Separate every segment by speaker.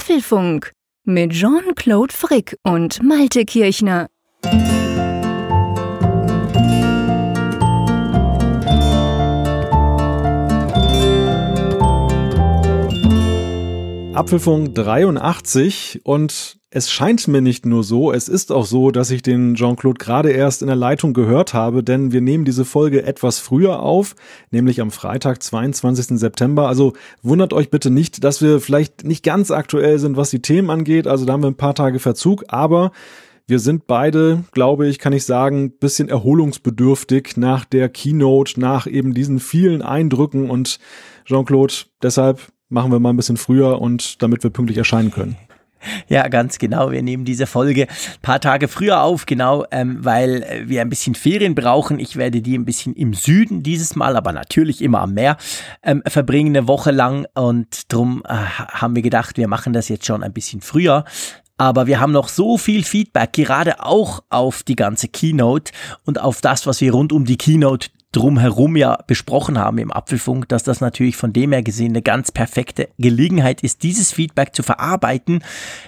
Speaker 1: Apfelfunk mit Jean-Claude Frick und Malte Kirchner.
Speaker 2: Apfelfunk 83 und es scheint mir nicht nur so, es ist auch so, dass ich den Jean-Claude gerade erst in der Leitung gehört habe, denn wir nehmen diese Folge etwas früher auf, nämlich am Freitag, 22. September. Also wundert euch bitte nicht, dass wir vielleicht nicht ganz aktuell sind, was die Themen angeht. Also da haben wir ein paar Tage Verzug, aber wir sind beide, glaube ich, kann ich sagen, bisschen erholungsbedürftig nach der Keynote, nach eben diesen vielen Eindrücken und Jean-Claude, deshalb machen wir mal ein bisschen früher und damit wir pünktlich erscheinen können.
Speaker 3: Ja, ganz genau. Wir nehmen diese Folge ein paar Tage früher auf, genau, ähm, weil wir ein bisschen Ferien brauchen. Ich werde die ein bisschen im Süden dieses Mal, aber natürlich immer am Meer ähm, verbringen, eine Woche lang. Und drum äh, haben wir gedacht, wir machen das jetzt schon ein bisschen früher. Aber wir haben noch so viel Feedback, gerade auch auf die ganze Keynote und auf das, was wir rund um die Keynote drumherum ja besprochen haben im Apfelfunk, dass das natürlich von dem her gesehen eine ganz perfekte Gelegenheit ist, dieses Feedback zu verarbeiten.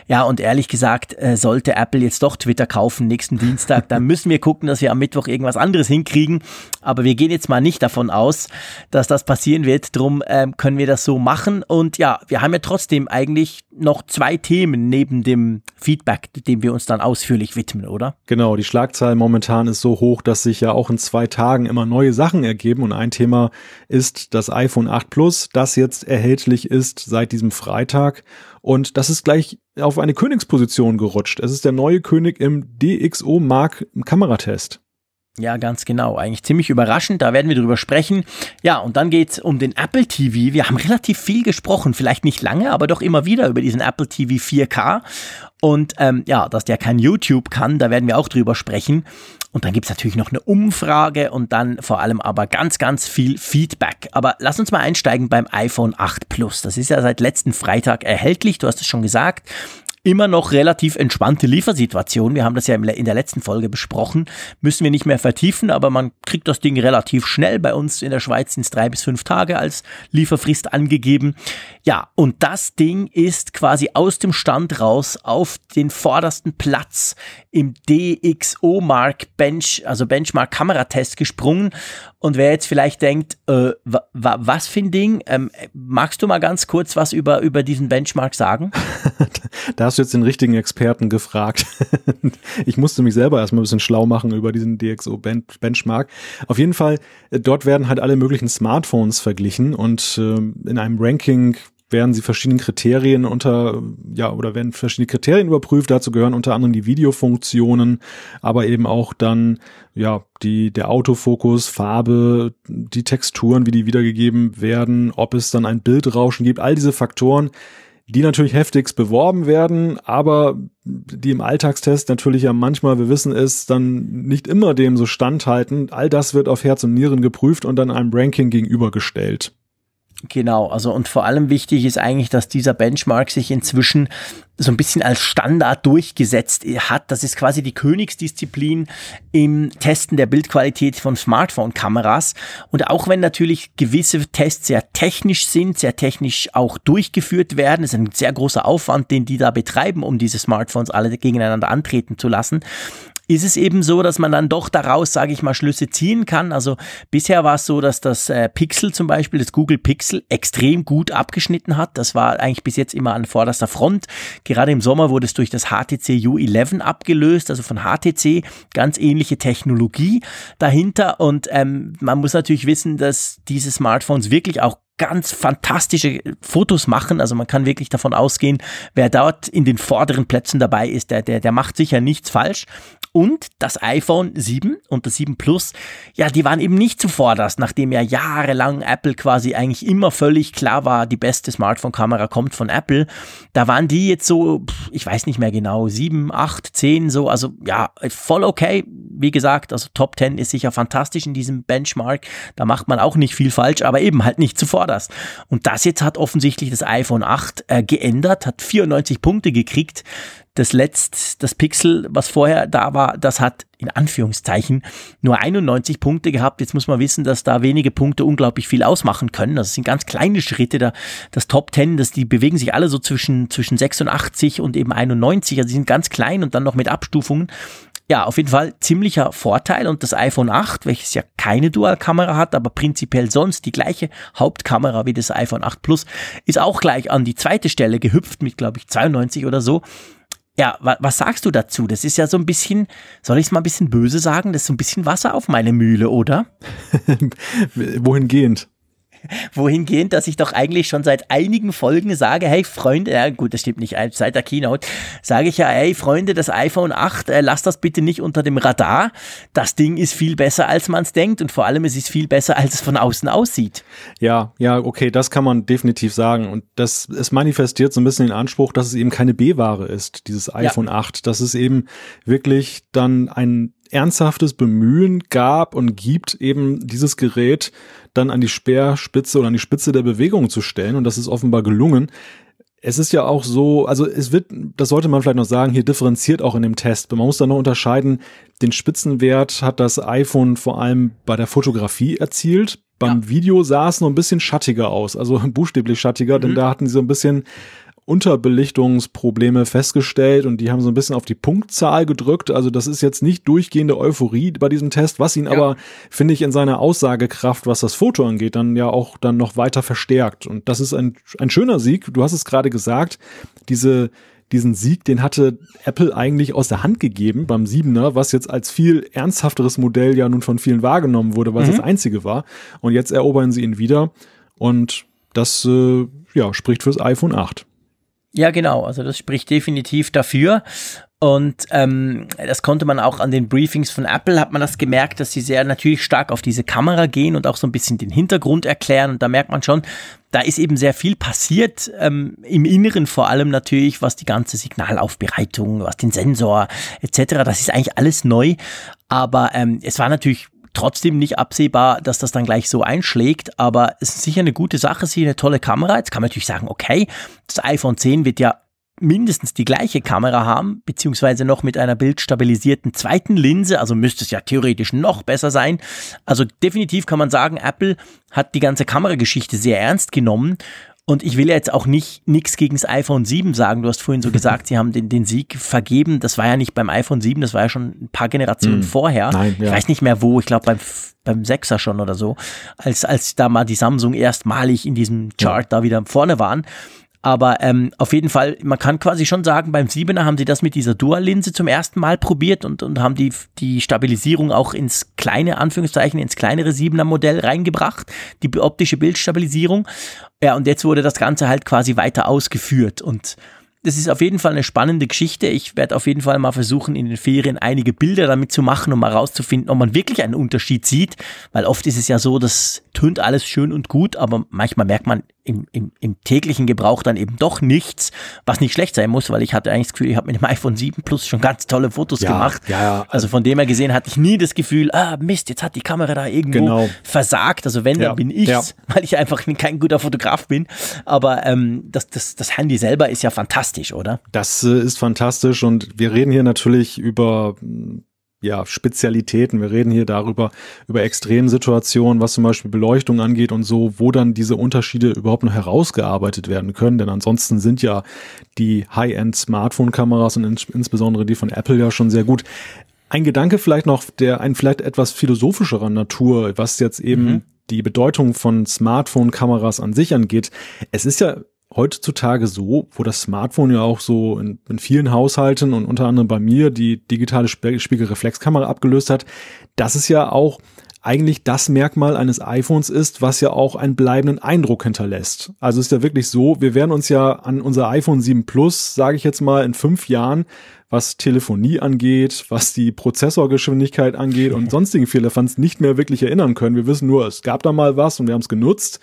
Speaker 3: Ja, und ehrlich gesagt, äh, sollte Apple jetzt doch Twitter kaufen nächsten Dienstag, dann müssen wir gucken, dass wir am Mittwoch irgendwas anderes hinkriegen. Aber wir gehen jetzt mal nicht davon aus, dass das passieren wird. Drum ähm, können wir das so machen. Und ja, wir haben ja trotzdem eigentlich noch zwei Themen neben dem Feedback, dem wir uns dann ausführlich widmen, oder?
Speaker 2: Genau, die Schlagzahl momentan ist so hoch, dass sich ja auch in zwei Tagen immer neue Sachen ergeben und ein Thema ist das iPhone 8 Plus, das jetzt erhältlich ist seit diesem Freitag und das ist gleich auf eine Königsposition gerutscht. Es ist der neue König im DxO Mark Kameratest.
Speaker 3: Ja, ganz genau. Eigentlich ziemlich überraschend. Da werden wir drüber sprechen. Ja, und dann geht's um den Apple TV. Wir haben relativ viel gesprochen. Vielleicht nicht lange, aber doch immer wieder über diesen Apple TV 4K. Und ähm, ja, dass der kein YouTube kann, da werden wir auch drüber sprechen. Und dann gibt's natürlich noch eine Umfrage und dann vor allem aber ganz, ganz viel Feedback. Aber lass uns mal einsteigen beim iPhone 8 Plus. Das ist ja seit letzten Freitag erhältlich, du hast es schon gesagt immer noch relativ entspannte Liefersituation. Wir haben das ja in der letzten Folge besprochen. Müssen wir nicht mehr vertiefen, aber man kriegt das Ding relativ schnell. Bei uns in der Schweiz sind es drei bis fünf Tage als Lieferfrist angegeben. Ja, und das Ding ist quasi aus dem Stand raus auf den vordersten Platz im DxO Mark Bench, also Benchmark Kameratest gesprungen. Und wer jetzt vielleicht denkt, äh, was für ein Ding, ähm, magst du mal ganz kurz was über, über diesen Benchmark sagen?
Speaker 2: da hast du jetzt den richtigen Experten gefragt. ich musste mich selber erstmal ein bisschen schlau machen über diesen DxO Benchmark. Auf jeden Fall, äh, dort werden halt alle möglichen Smartphones verglichen und äh, in einem Ranking werden sie verschiedenen Kriterien unter, ja, oder werden verschiedene Kriterien überprüft. Dazu gehören unter anderem die Videofunktionen, aber eben auch dann, ja, die, der Autofokus, Farbe, die Texturen, wie die wiedergegeben werden, ob es dann ein Bildrauschen gibt, all diese Faktoren, die natürlich heftigst beworben werden, aber die im Alltagstest natürlich ja manchmal, wir wissen es, dann nicht immer dem so standhalten. All das wird auf Herz und Nieren geprüft und dann einem Ranking gegenübergestellt.
Speaker 3: Genau, also und vor allem wichtig ist eigentlich, dass dieser Benchmark sich inzwischen so ein bisschen als Standard durchgesetzt hat. Das ist quasi die Königsdisziplin im Testen der Bildqualität von Smartphone-Kameras. Und auch wenn natürlich gewisse Tests sehr technisch sind, sehr technisch auch durchgeführt werden, ist ein sehr großer Aufwand, den die da betreiben, um diese Smartphones alle gegeneinander antreten zu lassen ist es eben so, dass man dann doch daraus, sage ich mal, Schlüsse ziehen kann. Also bisher war es so, dass das äh, Pixel zum Beispiel, das Google Pixel, extrem gut abgeschnitten hat. Das war eigentlich bis jetzt immer an vorderster Front. Gerade im Sommer wurde es durch das HTC U11 abgelöst, also von HTC, ganz ähnliche Technologie dahinter. Und ähm, man muss natürlich wissen, dass diese Smartphones wirklich auch ganz fantastische Fotos machen. Also man kann wirklich davon ausgehen, wer dort in den vorderen Plätzen dabei ist, der, der, der macht sicher nichts falsch. Und das iPhone 7 und das 7 Plus, ja, die waren eben nicht zuvorderst, nachdem ja jahrelang Apple quasi eigentlich immer völlig klar war, die beste Smartphone-Kamera kommt von Apple. Da waren die jetzt so, ich weiß nicht mehr genau, 7, 8, 10 so, also ja, voll okay. Wie gesagt, also Top 10 ist sicher fantastisch in diesem Benchmark. Da macht man auch nicht viel falsch, aber eben halt nicht zuvorderst. Und das jetzt hat offensichtlich das iPhone 8 äh, geändert, hat 94 Punkte gekriegt Das letzt, das Pixel, was vorher da war, das hat in Anführungszeichen nur 91 Punkte gehabt. Jetzt muss man wissen, dass da wenige Punkte unglaublich viel ausmachen können. Das sind ganz kleine Schritte. Da, das Top 10, das, die bewegen sich alle so zwischen, zwischen 86 und eben 91. Also die sind ganz klein und dann noch mit Abstufungen ja, auf jeden Fall ziemlicher Vorteil und das iPhone 8, welches ja keine Dual-Kamera hat, aber prinzipiell sonst die gleiche Hauptkamera wie das iPhone 8 Plus, ist auch gleich an die zweite Stelle gehüpft mit, glaube ich, 92 oder so. Ja, wa was sagst du dazu? Das ist ja so ein bisschen, soll ich es mal ein bisschen böse sagen, das ist so ein bisschen Wasser auf meine Mühle, oder?
Speaker 2: Wohingehend?
Speaker 3: wohingehend, dass ich doch eigentlich schon seit einigen Folgen sage, hey Freunde, ja gut, das stimmt nicht, äh, seit der Keynote, sage ich ja, hey Freunde, das iPhone 8, äh, lasst das bitte nicht unter dem Radar. Das Ding ist viel besser, als man es denkt und vor allem es ist viel besser, als es von außen aussieht.
Speaker 2: Ja, ja, okay, das kann man definitiv sagen und das, es manifestiert so ein bisschen den Anspruch, dass es eben keine B-Ware ist, dieses iPhone ja. 8, dass es eben wirklich dann ein ernsthaftes Bemühen gab und gibt, eben dieses Gerät dann an die Speerspitze oder an die Spitze der Bewegung zu stellen. Und das ist offenbar gelungen. Es ist ja auch so, also es wird, das sollte man vielleicht noch sagen, hier differenziert auch in dem Test. Man muss da noch unterscheiden, den Spitzenwert hat das iPhone vor allem bei der Fotografie erzielt. Beim ja. Video sah es noch ein bisschen schattiger aus, also buchstäblich schattiger, mhm. denn da hatten sie so ein bisschen Unterbelichtungsprobleme festgestellt und die haben so ein bisschen auf die Punktzahl gedrückt. Also das ist jetzt nicht durchgehende Euphorie bei diesem Test, was ihn ja. aber, finde ich, in seiner Aussagekraft, was das Foto angeht, dann ja auch dann noch weiter verstärkt. Und das ist ein, ein schöner Sieg. Du hast es gerade gesagt, diese, diesen Sieg, den hatte Apple eigentlich aus der Hand gegeben beim Siebener, was jetzt als viel ernsthafteres Modell ja nun von vielen wahrgenommen wurde, weil mhm. es das einzige war. Und jetzt erobern sie ihn wieder. Und das äh, ja, spricht fürs iPhone 8.
Speaker 3: Ja, genau. Also das spricht definitiv dafür. Und ähm, das konnte man auch an den Briefings von Apple, hat man das gemerkt, dass sie sehr natürlich stark auf diese Kamera gehen und auch so ein bisschen den Hintergrund erklären. Und da merkt man schon, da ist eben sehr viel passiert, ähm, im Inneren vor allem natürlich, was die ganze Signalaufbereitung, was den Sensor etc., das ist eigentlich alles neu. Aber ähm, es war natürlich trotzdem nicht absehbar, dass das dann gleich so einschlägt, aber es ist sicher eine gute Sache, sicher eine tolle Kamera. Jetzt kann man natürlich sagen, okay, das iPhone 10 wird ja mindestens die gleiche Kamera haben, beziehungsweise noch mit einer bildstabilisierten zweiten Linse, also müsste es ja theoretisch noch besser sein. Also definitiv kann man sagen, Apple hat die ganze Kamerageschichte sehr ernst genommen und ich will jetzt auch nicht nichts gegen das iPhone 7 sagen. Du hast vorhin so gesagt, sie haben den, den Sieg vergeben. Das war ja nicht beim iPhone 7, das war ja schon ein paar Generationen mm. vorher. Nein, ja. Ich weiß nicht mehr wo, ich glaube beim, beim 6er schon oder so, als, als da mal die Samsung erstmalig in diesem Chart ja. da wieder vorne waren. Aber ähm, auf jeden Fall, man kann quasi schon sagen, beim 7er haben sie das mit dieser Dual-Linse zum ersten Mal probiert und, und haben die, die Stabilisierung auch ins kleine, Anführungszeichen, ins kleinere 7er Modell reingebracht, die optische Bildstabilisierung. Ja, und jetzt wurde das Ganze halt quasi weiter ausgeführt und das ist auf jeden Fall eine spannende Geschichte. Ich werde auf jeden Fall mal versuchen, in den Ferien einige Bilder damit zu machen, um mal rauszufinden, ob man wirklich einen Unterschied sieht. Weil oft ist es ja so, das tönt alles schön und gut, aber manchmal merkt man im, im, im täglichen Gebrauch dann eben doch nichts, was nicht schlecht sein muss, weil ich hatte eigentlich das Gefühl, ich habe mit dem iPhone 7 Plus schon ganz tolle Fotos ja, gemacht. Ja, ja. Also von dem her gesehen hatte ich nie das Gefühl, ah Mist, jetzt hat die Kamera da irgendwo genau. versagt. Also wenn, dann ja, bin ich's, weil ich einfach kein guter Fotograf bin. Aber ähm, das, das, das Handy selber ist ja fantastisch, oder?
Speaker 2: Das äh, ist fantastisch und wir reden hier natürlich über ja, Spezialitäten. Wir reden hier darüber, über Extremsituationen, was zum Beispiel Beleuchtung angeht und so, wo dann diese Unterschiede überhaupt noch herausgearbeitet werden können. Denn ansonsten sind ja die High-End-Smartphone-Kameras und ins insbesondere die von Apple ja schon sehr gut. Ein Gedanke vielleicht noch, der ein vielleicht etwas philosophischerer Natur, was jetzt eben mhm. die Bedeutung von Smartphone-Kameras an sich angeht. Es ist ja heutzutage so, wo das Smartphone ja auch so in, in vielen Haushalten und unter anderem bei mir die digitale Spiegelreflexkamera abgelöst hat, dass es ja auch eigentlich das Merkmal eines iPhones ist, was ja auch einen bleibenden Eindruck hinterlässt. Also ist ja wirklich so, wir werden uns ja an unser iPhone 7 Plus, sage ich jetzt mal, in fünf Jahren, was Telefonie angeht, was die Prozessorgeschwindigkeit angeht und sonstigen Firlefanz nicht mehr wirklich erinnern können. Wir wissen nur, es gab da mal was und wir haben es genutzt.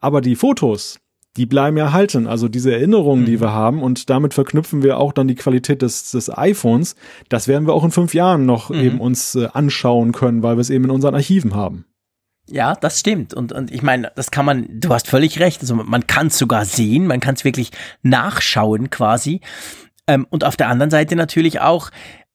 Speaker 2: Aber die Fotos, die bleiben ja halten. Also diese Erinnerungen, mhm. die wir haben und damit verknüpfen wir auch dann die Qualität des, des iPhones. Das werden wir auch in fünf Jahren noch mhm. eben uns äh, anschauen können, weil wir es eben in unseren Archiven haben.
Speaker 3: Ja, das stimmt. Und, und ich meine, das kann man, du hast völlig recht. Also man kann es sogar sehen, man kann es wirklich nachschauen quasi. Ähm, und auf der anderen Seite natürlich auch,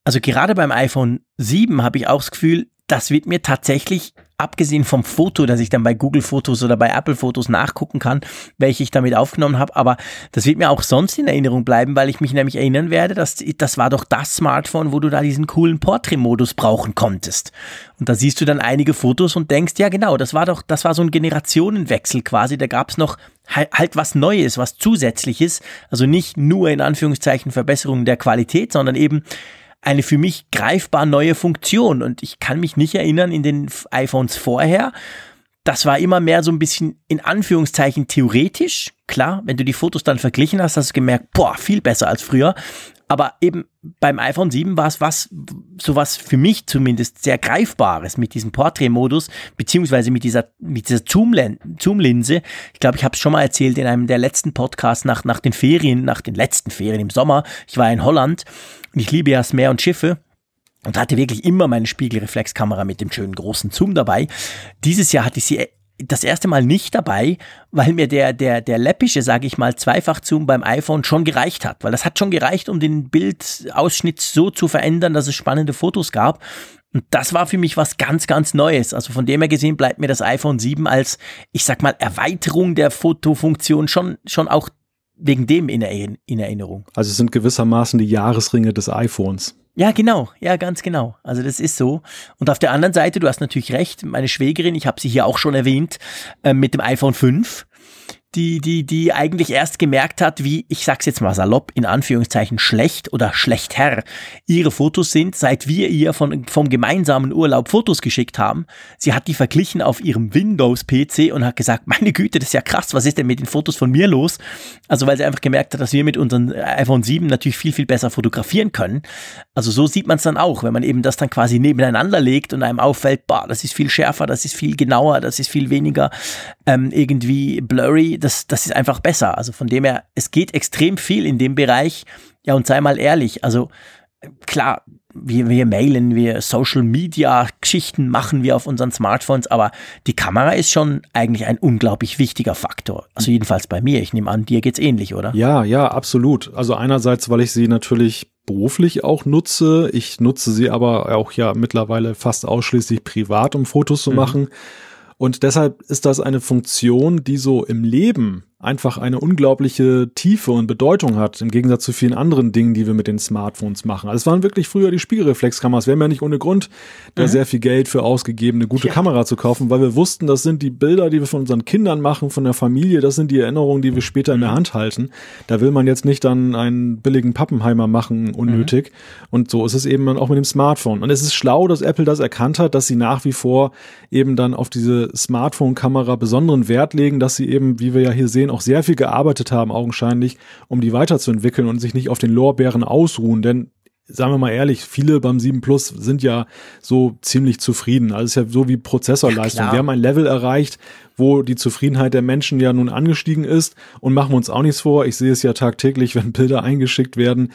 Speaker 3: also gerade beim iPhone 7 habe ich auch das Gefühl, das wird mir tatsächlich abgesehen vom Foto, dass ich dann bei Google Fotos oder bei Apple Fotos nachgucken kann, welche ich damit aufgenommen habe, aber das wird mir auch sonst in Erinnerung bleiben, weil ich mich nämlich erinnern werde, dass das war doch das Smartphone, wo du da diesen coolen Portrait-Modus brauchen konntest. Und da siehst du dann einige Fotos und denkst, ja genau, das war doch, das war so ein Generationenwechsel quasi, da gab's noch halt was Neues, was Zusätzliches, also nicht nur in Anführungszeichen Verbesserungen der Qualität, sondern eben eine für mich greifbar neue Funktion. Und ich kann mich nicht erinnern in den iPhones vorher. Das war immer mehr so ein bisschen in Anführungszeichen theoretisch. Klar, wenn du die Fotos dann verglichen hast, hast du gemerkt, boah, viel besser als früher. Aber eben beim iPhone 7 war es was, sowas für mich zumindest sehr greifbares mit diesem Portrait-Modus, beziehungsweise mit dieser, mit dieser Zoom-Linse. Ich glaube, ich habe es schon mal erzählt in einem der letzten Podcasts nach, nach den Ferien, nach den letzten Ferien im Sommer. Ich war in Holland und ich liebe ja das Meer und Schiffe und hatte wirklich immer meine Spiegelreflexkamera mit dem schönen großen Zoom dabei. Dieses Jahr hatte ich sie das erste Mal nicht dabei, weil mir der, der, der läppische, sage ich mal, Zweifachzoom beim iPhone schon gereicht hat. Weil das hat schon gereicht, um den Bildausschnitt so zu verändern, dass es spannende Fotos gab. Und das war für mich was ganz, ganz Neues. Also von dem her gesehen bleibt mir das iPhone 7 als, ich sag mal, Erweiterung der Fotofunktion schon, schon auch wegen dem in, in Erinnerung.
Speaker 2: Also es sind gewissermaßen die Jahresringe des iPhones.
Speaker 3: Ja, genau, ja, ganz genau. Also das ist so. Und auf der anderen Seite, du hast natürlich recht, meine Schwägerin, ich habe sie hier auch schon erwähnt, äh, mit dem iPhone 5 die, die, die eigentlich erst gemerkt hat, wie, ich sag's jetzt mal salopp, in Anführungszeichen schlecht oder schlechter ihre Fotos sind, seit wir ihr von, vom gemeinsamen Urlaub Fotos geschickt haben. Sie hat die verglichen auf ihrem Windows-PC und hat gesagt, meine Güte, das ist ja krass, was ist denn mit den Fotos von mir los? Also weil sie einfach gemerkt hat, dass wir mit unseren iPhone 7 natürlich viel, viel besser fotografieren können. Also so sieht man es dann auch, wenn man eben das dann quasi nebeneinander legt und einem auffällt, boah, das ist viel schärfer, das ist viel genauer, das ist viel weniger ähm, irgendwie blurry das, das ist einfach besser. Also von dem her, es geht extrem viel in dem Bereich. Ja, und sei mal ehrlich, also klar, wir, wir mailen, wir Social Media Geschichten machen wir auf unseren Smartphones, aber die Kamera ist schon eigentlich ein unglaublich wichtiger Faktor. Also jedenfalls bei mir. Ich nehme an, dir geht's ähnlich, oder?
Speaker 2: Ja, ja, absolut. Also einerseits, weil ich sie natürlich beruflich auch nutze. Ich nutze sie aber auch ja mittlerweile fast ausschließlich privat, um Fotos zu mhm. Und deshalb ist das eine Funktion, die so im Leben einfach eine unglaubliche Tiefe und Bedeutung hat, im Gegensatz zu vielen anderen Dingen, die wir mit den Smartphones machen. Also es waren wirklich früher die Spiegelreflexkameras. Wir haben ja nicht ohne Grund da mhm. sehr viel Geld für ausgegeben, eine gute ja. Kamera zu kaufen, weil wir wussten, das sind die Bilder, die wir von unseren Kindern machen, von der Familie, das sind die Erinnerungen, die wir später in der mhm. Hand halten. Da will man jetzt nicht dann einen billigen Pappenheimer machen, unnötig. Mhm. Und so ist es eben dann auch mit dem Smartphone. Und es ist schlau, dass Apple das erkannt hat, dass sie nach wie vor eben dann auf diese Smartphone-Kamera besonderen Wert legen, dass sie eben, wie wir ja hier sehen, denen auch sehr viel gearbeitet haben, augenscheinlich, um die weiterzuentwickeln und sich nicht auf den Lorbeeren ausruhen. Denn sagen wir mal ehrlich, viele beim 7 Plus sind ja so ziemlich zufrieden. Also es ist ja so wie Prozessorleistung. Ja, wir haben ein Level erreicht, wo die Zufriedenheit der Menschen ja nun angestiegen ist und machen wir uns auch nichts vor. Ich sehe es ja tagtäglich, wenn Bilder eingeschickt werden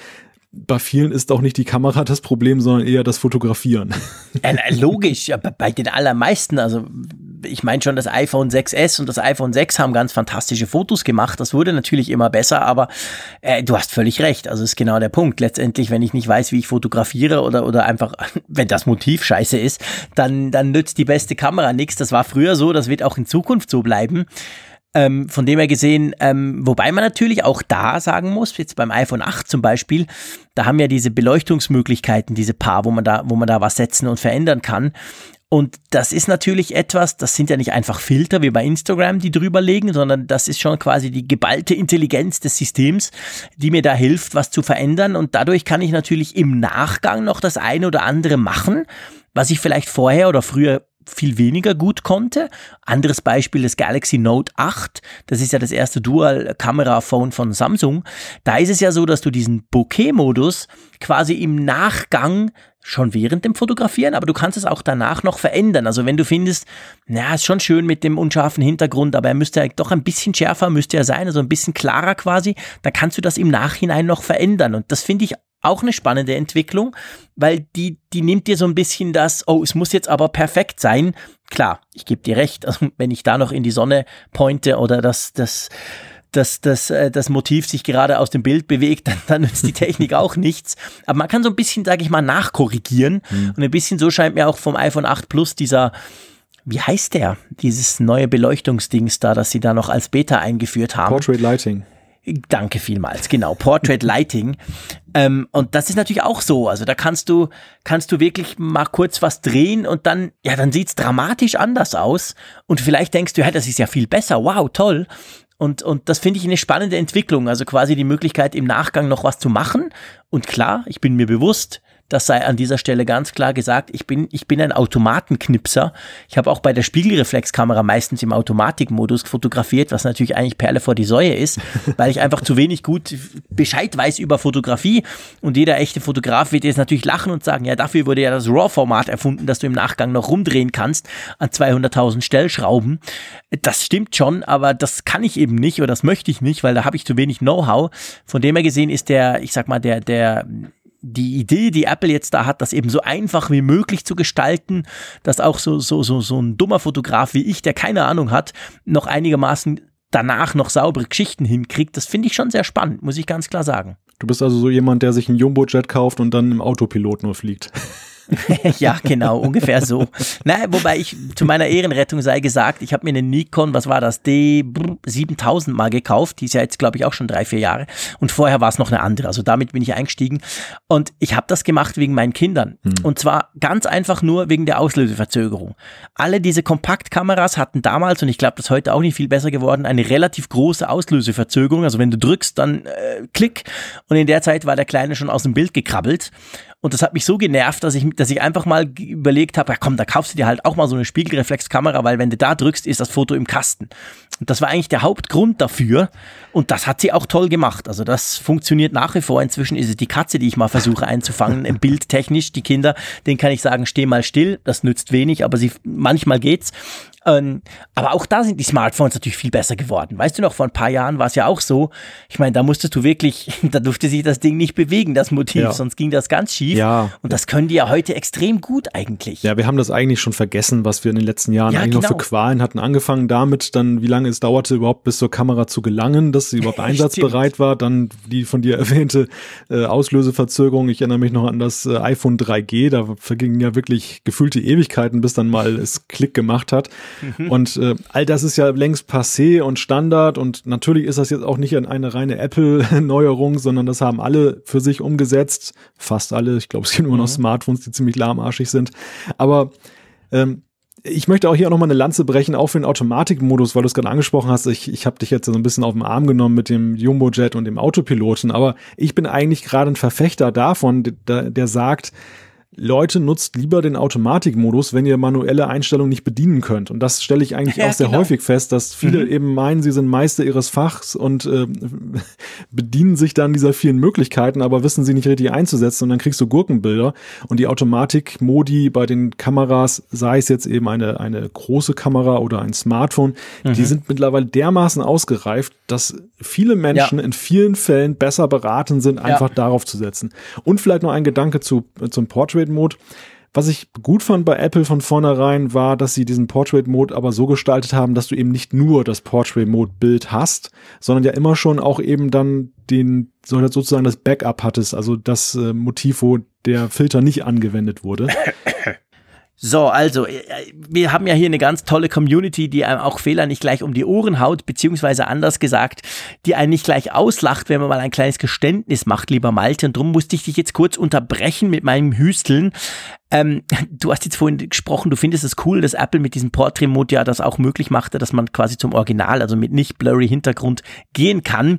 Speaker 2: bei vielen ist auch nicht die Kamera das Problem, sondern eher das Fotografieren.
Speaker 3: Ja, logisch, ja, bei den allermeisten, also ich meine schon, das iPhone 6S und das iPhone 6 haben ganz fantastische Fotos gemacht. Das wurde natürlich immer besser, aber äh, du hast völlig recht. Also ist genau der Punkt. Letztendlich, wenn ich nicht weiß, wie ich fotografiere oder, oder einfach, wenn das Motiv scheiße ist, dann, dann nützt die beste Kamera nichts. Das war früher so, das wird auch in Zukunft so bleiben. Ähm, von dem her gesehen, ähm, wobei man natürlich auch da sagen muss, jetzt beim iPhone 8 zum Beispiel, da haben ja diese Beleuchtungsmöglichkeiten, diese paar, wo man da, wo man da was setzen und verändern kann. Und das ist natürlich etwas, das sind ja nicht einfach Filter wie bei Instagram, die drüber legen, sondern das ist schon quasi die geballte Intelligenz des Systems, die mir da hilft, was zu verändern. Und dadurch kann ich natürlich im Nachgang noch das eine oder andere machen, was ich vielleicht vorher oder früher viel weniger gut konnte. Anderes Beispiel das Galaxy Note 8. Das ist ja das erste Dual-Kamera-Phone von Samsung. Da ist es ja so, dass du diesen Bokeh-Modus quasi im Nachgang schon während dem Fotografieren, aber du kannst es auch danach noch verändern. Also wenn du findest, na, ist schon schön mit dem unscharfen Hintergrund, aber er müsste ja doch ein bisschen schärfer, müsste er sein, also ein bisschen klarer quasi, dann kannst du das im Nachhinein noch verändern. Und das finde ich auch eine spannende Entwicklung, weil die, die nimmt dir so ein bisschen das, oh, es muss jetzt aber perfekt sein. Klar, ich gebe dir recht, also wenn ich da noch in die Sonne pointe oder das, das das, das, äh, das Motiv sich gerade aus dem Bild bewegt, dann, dann nützt die Technik auch nichts. Aber man kann so ein bisschen, sage ich mal, nachkorrigieren. Mhm. Und ein bisschen so scheint mir auch vom iPhone 8 Plus dieser, wie heißt der? Dieses neue Beleuchtungsdings da, das sie da noch als Beta eingeführt haben.
Speaker 2: Portrait Lighting.
Speaker 3: Danke vielmals, genau. Portrait Lighting. ähm, und das ist natürlich auch so. Also da kannst du, kannst du wirklich mal kurz was drehen und dann, ja, dann sieht's dramatisch anders aus. Und vielleicht denkst du, ja, das ist ja viel besser. Wow, toll. Und, und das finde ich eine spannende Entwicklung. Also quasi die Möglichkeit, im Nachgang noch was zu machen. Und klar, ich bin mir bewusst, das sei an dieser Stelle ganz klar gesagt. Ich bin, ich bin ein Automatenknipser. Ich habe auch bei der Spiegelreflexkamera meistens im Automatikmodus fotografiert, was natürlich eigentlich Perle vor die Säue ist, weil ich einfach zu wenig gut Bescheid weiß über Fotografie. Und jeder echte Fotograf wird jetzt natürlich lachen und sagen, ja, dafür wurde ja das RAW-Format erfunden, dass du im Nachgang noch rumdrehen kannst an 200.000 Stellschrauben. Das stimmt schon, aber das kann ich eben nicht oder das möchte ich nicht, weil da habe ich zu wenig Know-how. Von dem her gesehen ist der, ich sag mal, der, der die Idee, die Apple jetzt da hat, das eben so einfach wie möglich zu gestalten, dass auch so, so, so, so ein dummer Fotograf wie ich, der keine Ahnung hat, noch einigermaßen danach noch saubere Geschichten hinkriegt, das finde ich schon sehr spannend, muss ich ganz klar sagen.
Speaker 2: Du bist also so jemand, der sich einen Jumbo-Jet kauft und dann im Autopilot nur fliegt.
Speaker 3: ja, genau, ungefähr so. Naja, wobei ich zu meiner Ehrenrettung sei gesagt, ich habe mir eine Nikon, was war das, D7000 mal gekauft. Die ist ja jetzt, glaube ich, auch schon drei, vier Jahre. Und vorher war es noch eine andere. Also damit bin ich eingestiegen. Und ich habe das gemacht wegen meinen Kindern. Hm. Und zwar ganz einfach nur wegen der Auslöseverzögerung. Alle diese Kompaktkameras hatten damals, und ich glaube, das ist heute auch nicht viel besser geworden, eine relativ große Auslöseverzögerung. Also wenn du drückst, dann äh, klick. Und in der Zeit war der Kleine schon aus dem Bild gekrabbelt. Und das hat mich so genervt, dass ich, dass ich einfach mal überlegt habe, ja komm, da kaufst du dir halt auch mal so eine Spiegelreflexkamera, weil wenn du da drückst, ist das Foto im Kasten. Und das war eigentlich der Hauptgrund dafür. Und das hat sie auch toll gemacht. Also das funktioniert nach wie vor. Inzwischen ist es die Katze, die ich mal versuche einzufangen, im Bild technisch. Die Kinder, denen kann ich sagen, steh mal still. Das nützt wenig, aber sie, manchmal geht's. Ähm, aber auch da sind die Smartphones natürlich viel besser geworden. Weißt du noch, vor ein paar Jahren war es ja auch so. Ich meine, da musstest du wirklich, da durfte sich das Ding nicht bewegen, das Motiv, ja. sonst ging das ganz schief.
Speaker 2: Ja.
Speaker 3: Und das können die ja heute extrem gut eigentlich.
Speaker 2: Ja, wir haben das eigentlich schon vergessen, was wir in den letzten Jahren ja, eigentlich genau. noch für genau. Qualen hatten. Angefangen damit, dann, wie lange es dauerte, überhaupt bis zur Kamera zu gelangen, dass sie überhaupt einsatzbereit war. Dann die von dir erwähnte äh, Auslöseverzögerung. Ich erinnere mich noch an das äh, iPhone 3G. Da vergingen ja wirklich gefühlte Ewigkeiten, bis dann mal es Klick gemacht hat. Mhm. Und äh, all das ist ja längst passé und Standard und natürlich ist das jetzt auch nicht eine reine Apple-Neuerung, sondern das haben alle für sich umgesetzt. Fast alle. Ich glaube, es gibt immer noch mhm. Smartphones, die ziemlich lahmarschig sind. Aber ähm, ich möchte auch hier auch nochmal eine Lanze brechen, auch für den Automatikmodus, weil du es gerade angesprochen hast. Ich, ich habe dich jetzt so ein bisschen auf den Arm genommen mit dem Jumbo-Jet und dem Autopiloten, aber ich bin eigentlich gerade ein Verfechter davon, der, der sagt, Leute, nutzt lieber den Automatikmodus, wenn ihr manuelle Einstellungen nicht bedienen könnt. Und das stelle ich eigentlich ja, auch sehr genau. häufig fest, dass viele mhm. eben meinen, sie sind Meister ihres Fachs und äh, bedienen sich dann dieser vielen Möglichkeiten, aber wissen sie nicht richtig einzusetzen und dann kriegst du Gurkenbilder. Und die Automatikmodi bei den Kameras, sei es jetzt eben eine, eine große Kamera oder ein Smartphone, mhm. die sind mittlerweile dermaßen ausgereift, dass viele Menschen ja. in vielen Fällen besser beraten sind, einfach ja. darauf zu setzen. Und vielleicht noch ein Gedanke zu, zum Portrait Portrait Mode. Was ich gut fand bei Apple von vornherein war, dass sie diesen Portrait Mode aber so gestaltet haben, dass du eben nicht nur das Portrait Mode Bild hast, sondern ja immer schon auch eben dann den sozusagen das Backup hattest, also das äh, Motiv, wo der Filter nicht angewendet wurde.
Speaker 3: So, also, äh, wir haben ja hier eine ganz tolle Community, die einem auch Fehler nicht gleich um die Ohren haut, beziehungsweise anders gesagt, die einen nicht gleich auslacht, wenn man mal ein kleines Geständnis macht, lieber Malte. Und darum musste ich dich jetzt kurz unterbrechen mit meinem Hüsteln. Ähm, du hast jetzt vorhin gesprochen, du findest es cool, dass Apple mit diesem Portrait-Mode ja das auch möglich machte, dass man quasi zum Original, also mit nicht blurry Hintergrund gehen kann.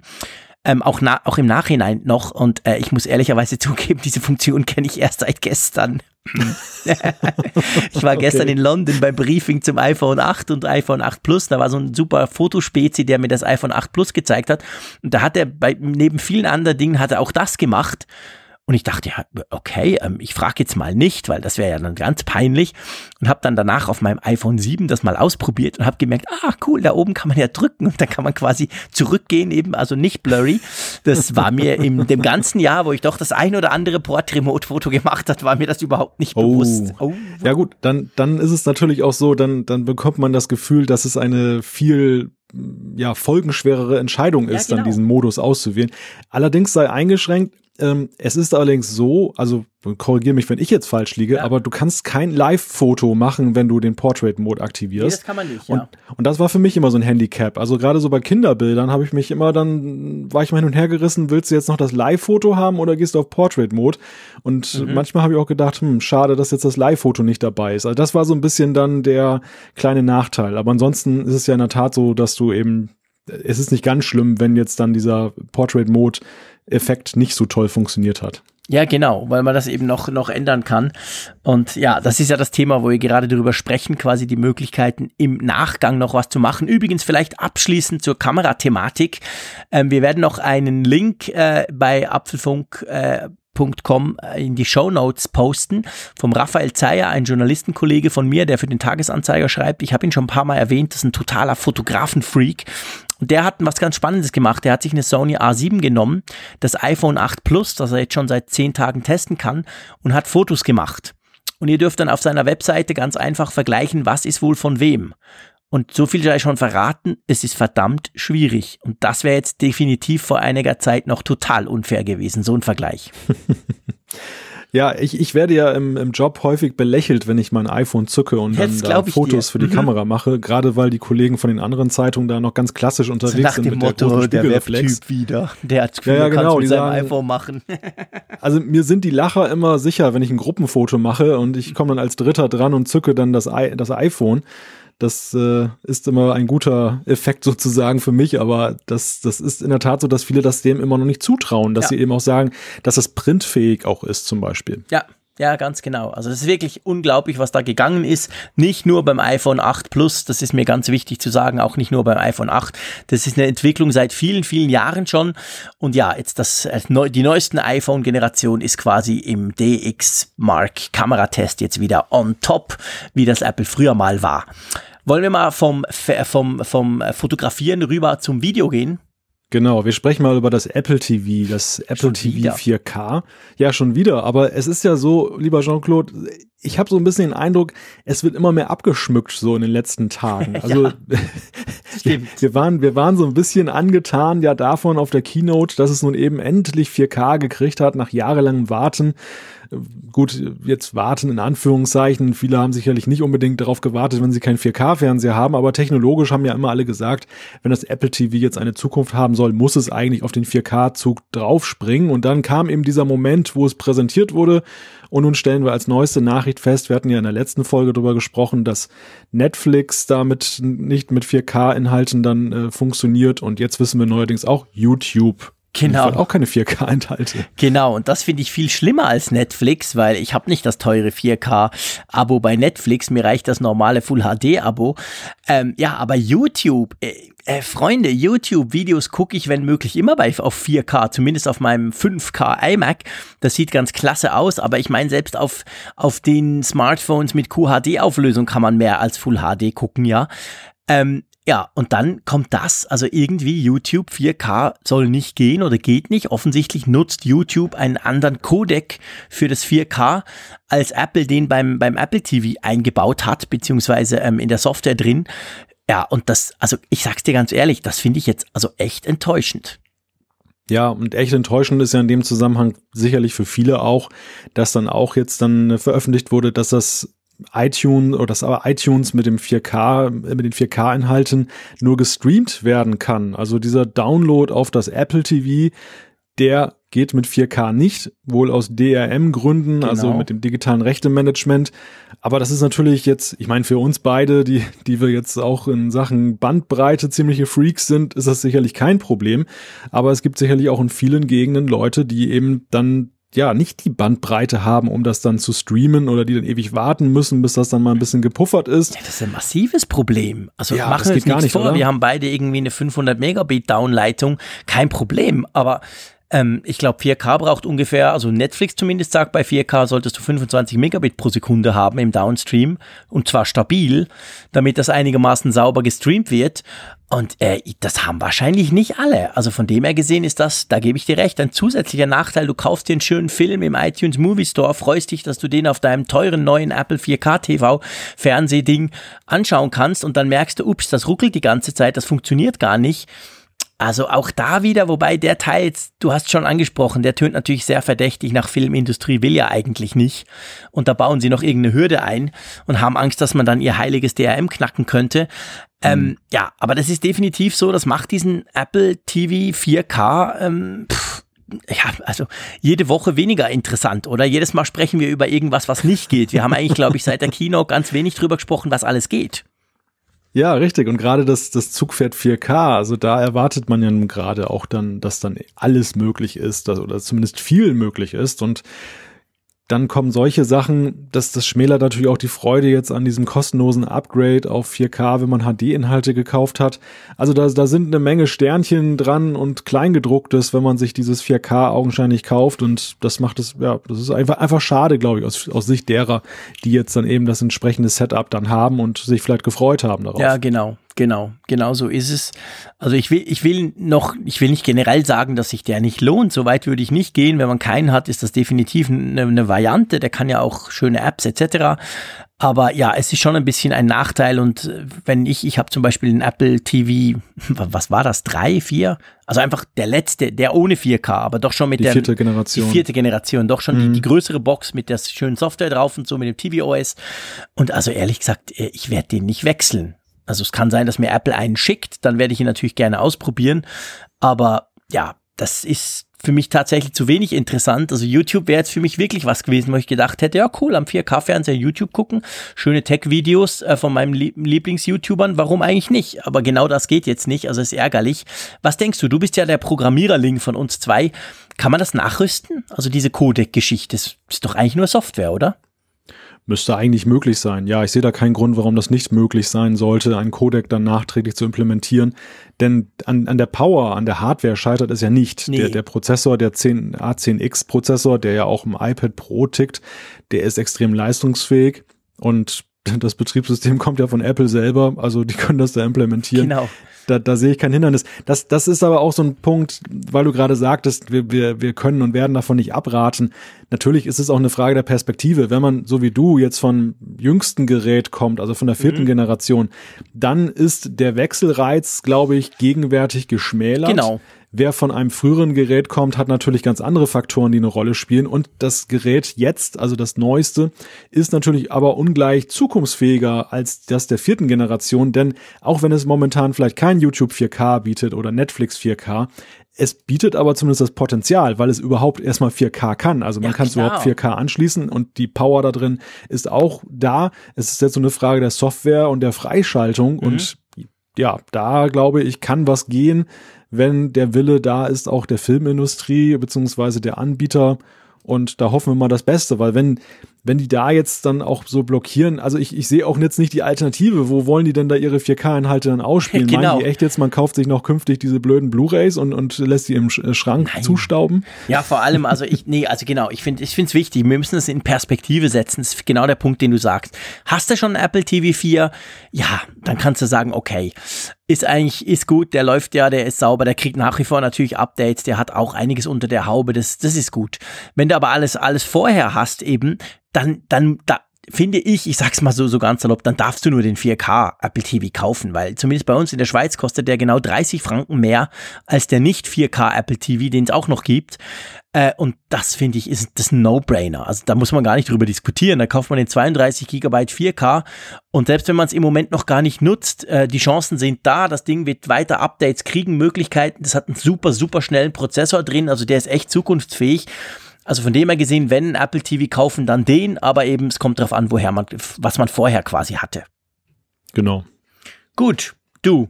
Speaker 3: Ähm, auch, na, auch im Nachhinein noch. Und äh, ich muss ehrlicherweise zugeben, diese Funktion kenne ich erst seit gestern. ich war gestern okay. in London beim Briefing zum iPhone 8 und iPhone 8 Plus. Da war so ein super Fotospezi, der mir das iPhone 8 Plus gezeigt hat. Und da hat er bei, neben vielen anderen Dingen hat er auch das gemacht. Und ich dachte, ja, okay, ähm, ich frage jetzt mal nicht, weil das wäre ja dann ganz peinlich. Und habe dann danach auf meinem iPhone 7 das mal ausprobiert und habe gemerkt, ah, cool, da oben kann man ja drücken und dann kann man quasi zurückgehen, eben, also nicht blurry. Das war mir in dem ganzen Jahr, wo ich doch das ein oder andere Port-Remote-Foto gemacht hat, war mir das überhaupt nicht oh. bewusst.
Speaker 2: Oh. Ja gut, dann, dann ist es natürlich auch so, dann, dann bekommt man das Gefühl, dass es eine viel ja folgenschwerere Entscheidung ist, ja, genau. dann diesen Modus auszuwählen. Allerdings sei eingeschränkt, ähm, es ist allerdings so, also korrigiere mich, wenn ich jetzt falsch liege, ja. aber du kannst kein Live-Foto machen, wenn du den Portrait-Mode aktivierst. Nee, das
Speaker 3: kann man nicht,
Speaker 2: ja. Und, und, das war für mich immer so ein Handicap. Also gerade so bei Kinderbildern habe ich mich immer dann, war ich mal hin und her gerissen, willst du jetzt noch das Live-Foto haben oder gehst du auf Portrait-Mode? Und mhm. manchmal habe ich auch gedacht, hm, schade, dass jetzt das Live-Foto nicht dabei ist. Also das war so ein bisschen dann der kleine Nachteil. Aber ansonsten ist es ja in der Tat so, dass du eben es ist nicht ganz schlimm, wenn jetzt dann dieser Portrait-Mode-Effekt nicht so toll funktioniert hat.
Speaker 3: Ja, genau, weil man das eben noch, noch ändern kann. Und ja, das ist ja das Thema, wo wir gerade darüber sprechen, quasi die Möglichkeiten im Nachgang noch was zu machen. Übrigens vielleicht abschließend zur Kamerathematik. Ähm, wir werden noch einen Link äh, bei Apfelfunk äh, Com äh, in die Show Notes posten vom Raphael Zeyer, ein Journalistenkollege von mir, der für den Tagesanzeiger schreibt. Ich habe ihn schon ein paar Mal erwähnt, das ist ein totaler Fotografenfreak. Und der hat was ganz Spannendes gemacht. Der hat sich eine Sony A7 genommen, das iPhone 8 Plus, das er jetzt schon seit zehn Tagen testen kann, und hat Fotos gemacht. Und ihr dürft dann auf seiner Webseite ganz einfach vergleichen, was ist wohl von wem. Und so viel sei schon verraten, es ist verdammt schwierig. Und das wäre jetzt definitiv vor einiger Zeit noch total unfair gewesen, so ein Vergleich.
Speaker 2: Ja, ich, ich werde ja im, im Job häufig belächelt, wenn ich mein iPhone zücke und Jetzt dann da Fotos dir. für die mhm. Kamera mache, gerade weil die Kollegen von den anderen Zeitungen da noch ganz klassisch unterwegs nach
Speaker 3: sind dem mit Motto, der, der Webtyp wieder, der hat
Speaker 2: ja, ja, genau,
Speaker 3: mit seinem sagen, iPhone machen.
Speaker 2: also mir sind die Lacher immer sicher, wenn ich ein Gruppenfoto mache und ich komme dann als Dritter dran und zücke dann das, I das iPhone. Das äh, ist immer ein guter Effekt sozusagen für mich, aber das, das ist in der Tat so, dass viele das dem immer noch nicht zutrauen, dass ja. sie eben auch sagen, dass es printfähig auch ist zum Beispiel.
Speaker 3: Ja, ja, ganz genau. Also es ist wirklich unglaublich, was da gegangen ist. Nicht nur beim iPhone 8 Plus, das ist mir ganz wichtig zu sagen, auch nicht nur beim iPhone 8. Das ist eine Entwicklung seit vielen, vielen Jahren schon. Und ja, jetzt das, äh, die neuesten iPhone-Generation ist quasi im DX Mark Kameratest jetzt wieder on top, wie das Apple früher mal war. Wollen wir mal vom, vom, vom Fotografieren rüber zum Video gehen?
Speaker 2: Genau, wir sprechen mal über das Apple TV, das Apple schon TV wieder. 4K. Ja, schon wieder, aber es ist ja so, lieber Jean-Claude, ich habe so ein bisschen den Eindruck, es wird immer mehr abgeschmückt so in den letzten Tagen. Also ja, wir, wir, waren wir waren so ein bisschen angetan ja davon auf der Keynote, dass es nun eben endlich 4K gekriegt hat nach jahrelangem Warten gut, jetzt warten in Anführungszeichen. Viele haben sicherlich nicht unbedingt darauf gewartet, wenn sie keinen 4K-Fernseher haben, aber technologisch haben ja immer alle gesagt, wenn das Apple TV jetzt eine Zukunft haben soll, muss es eigentlich auf den 4K-Zug draufspringen. Und dann kam eben dieser Moment, wo es präsentiert wurde. Und nun stellen wir als neueste Nachricht fest, wir hatten ja in der letzten Folge darüber gesprochen, dass Netflix damit nicht mit 4K-Inhalten dann äh, funktioniert. Und jetzt wissen wir neuerdings auch YouTube
Speaker 3: Genau.
Speaker 2: Auch keine 4K-Inhalte.
Speaker 3: Genau, und das finde ich viel schlimmer als Netflix, weil ich habe nicht das teure 4K-Abo bei Netflix, mir reicht das normale Full-HD-Abo. Ähm, ja, aber YouTube, äh, äh, Freunde, YouTube-Videos gucke ich, wenn möglich, immer bei auf 4K, zumindest auf meinem 5K iMac. Das sieht ganz klasse aus, aber ich meine, selbst auf, auf den Smartphones mit QHD-Auflösung kann man mehr als Full HD gucken, ja. Ähm, ja, und dann kommt das, also irgendwie YouTube 4K soll nicht gehen oder geht nicht. Offensichtlich nutzt YouTube einen anderen Codec für das 4K, als Apple den beim, beim Apple TV eingebaut hat, beziehungsweise ähm, in der Software drin. Ja, und das, also ich sag's dir ganz ehrlich, das finde ich jetzt also echt enttäuschend.
Speaker 2: Ja, und echt enttäuschend ist ja in dem Zusammenhang sicherlich für viele auch, dass dann auch jetzt dann veröffentlicht wurde, dass das iTunes oder dass aber iTunes mit dem 4K, mit den 4K-Inhalten nur gestreamt werden kann. Also dieser Download auf das Apple TV, der geht mit 4K nicht, wohl aus DRM-Gründen, genau. also mit dem digitalen Rechtemanagement. Aber das ist natürlich jetzt, ich meine, für uns beide, die, die wir jetzt auch in Sachen Bandbreite ziemliche Freaks sind, ist das sicherlich kein Problem. Aber es gibt sicherlich auch in vielen Gegenden Leute, die eben dann ja nicht die Bandbreite haben, um das dann zu streamen oder die dann ewig warten müssen, bis das dann mal ein bisschen gepuffert ist.
Speaker 3: Ja, das ist ein massives Problem. Also ja, machen wir uns gar nicht vor, oder? wir haben beide irgendwie eine 500 Megabit Downleitung, kein Problem, aber Ähm, ich glaube, 4K braucht ungefähr, also Netflix zumindest sagt, bei 4K solltest du 25 Megabit pro Sekunde haben im Downstream und zwar stabil, damit das einigermaßen sauber gestreamt wird. Und äh, das haben wahrscheinlich nicht alle. Also von dem her gesehen ist das, da gebe ich dir recht, ein zusätzlicher Nachteil. Du kaufst dir einen schönen Film im iTunes Movie Store, freust dich, dass du den auf deinem teuren neuen Apple 4K TV Fernsehding anschauen kannst und dann merkst du, ups, das ruckelt die ganze Zeit, das funktioniert gar nicht. Also auch da wieder, wobei der Teil jetzt, du hast schon angesprochen, der tönt natürlich sehr verdächtig nach Filmindustrie, will ja eigentlich nicht. Und da bauen sie noch irgendeine Hürde ein und haben Angst, dass man dann ihr heiliges DRM knacken könnte. Ähm, mhm. Ja, aber das ist definitiv so, das macht diesen Apple TV 4K, ähm, pff, ja, also jede Woche weniger interessant, oder? Jedes Mal sprechen wir über irgendwas, was nicht geht. Wir haben eigentlich, glaube ich, seit der Kino ganz wenig drüber gesprochen, was alles geht.
Speaker 2: Ja, richtig. Und gerade das, das Zugpferd 4K, also da erwartet man ja gerade auch dann, dass dann alles möglich ist, dass, oder zumindest viel möglich ist. Und dann kommen solche Sachen, dass das schmälert natürlich auch die Freude jetzt an diesem kostenlosen Upgrade auf 4K, wenn man HD-Inhalte gekauft hat. Also da, da sind eine Menge Sternchen dran und Kleingedrucktes, wenn man sich dieses 4K augenscheinlich kauft und das macht es, ja, das ist einfach, einfach schade, glaube ich, aus, aus Sicht derer, die jetzt dann eben das entsprechende Setup dann haben und sich vielleicht gefreut haben darauf.
Speaker 3: Ja, genau. Genau, genau so ist es. Also ich will, ich will noch, ich will nicht generell sagen, dass sich der nicht lohnt. So weit würde ich nicht gehen. Wenn man keinen hat, ist das definitiv eine, eine Variante. Der kann ja auch schöne Apps etc. Aber ja, es ist schon ein bisschen ein Nachteil. Und wenn ich, ich habe zum Beispiel einen Apple TV, was war das, drei, vier? Also einfach der letzte, der ohne 4K, aber doch schon mit
Speaker 2: die
Speaker 3: der
Speaker 2: vierte Generation.
Speaker 3: Die vierte Generation, doch schon mhm. die, die größere Box mit der schönen Software drauf und so mit dem TV OS. Und also ehrlich gesagt, äh, ich werde den nicht wechseln. Also es kann sein, dass mir Apple einen schickt, dann werde ich ihn natürlich gerne ausprobieren. Aber ja, das ist für mich tatsächlich zu wenig interessant. Also YouTube wäre jetzt für mich wirklich was gewesen, wo ich gedacht hätte, ja cool, am 4K-Fernseher YouTube gucken, schöne Tech-Videos äh, von meinem Lieblings-YouTubern, warum eigentlich nicht? Aber genau das geht jetzt nicht, also ist ärgerlich. Was denkst du? Du bist ja der Programmiererling von uns zwei. Kann man das nachrüsten? Also diese Codec-Geschichte, ist doch eigentlich nur Software, oder?
Speaker 2: Müsste eigentlich möglich sein. Ja, ich sehe da keinen Grund, warum das nicht möglich sein sollte, einen Codec dann nachträglich zu implementieren. Denn an, an der Power, an der Hardware scheitert es ja nicht. Nee. Der, der Prozessor, der 10, A10X Prozessor, der ja auch im iPad Pro tickt, der ist extrem leistungsfähig und das Betriebssystem kommt ja von Apple selber, also die können das da implementieren. Genau. Da, da sehe ich kein Hindernis. Das, das ist aber auch so ein Punkt, weil du gerade sagtest, wir, wir, wir können und werden davon nicht abraten. Natürlich ist es auch eine Frage der Perspektive. Wenn man, so wie du, jetzt von jüngsten Gerät kommt, also von der vierten mhm. Generation, dann ist der Wechselreiz, glaube ich, gegenwärtig geschmälert. Genau. Wer von einem früheren Gerät kommt, hat natürlich ganz andere Faktoren, die eine Rolle spielen. Und das Gerät jetzt, also das neueste, ist natürlich aber ungleich zukunftsfähiger als das der vierten Generation. Denn auch wenn es momentan vielleicht kein YouTube 4K bietet oder Netflix 4K, es bietet aber zumindest das Potenzial, weil es überhaupt erstmal 4K kann. Also man ja, kann es überhaupt 4K anschließen und die Power da drin ist auch da. Es ist jetzt so eine Frage der Software und der Freischaltung. Mhm. Und ja, da glaube ich, kann was gehen, wenn der Wille da ist, auch der Filmindustrie beziehungsweise der Anbieter. Und da hoffen wir mal das Beste, weil wenn wenn die da jetzt dann auch so blockieren, also ich, ich sehe auch jetzt nicht die Alternative. Wo wollen die denn da ihre 4K-Inhalte dann ausspielen? Genau. Meinen die echt jetzt, man kauft sich noch künftig diese blöden Blu-Rays und, und lässt die im äh, Schrank Nein. zustauben?
Speaker 3: Ja, vor allem, also ich, nee, also genau, ich finde ich finde es wichtig, wir müssen es in Perspektive setzen. Das ist genau der Punkt, den du sagst. Hast du schon Apple TV 4? Ja, dann kannst du sagen, okay, ist eigentlich, ist gut, der läuft ja, der ist sauber, der kriegt nach wie vor natürlich Updates, der hat auch einiges unter der Haube, das, das ist gut. Wenn du aber alles, alles vorher hast eben, dann, dann, da, finde ich, ich sag's mal so, so ganz salopp, dann darfst du nur den 4K Apple TV kaufen, weil zumindest bei uns in der Schweiz kostet der genau 30 Franken mehr als der nicht 4K Apple TV, den es auch noch gibt. Äh, und das finde ich, ist das No-Brainer. Also da muss man gar nicht drüber diskutieren. Da kauft man den 32 Gigabyte 4K und selbst wenn man es im Moment noch gar nicht nutzt, äh, die Chancen sind da. Das Ding wird weiter Updates kriegen, Möglichkeiten. Das hat einen super, super schnellen Prozessor drin, also der ist echt zukunftsfähig. Also von dem her gesehen, wenn Apple TV kaufen, dann den, aber eben es kommt darauf an, woher man, was man vorher quasi hatte.
Speaker 2: Genau.
Speaker 3: Gut, du.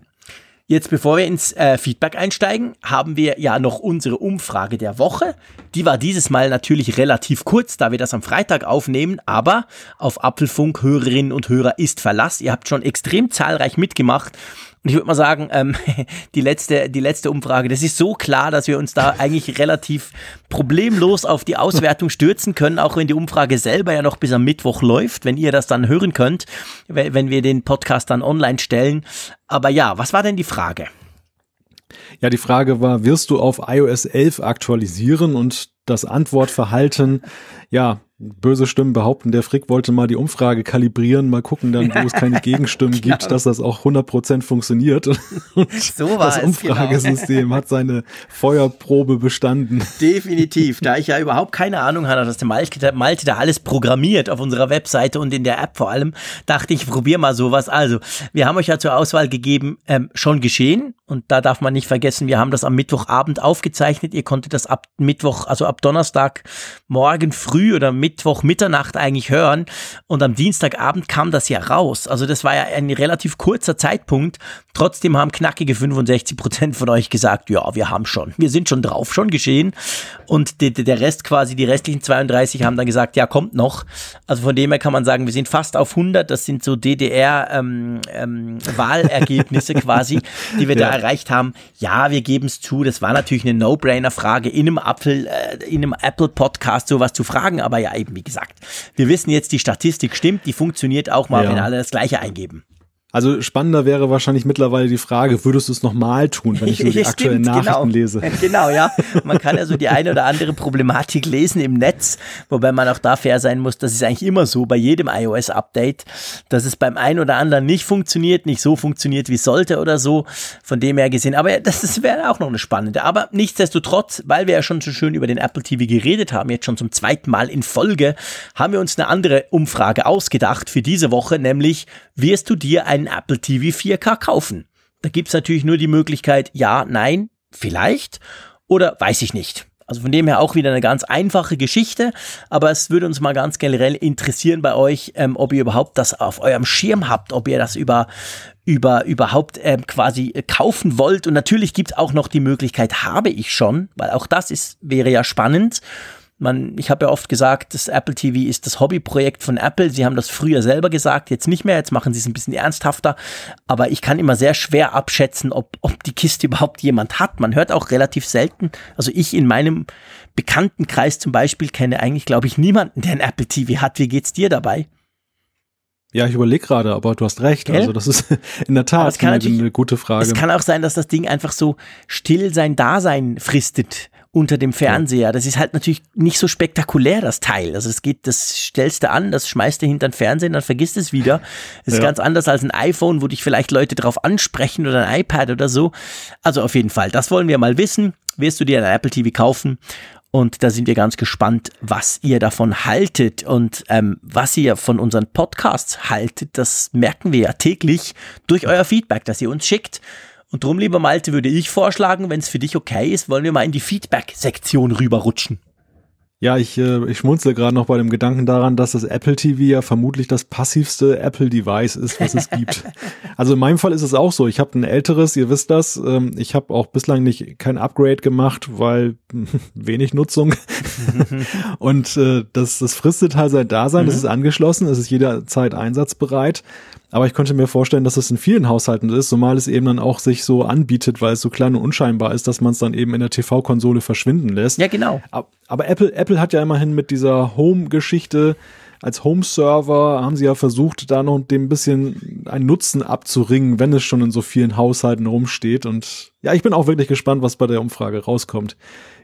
Speaker 3: Jetzt, bevor wir ins äh, Feedback einsteigen, haben wir ja noch unsere Umfrage der Woche. Die war dieses Mal natürlich relativ kurz, da wir das am Freitag aufnehmen, aber auf Apfelfunk Hörerinnen und Hörer ist Verlass. Ihr habt schon extrem zahlreich mitgemacht Und ich würde mal sagen, ähm, die, letzte, die letzte Umfrage, das ist so klar, dass wir uns da eigentlich relativ problemlos auf die Auswertung stürzen können, auch wenn die Umfrage selber ja noch bis am Mittwoch läuft, wenn ihr das dann hören könnt, wenn wir den Podcast dann online stellen. Aber ja, was war denn die Frage?
Speaker 2: Ja, die Frage war, wirst du auf iOS 11 aktualisieren? Und das Antwortverhalten, ja, böse Stimmen behaupten, der Frick wollte mal die Umfrage kalibrieren, mal gucken dann, wo es keine Gegenstimmen genau. gibt, dass das auch 100% funktioniert. Und so war das Umfragesystem genau. hat seine Feuerprobe bestanden.
Speaker 3: Definitiv. Da ich ja überhaupt keine Ahnung hatte, dass der Malte, Malte da alles programmiert auf unserer Webseite und in der App vor allem, dachte ich, probier mal sowas. Also, wir haben euch ja zur Auswahl gegeben, ähm, schon geschehen. Und da darf man nicht vergessen, wir haben das am Mittwochabend aufgezeichnet. Ihr konntet das ab Mittwoch, also ab Donnerstag morgen früh oder Mittwoch Mitternacht eigentlich hören. Und am Dienstagabend kam das ja raus. Also das war ja ein relativ kurzer Zeitpunkt. Trotzdem haben knackige 65 Prozent von euch gesagt, ja, wir haben schon. Wir sind schon drauf, schon geschehen. Und der Rest quasi, die restlichen 32 haben dann gesagt, ja, kommt noch. Also von dem her kann man sagen, wir sind fast auf 100. Das sind so DDR-Wahlergebnisse ähm, ähm, quasi, die wir ja. da erreicht haben, ja, wir geben es zu, das war natürlich eine No-Brainer-Frage, in einem Apple, äh, in einem Apple-Podcast sowas zu fragen, aber ja, eben wie gesagt, wir wissen jetzt, die Statistik stimmt, die funktioniert auch mal, ja. wenn alle das Gleiche eingeben.
Speaker 2: Also spannender wäre wahrscheinlich mittlerweile die Frage, würdest du es nochmal tun, wenn ich nur die aktuellen Stimmt, Nachrichten
Speaker 3: genau.
Speaker 2: lese?
Speaker 3: Genau, ja. Man kann ja so die eine oder andere Problematik lesen im Netz, wobei man auch da fair sein muss, das ist eigentlich immer so bei jedem iOS-Update, dass es beim einen oder anderen nicht funktioniert, nicht so funktioniert, wie es sollte oder so. Von dem her gesehen. Aber das wäre auch noch eine spannende. Aber nichtsdestotrotz, weil wir ja schon so schön über den Apple TV geredet haben, jetzt schon zum zweiten Mal in Folge, haben wir uns eine andere Umfrage ausgedacht für diese Woche, nämlich wirst du dir ein einen Apple TV 4K kaufen? Da gibt es natürlich nur die Möglichkeit, ja, nein, vielleicht oder weiß ich nicht. Also von dem her auch wieder eine ganz einfache Geschichte, aber es würde uns mal ganz generell interessieren bei euch, ähm, ob ihr überhaupt das auf eurem Schirm habt, ob ihr das über, über überhaupt ähm, quasi kaufen wollt. Und natürlich gibt es auch noch die Möglichkeit, habe ich schon, weil auch das ist, wäre ja spannend. Man, ich habe ja oft gesagt, das Apple TV ist das Hobbyprojekt von Apple. Sie haben das früher selber gesagt, jetzt nicht mehr. Jetzt machen sie es ein bisschen ernsthafter. Aber ich kann immer sehr schwer abschätzen, ob, ob die Kiste überhaupt jemand hat. Man hört auch relativ selten. Also ich in meinem Bekanntenkreis zum Beispiel kenne eigentlich, glaube ich, niemanden, der ein Apple TV hat. Wie geht's dir dabei?
Speaker 2: Ja, ich überlege gerade, aber du hast recht. Gell? Also das ist in der Tat eine, eine gute Frage.
Speaker 3: Es kann auch sein, dass das Ding einfach so still sein Dasein fristet unter dem Fernseher. Das ist halt natürlich nicht so spektakulär, das Teil. Also es geht, das stellst du an, das schmeißt du hinter den Fernseher, dann vergisst es wieder. Das ist ja. ganz anders als ein iPhone, wo dich vielleicht Leute drauf ansprechen oder ein iPad oder so. Also auf jeden Fall, das wollen wir mal wissen. Wirst du dir ein Apple TV kaufen? Und da sind wir ganz gespannt, was ihr davon haltet und ähm, was ihr von unseren Podcasts haltet. Das merken wir ja täglich durch euer Feedback, das ihr uns schickt. Und drum, lieber Malte, würde ich vorschlagen, wenn es für dich okay ist, wollen wir mal in die Feedback-Sektion rüberrutschen.
Speaker 2: Ja, ich, äh, ich schmunzle gerade noch bei dem Gedanken daran, dass das Apple TV ja vermutlich das passivste Apple-Device ist, was es gibt. also in meinem Fall ist es auch so. Ich habe ein älteres, ihr wisst das. Ähm, ich habe auch bislang nicht kein Upgrade gemacht, weil wenig Nutzung. Und äh, das, das fristet halt sein Dasein, mhm. das ist angeschlossen, es ist jederzeit einsatzbereit. Aber ich könnte mir vorstellen, dass es in vielen Haushalten ist, zumal es eben dann auch sich so anbietet, weil es so klein und unscheinbar ist, dass man es dann eben in der TV-Konsole verschwinden lässt.
Speaker 3: Ja, genau.
Speaker 2: Aber Apple, Apple hat ja immerhin mit dieser Home-Geschichte als Home-Server haben sie ja versucht, da noch dem ein bisschen einen Nutzen abzuringen, wenn es schon in so vielen Haushalten rumsteht. Und ja, ich bin auch wirklich gespannt, was bei der Umfrage rauskommt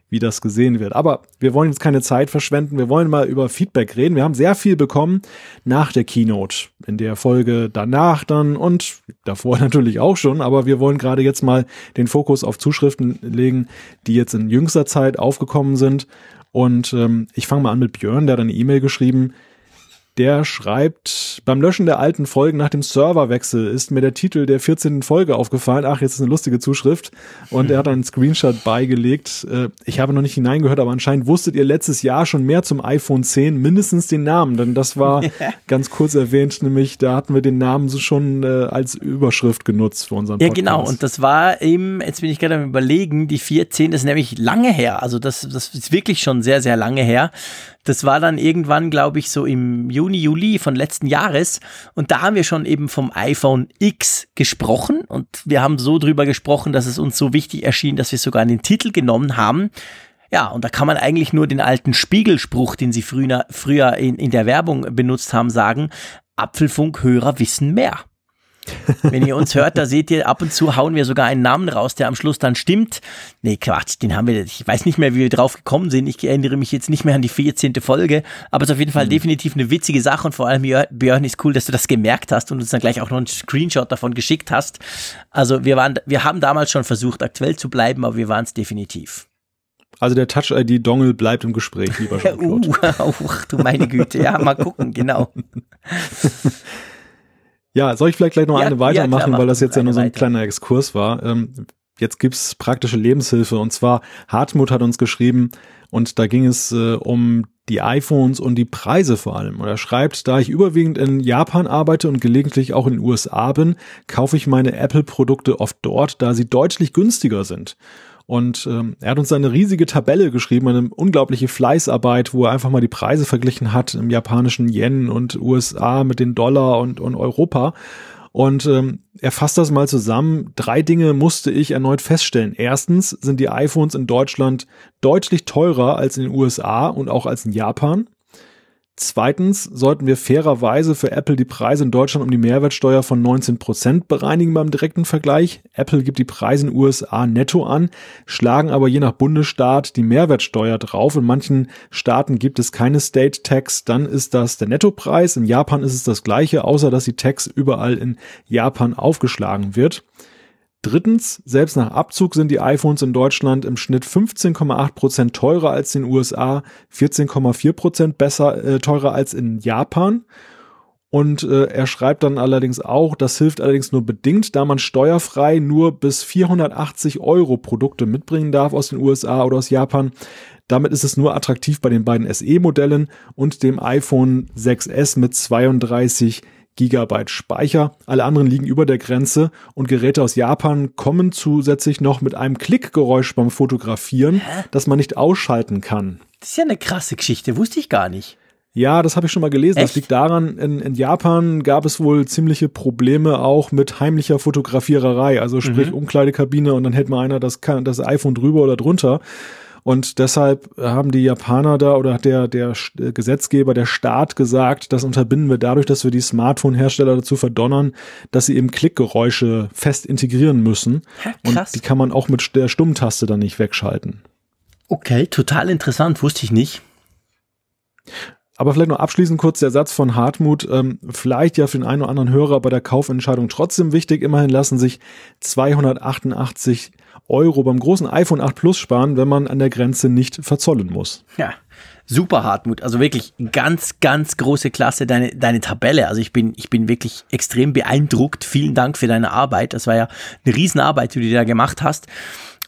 Speaker 2: wie das gesehen wird. Aber wir wollen jetzt keine Zeit verschwenden. Wir wollen mal über Feedback reden. Wir haben sehr viel bekommen nach der Keynote, in der Folge danach dann und davor natürlich auch schon. Aber wir wollen gerade jetzt mal den Fokus auf Zuschriften legen, die jetzt in jüngster Zeit aufgekommen sind. Und ähm, ich fange mal an mit Björn, der hat eine E-Mail geschrieben der schreibt, beim Löschen der alten Folgen nach dem Serverwechsel ist mir der Titel der 14. Folge aufgefallen. Ach, jetzt ist eine lustige Zuschrift. Und er hat einen Screenshot beigelegt. Äh, ich habe noch nicht hineingehört, aber anscheinend wusstet ihr letztes Jahr schon mehr zum iPhone 10, mindestens den Namen, denn das war ganz kurz erwähnt, nämlich da hatten wir den Namen so schon äh, als Überschrift genutzt für unseren
Speaker 3: Podcast. Ja, genau. Und das war eben, jetzt bin ich gerade am überlegen, die 14, das ist nämlich lange her. Also das, das ist wirklich schon sehr, sehr lange her Das war dann irgendwann, glaube ich, so im Juni, Juli von letzten Jahres. Und da haben wir schon eben vom iPhone X gesprochen. Und wir haben so drüber gesprochen, dass es uns so wichtig erschien, dass wir sogar den Titel genommen haben. Ja, und da kann man eigentlich nur den alten Spiegelspruch, den sie früher, früher in, in der Werbung benutzt haben, sagen. Apfelfunkhörer wissen mehr. Wenn ihr uns hört, da seht ihr, ab und zu hauen wir sogar einen Namen raus, der am Schluss dann stimmt. Nee, Quatsch, den haben wir, ich weiß nicht mehr, wie wir drauf gekommen sind. Ich erinnere mich jetzt nicht mehr an die 14. Folge, aber es ist auf jeden Fall mhm. definitiv eine witzige Sache und vor allem, Björn, ist cool, dass du das gemerkt hast und uns dann gleich auch noch einen Screenshot davon geschickt hast. Also wir waren, wir haben damals schon versucht, aktuell zu bleiben, aber wir waren es definitiv.
Speaker 2: Also der Touch-ID-Dongle bleibt im Gespräch, lieber Jean-Claude.
Speaker 3: uh, oh, du meine Güte, ja, mal gucken, genau.
Speaker 2: Ja, soll ich vielleicht gleich noch ja, eine weitermachen, ja, klar, weil das jetzt ja nur so ein weiter. kleiner Exkurs war. Ähm, jetzt gibt's praktische Lebenshilfe und zwar Hartmut hat uns geschrieben und da ging es äh, um die iPhones und die Preise vor allem. Und er schreibt, da ich überwiegend in Japan arbeite und gelegentlich auch in den USA bin, kaufe ich meine Apple-Produkte oft dort, da sie deutlich günstiger sind. Und ähm, er hat uns eine riesige Tabelle geschrieben, eine unglaubliche Fleißarbeit, wo er einfach mal die Preise verglichen hat im japanischen Yen und USA mit den Dollar und, und Europa. Und ähm, er fasst das mal zusammen. Drei Dinge musste ich erneut feststellen. Erstens sind die iPhones in Deutschland deutlich teurer als in den USA und auch als in Japan. Zweitens sollten wir fairerweise für Apple die Preise in Deutschland um die Mehrwertsteuer von 19 Prozent bereinigen beim direkten Vergleich. Apple gibt die Preise in USA netto an, schlagen aber je nach Bundesstaat die Mehrwertsteuer drauf. In manchen Staaten gibt es keine State Tax, dann ist das der Nettopreis. In Japan ist es das gleiche, außer dass die Tax überall in Japan aufgeschlagen wird. Drittens, selbst nach Abzug sind die iPhones in Deutschland im Schnitt 15,8 Prozent teurer als in den USA, 14,4 Prozent besser äh, teurer als in Japan. Und äh, er schreibt dann allerdings auch, das hilft allerdings nur bedingt, da man steuerfrei nur bis 480 Euro Produkte mitbringen darf aus den USA oder aus Japan. Damit ist es nur attraktiv bei den beiden SE-Modellen und dem iPhone 6S mit 32 Gigabyte Speicher. Alle anderen liegen über der Grenze und Geräte aus Japan kommen zusätzlich noch mit einem Klickgeräusch beim Fotografieren, Hä? das man nicht ausschalten kann.
Speaker 3: Das ist ja eine krasse Geschichte, wusste ich gar nicht.
Speaker 2: Ja, das habe ich schon mal gelesen. Echt? Das liegt daran, in, in Japan gab es wohl ziemliche Probleme auch mit heimlicher Fotografiererei. Also sprich mhm. Umkleidekabine und dann hält mal einer das, das iPhone drüber oder drunter. Und deshalb haben die Japaner da oder hat der, der Gesetzgeber, der Staat gesagt, das unterbinden wir dadurch, dass wir die Smartphone-Hersteller dazu verdonnern, dass sie eben Klickgeräusche fest integrieren müssen. Ja, und die kann man auch mit der Stummtaste dann nicht wegschalten.
Speaker 3: Okay, total interessant, wusste ich nicht.
Speaker 2: Aber vielleicht noch abschließend kurz der Satz von Hartmut, ähm, vielleicht ja für den einen oder anderen Hörer bei der Kaufentscheidung trotzdem wichtig. Immerhin lassen sich 288 Euro beim großen iPhone 8 Plus sparen, wenn man an der Grenze nicht verzollen muss.
Speaker 3: Ja, super Hartmut. Also wirklich ganz, ganz große Klasse, deine, deine Tabelle. Also ich bin, ich bin wirklich extrem beeindruckt. Vielen Dank für deine Arbeit. Das war ja eine Riesenarbeit, die du da gemacht hast.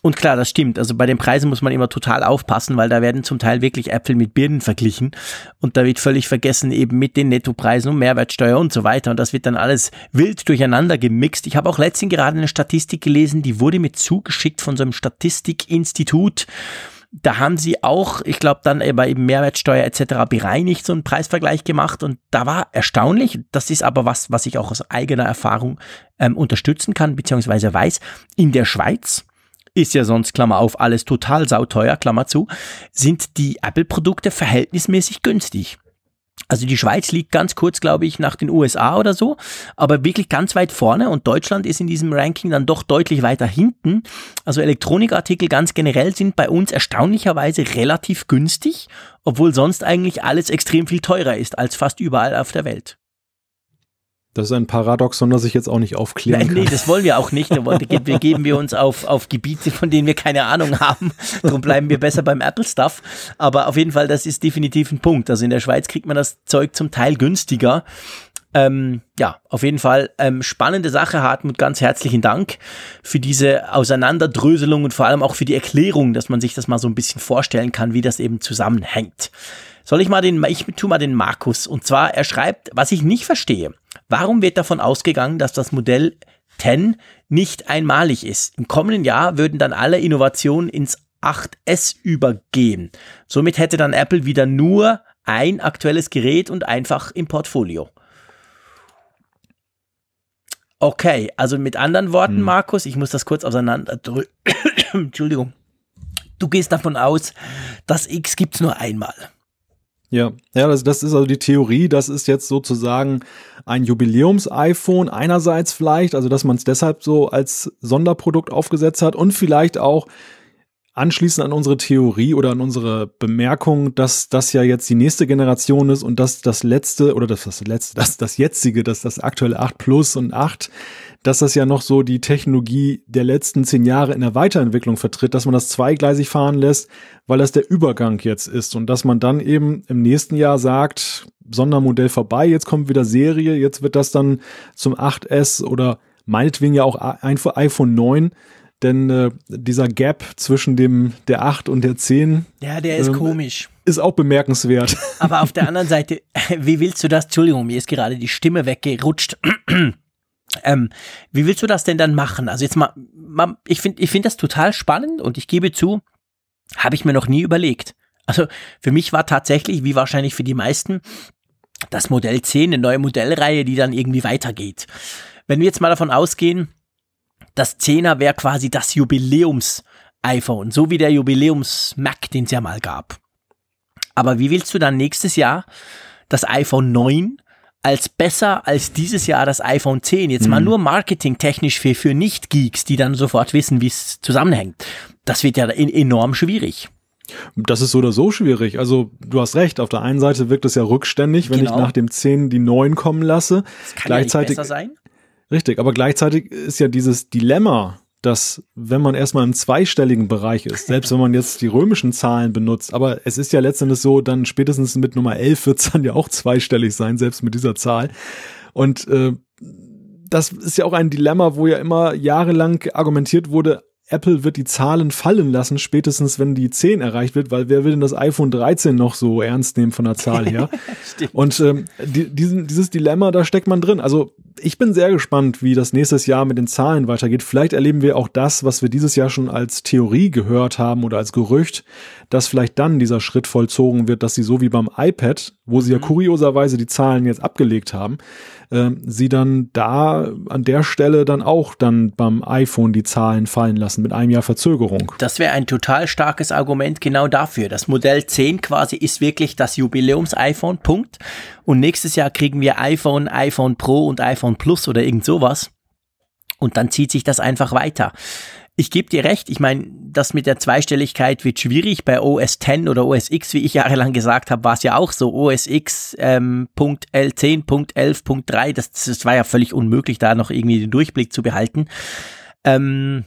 Speaker 3: Und klar, das stimmt. Also bei den Preisen muss man immer total aufpassen, weil da werden zum Teil wirklich Äpfel mit Birnen verglichen und da wird völlig vergessen eben mit den Nettopreisen und Mehrwertsteuer und so weiter und das wird dann alles wild durcheinander gemixt. Ich habe auch letztens gerade eine Statistik gelesen, die wurde mir zugeschickt von so einem Statistikinstitut. Da haben sie auch, ich glaube, dann bei eben Mehrwertsteuer etc. bereinigt so einen Preisvergleich gemacht und da war erstaunlich, das ist aber was, was ich auch aus eigener Erfahrung ähm, unterstützen kann, beziehungsweise weiß, in der Schweiz ist ja sonst, Klammer auf, alles total sauteuer, Klammer zu, sind die Apple-Produkte verhältnismäßig günstig. Also die Schweiz liegt ganz kurz, glaube ich, nach den USA oder so, aber wirklich ganz weit vorne und Deutschland ist in diesem Ranking dann doch deutlich weiter hinten. Also Elektronikartikel ganz generell sind bei uns erstaunlicherweise relativ günstig, obwohl sonst eigentlich alles extrem viel teurer ist als fast überall auf der Welt.
Speaker 2: Das ist ein Paradoxon, das ich jetzt auch nicht aufklären Nein, kann.
Speaker 3: Nee, das wollen wir auch nicht. Wir geben wir uns auf, auf Gebiete, von denen wir keine Ahnung haben. Darum bleiben wir besser beim Apple-Stuff. Aber auf jeden Fall, das ist definitiv ein Punkt. Also in der Schweiz kriegt man das Zeug zum Teil günstiger. Ähm, ja, auf jeden Fall ähm, spannende Sache, Hartmut. Ganz herzlichen Dank für diese Auseinanderdröselung und vor allem auch für die Erklärung, dass man sich das mal so ein bisschen vorstellen kann, wie das eben zusammenhängt. Soll ich mal den, ich tu mal den Markus. Und zwar, er schreibt, was ich nicht verstehe. Warum wird davon ausgegangen, dass das Modell 10 nicht einmalig ist? Im kommenden Jahr würden dann alle Innovationen ins 8S übergehen. Somit hätte dann Apple wieder nur ein aktuelles Gerät und einfach im Portfolio. Okay, also mit anderen Worten, hm. Markus, ich muss das kurz auseinanderdrücken. Entschuldigung. Du gehst davon aus, das X gibt es nur einmal.
Speaker 2: Ja, ja, das, das ist also die Theorie, das ist jetzt sozusagen ein Jubiläums-iPhone einerseits vielleicht, also dass man es deshalb so als Sonderprodukt aufgesetzt hat und vielleicht auch anschließend an unsere Theorie oder an unsere Bemerkung, dass das ja jetzt die nächste Generation ist und dass das letzte oder das, das letzte, das, das jetzige, dass das aktuelle 8 Plus und 8, dass das ja noch so die Technologie der letzten zehn Jahre in der Weiterentwicklung vertritt, dass man das zweigleisig fahren lässt, weil das der Übergang jetzt ist und dass man dann eben im nächsten Jahr sagt, Sondermodell vorbei, jetzt kommt wieder Serie, jetzt wird das dann zum 8S oder meinetwegen ja auch iPhone 9 denn äh, dieser Gap zwischen dem der 8 und der 10
Speaker 3: Ja, der ist äh, komisch.
Speaker 2: Ist auch bemerkenswert.
Speaker 3: Aber auf der anderen Seite, wie willst du das? Entschuldigung, mir ist gerade die Stimme weggerutscht. Ähm, wie willst du das denn dann machen? Also jetzt mal, mal ich finde ich finde das total spannend und ich gebe zu, habe ich mir noch nie überlegt. Also für mich war tatsächlich, wie wahrscheinlich für die meisten, das Modell 10 eine neue Modellreihe, die dann irgendwie weitergeht. Wenn wir jetzt mal davon ausgehen, das 10er wäre quasi das Jubiläums-iPhone, so wie der Jubiläums-Mac, den es ja mal gab. Aber wie willst du dann nächstes Jahr das iPhone 9 als besser als dieses Jahr das iPhone 10. Jetzt mhm. mal nur marketingtechnisch für, für Nicht-Geeks, die dann sofort wissen, wie es zusammenhängt. Das wird ja enorm schwierig.
Speaker 2: Das ist so oder so schwierig. Also du hast recht, auf der einen Seite wirkt es ja rückständig, wenn genau. ich nach dem 10 die 9 kommen lasse.
Speaker 3: Das kann Gleichzeitig, ja nicht besser sein.
Speaker 2: Richtig, aber gleichzeitig ist ja dieses Dilemma, dass wenn man erstmal im zweistelligen Bereich ist, selbst wenn man jetzt die römischen Zahlen benutzt, aber es ist ja letztendlich so, dann spätestens mit Nummer 11 wird es dann ja auch zweistellig sein, selbst mit dieser Zahl. Und äh, das ist ja auch ein Dilemma, wo ja immer jahrelang argumentiert wurde, Apple wird die Zahlen fallen lassen, spätestens wenn die 10 erreicht wird, weil wer will denn das iPhone 13 noch so ernst nehmen von der Zahl her? und ähm, die, diesen, dieses Dilemma, da steckt man drin. Also ich bin sehr gespannt, wie das nächstes Jahr mit den Zahlen weitergeht. Vielleicht erleben wir auch das, was wir dieses Jahr schon als Theorie gehört haben oder als Gerücht, dass vielleicht dann dieser Schritt vollzogen wird, dass sie so wie beim iPad, wo sie ja mhm. kurioserweise die Zahlen jetzt abgelegt haben, äh, sie dann da an der Stelle dann auch dann beim iPhone die Zahlen fallen lassen mit einem Jahr Verzögerung.
Speaker 3: Das wäre ein total starkes Argument genau dafür. Das Modell 10 quasi ist wirklich das Jubiläums-iPhone, Punkt. Und nächstes Jahr kriegen wir iPhone, iPhone Pro und iPhone Plus oder irgend sowas. Und dann zieht sich das einfach weiter ich gebe dir recht, ich meine, das mit der Zweistelligkeit wird schwierig. Bei OS X oder OS X, wie ich jahrelang gesagt habe, war es ja auch so. OS X ähm, Punkt L10, Punkt 11, Punkt 3, das, das war ja völlig unmöglich, da noch irgendwie den Durchblick zu behalten. Ähm,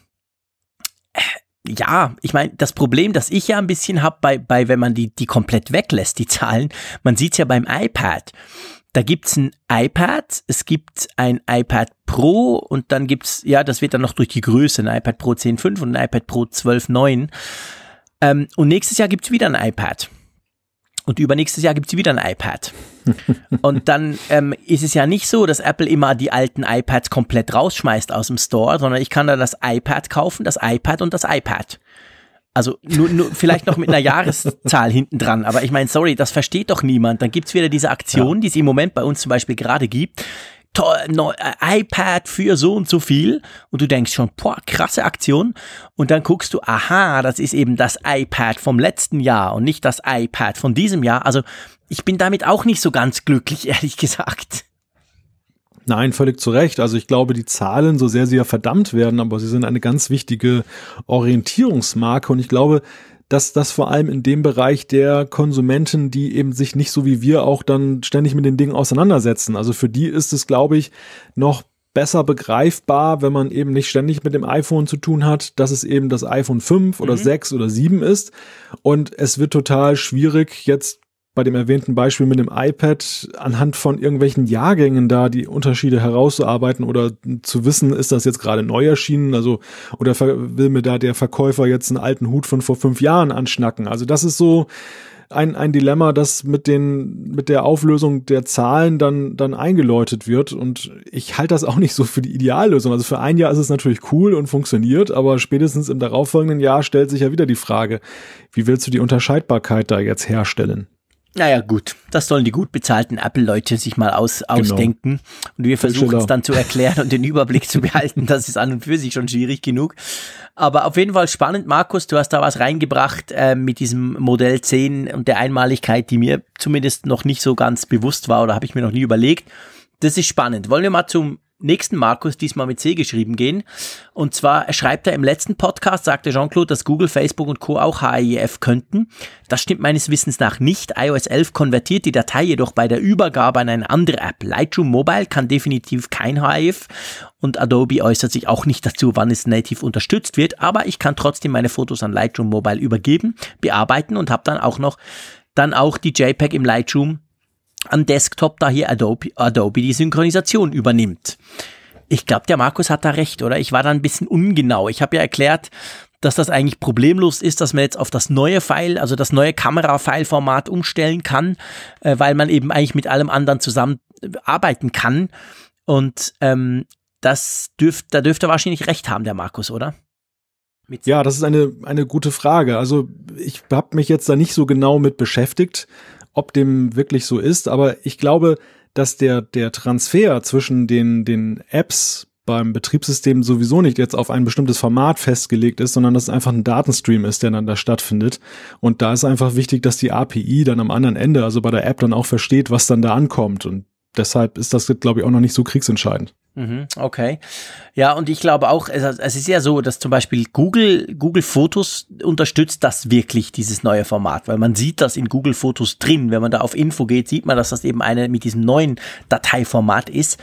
Speaker 3: ja, ich meine, das Problem, das ich ja ein bisschen habe, bei, bei, wenn man die, die komplett weglässt, die Zahlen, man sieht es ja beim iPad. Da gibt's ein iPad, es gibt ein iPad Pro und dann gibt's, ja, das wird dann noch durch die Größe, ein iPad Pro 10.5 und ein iPad Pro 12.9. Ähm, und nächstes Jahr gibt's wieder ein iPad. Und übernächstes Jahr gibt's wieder ein iPad. und dann ähm, ist es ja nicht so, dass Apple immer die alten iPads komplett rausschmeißt aus dem Store, sondern ich kann da das iPad kaufen, das iPad und das iPad. Also nur, nur vielleicht noch mit einer Jahreszahl hinten dran. Aber ich meine, sorry, das versteht doch niemand. Dann gibt's wieder diese Aktion, ja. die es im Moment bei uns zum Beispiel gerade gibt. Toll, no, äh, iPad für so und so viel. Und du denkst schon, boah, krasse Aktion. Und dann guckst du, aha, das ist eben das iPad vom letzten Jahr und nicht das iPad von diesem Jahr. Also ich bin damit auch nicht so ganz glücklich, ehrlich gesagt.
Speaker 2: Nein, völlig zu Recht. Also ich glaube, die Zahlen, so sehr sie ja verdammt werden, aber sie sind eine ganz wichtige Orientierungsmarke und ich glaube, dass das vor allem in dem Bereich der Konsumenten, die eben sich nicht so wie wir auch dann ständig mit den Dingen auseinandersetzen. Also für die ist es, glaube ich, noch besser begreifbar, wenn man eben nicht ständig mit dem iPhone zu tun hat, dass es eben das iPhone 5 oder mhm. 6 oder 7 ist. Und es wird total schwierig, jetzt bei dem erwähnten Beispiel mit dem iPad anhand von irgendwelchen Jahrgängen da die Unterschiede herauszuarbeiten oder zu wissen, ist das jetzt gerade neu erschienen, also oder will mir da der Verkäufer jetzt einen alten Hut von vor fünf Jahren anschnacken. Also das ist so ein, ein Dilemma, das mit den, mit der Auflösung der Zahlen dann, dann eingeläutet wird. Und ich halte das auch nicht so für die Ideallösung. Also für ein Jahr ist es natürlich cool und funktioniert, aber spätestens im darauffolgenden Jahr stellt sich ja wieder die Frage, wie willst du die Unterscheidbarkeit da jetzt herstellen?
Speaker 3: Naja, gut. Das sollen die gut bezahlten Apple-Leute sich mal aus, genau. ausdenken. Und wir versuchen es dann zu erklären und den Überblick zu behalten. Das ist an und für sich schon schwierig genug. Aber auf jeden Fall spannend, Markus. Du hast da was reingebracht äh, mit diesem Modell 10 und der Einmaligkeit, die mir zumindest noch nicht so ganz bewusst war oder habe ich mir noch nie überlegt. Das ist spannend. Wollen wir mal zum nächsten Markus, diesmal mit C geschrieben, gehen. Und zwar schreibt er im letzten Podcast, sagte Jean-Claude, dass Google, Facebook und Co. auch HIF könnten. Das stimmt meines Wissens nach nicht. iOS 11 konvertiert die Datei jedoch bei der Übergabe an eine andere App. Lightroom Mobile kann definitiv kein HIF und Adobe äußert sich auch nicht dazu, wann es native unterstützt wird. Aber ich kann trotzdem meine Fotos an Lightroom Mobile übergeben, bearbeiten und habe dann auch noch dann auch die JPEG im Lightroom am Desktop, da hier Adobe, Adobe die Synchronisation übernimmt. Ich glaube, der Markus hat da recht, oder? Ich war da ein bisschen ungenau. Ich habe ja erklärt, dass das eigentlich problemlos ist, dass man jetzt auf das neue File, also das neue Kamera-File-Format umstellen kann, äh, weil man eben eigentlich mit allem anderen zusammen äh, arbeiten kann. Und ähm, das dürft, da dürfte wahrscheinlich recht haben, der Markus, oder?
Speaker 2: Ja, das ist eine, eine gute Frage. Also ich habe mich jetzt da nicht so genau mit beschäftigt ob dem wirklich so ist, aber ich glaube, dass der, der Transfer zwischen den, den Apps beim Betriebssystem sowieso nicht jetzt auf ein bestimmtes Format festgelegt ist, sondern dass es einfach ein Datenstream ist, der dann da stattfindet. Und da ist einfach wichtig, dass die API dann am anderen Ende, also bei der App dann auch versteht, was dann da ankommt. Und deshalb ist das, glaube ich, auch noch nicht so kriegsentscheidend.
Speaker 3: Mhm, okay. Ja, und ich glaube auch, es, es, ist ja so, dass zum Beispiel Google, Google Fotos unterstützt das wirklich, dieses neue Format, weil man sieht das in Google Fotos drin. Wenn man da auf Info geht, sieht man, dass das eben eine mit diesem neuen Dateiformat ist.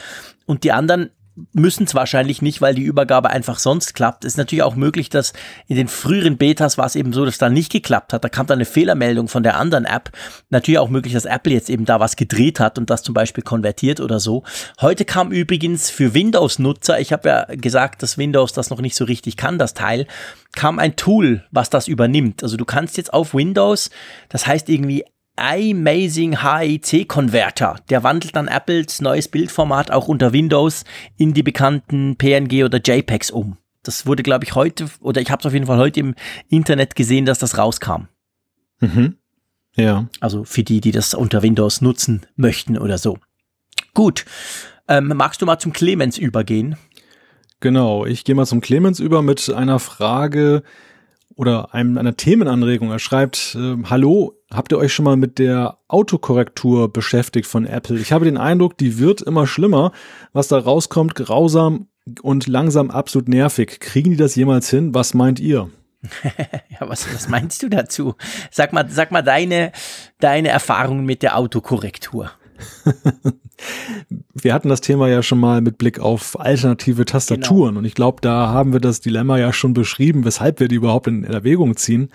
Speaker 3: Und die anderen müssen es wahrscheinlich nicht, weil die Übergabe einfach sonst klappt. Es ist natürlich auch möglich, dass in den früheren Betas war es eben so, dass da nicht geklappt hat. Da kam dann eine Fehlermeldung von der anderen App. Natürlich auch möglich, dass Apple jetzt eben da was gedreht hat und das zum Beispiel konvertiert oder so. Heute kam übrigens für Windows-Nutzer, ich habe ja gesagt, dass Windows das noch nicht so richtig kann, das Teil, kam ein Tool, was das übernimmt. Also du kannst jetzt auf Windows, das heißt irgendwie iMazing HEC Converter. Der wandelt dann Apples neues Bildformat auch unter Windows in die bekannten PNG oder JPEGs um. Das wurde, glaube ich, heute, oder ich habe es auf jeden Fall heute im Internet gesehen, dass das rauskam.
Speaker 2: Mhm. Ja.
Speaker 3: Also für die, die das unter Windows nutzen möchten oder so. Gut. Ähm, magst du mal zum Clemens übergehen?
Speaker 2: Genau, ich gehe mal zum Clemens über mit einer Frage, oder einem, einer Themenanregung. Er schreibt, äh, hallo, habt ihr euch schon mal mit der Autokorrektur beschäftigt von Apple? Ich habe den Eindruck, die wird immer schlimmer. Was da rauskommt, grausam und langsam absolut nervig. Kriegen die das jemals hin? Was meint ihr?
Speaker 3: ja, was, was meinst du dazu? Sag mal, sag mal deine, deine Erfahrungen mit der Autokorrektur.
Speaker 2: wir hatten das Thema ja schon mal mit Blick auf alternative Tastaturen genau. und ich glaube, da haben wir das Dilemma ja schon beschrieben, weshalb wir die überhaupt in Erwägung ziehen,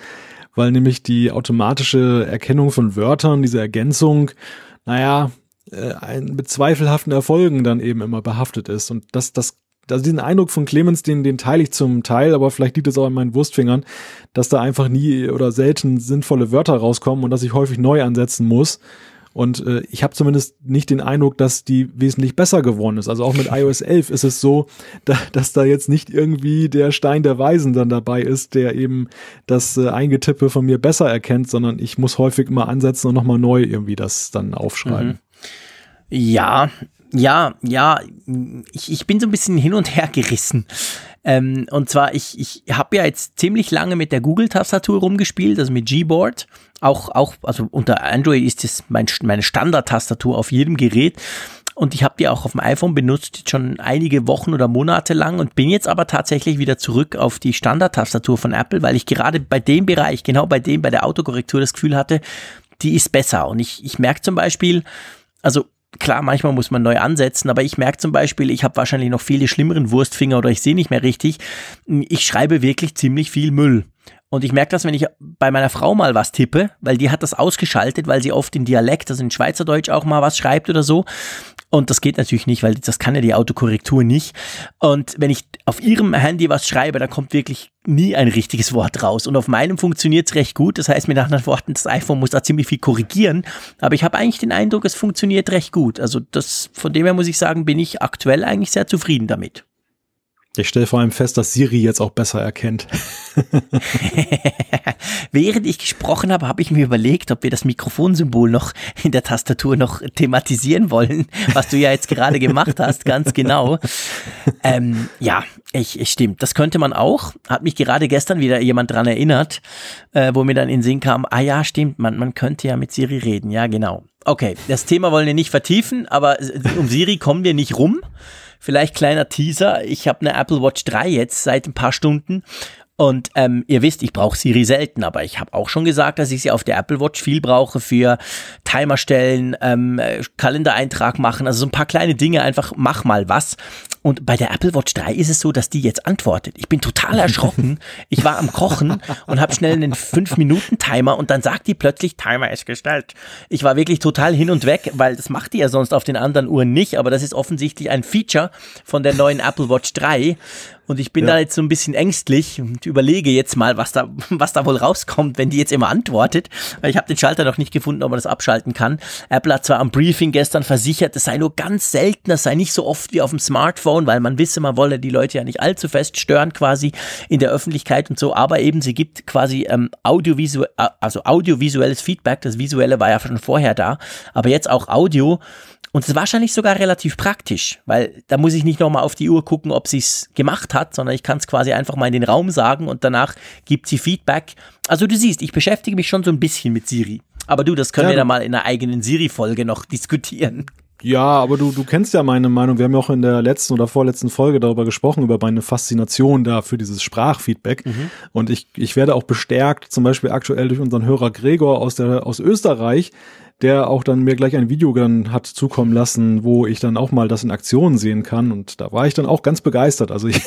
Speaker 2: weil nämlich die automatische Erkennung von Wörtern, diese Ergänzung, naja, äh, mit zweifelhaften Erfolgen dann eben immer behaftet ist und das, das also diesen Eindruck von Clemens, den, den teile ich zum Teil, aber vielleicht liegt es auch an meinen Wurstfingern, dass da einfach nie oder selten sinnvolle Wörter rauskommen und dass ich häufig neu ansetzen muss. Und äh, ich habe zumindest nicht den Eindruck, dass die wesentlich besser geworden ist. Also auch mit iOS 11 ist es so, da, dass da jetzt nicht irgendwie der Stein der Weisen dann dabei ist, der eben das äh, Eingetippe von mir besser erkennt, sondern ich muss häufig immer ansetzen und nochmal neu irgendwie das dann aufschreiben. Mhm.
Speaker 3: Ja, ja, ja, ich, ich bin so ein bisschen hin und her gerissen. Ähm, und zwar, ich, ich habe ja jetzt ziemlich lange mit der Google-Tastatur rumgespielt, also mit Gboard. Auch, auch, also unter Android ist das mein, meine Standard-Tastatur auf jedem Gerät. Und ich habe die auch auf dem iPhone benutzt, schon einige Wochen oder Monate lang und bin jetzt aber tatsächlich wieder zurück auf die Standard-Tastatur von Apple, weil ich gerade bei dem Bereich, genau bei dem, bei der Autokorrektur das Gefühl hatte, die ist besser. Und ich, ich merke zum Beispiel, also klar, manchmal muss man neu ansetzen, aber ich merke zum Beispiel, ich habe wahrscheinlich noch viele schlimmeren Wurstfinger oder ich sehe nicht mehr richtig. Ich schreibe wirklich ziemlich viel Müll. Und ich merke das, wenn ich bei meiner Frau mal was tippe, weil die hat das ausgeschaltet, weil sie oft in Dialekt, also in Schweizerdeutsch auch mal was schreibt oder so. Und das geht natürlich nicht, weil das kann ja die Autokorrektur nicht. Und wenn ich auf ihrem Handy was schreibe, dann kommt wirklich nie ein richtiges Wort raus. Und auf meinem funktioniert es recht gut. Das heißt mit anderen Worten, das iPhone muss da ziemlich viel korrigieren. Aber ich habe eigentlich den Eindruck, es funktioniert recht gut. Also das, von dem her muss ich sagen, bin ich aktuell eigentlich sehr zufrieden damit.
Speaker 2: Ich stelle vor allem fest, dass Siri jetzt auch besser erkennt.
Speaker 3: Während ich gesprochen habe, habe ich mir überlegt, ob wir das Mikrofonsymbol noch in der Tastatur noch thematisieren wollen, was du ja jetzt gerade gemacht hast, ganz genau. Ähm, ja, ich, ich stimmt. Das könnte man auch. Hat mich gerade gestern wieder jemand dran erinnert, äh, wo mir dann in Sinn kam, ah ja, stimmt, man, man könnte ja mit Siri reden. Ja, genau. Okay, das Thema wollen wir nicht vertiefen, aber um Siri kommen wir nicht rum. Vielleicht kleiner Teaser. Ich habe eine Apple Watch 3 jetzt seit ein paar Stunden und ähm, ihr wisst, ich brauche Siri selten, aber ich habe auch schon gesagt, dass ich sie auf der Apple Watch viel brauche für Timer stellen, ähm, Kalendereintrag machen, also so ein paar kleine Dinge, einfach mach mal was. Und bei der Apple Watch 3 ist es so, dass die jetzt antwortet. Ich bin total erschrocken. Ich war am Kochen und habe schnell einen 5-Minuten-Timer und dann sagt die plötzlich, Timer ist gestellt. Ich war wirklich total hin und weg, weil das macht die ja sonst auf den anderen Uhren nicht, aber das ist offensichtlich ein Feature von der neuen Apple Watch 3. Und ich bin ja. da jetzt so ein bisschen ängstlich und überlege jetzt mal, was da, was da wohl rauskommt, wenn die jetzt immer antwortet. Weil ich habe den Schalter noch nicht gefunden, ob man das abschalten kann. Apple hat zwar am Briefing gestern versichert, es sei nur ganz selten, es sei nicht so oft wie auf dem Smartphone, weil man wisse, man wolle die Leute ja nicht allzu fest stören quasi in der Öffentlichkeit und so. Aber eben, sie gibt quasi ähm, audiovisuell, also audiovisuelles Feedback. Das Visuelle war ja schon vorher da, aber jetzt auch Audio. Und es ist wahrscheinlich sogar relativ praktisch, weil da muss ich nicht nochmal auf die Uhr gucken, ob sie es gemacht hat, sondern ich kann es quasi einfach mal in den Raum sagen und danach gibt sie Feedback. Also du siehst, ich beschäftige mich schon so ein bisschen mit Siri. Aber du, das können ja, wir dann mal in einer eigenen Siri-Folge noch diskutieren.
Speaker 2: Ja, aber du, du kennst ja meine Meinung. Wir haben ja auch in der letzten oder vorletzten Folge darüber gesprochen, über meine Faszination da für dieses Sprachfeedback. Mhm. Und ich, ich werde auch bestärkt, zum Beispiel aktuell durch unseren Hörer Gregor aus, der, aus Österreich, der auch dann mir gleich ein Video dann hat zukommen lassen, wo ich dann auch mal das in Aktion sehen kann. Und da war ich dann auch ganz begeistert. Also ich,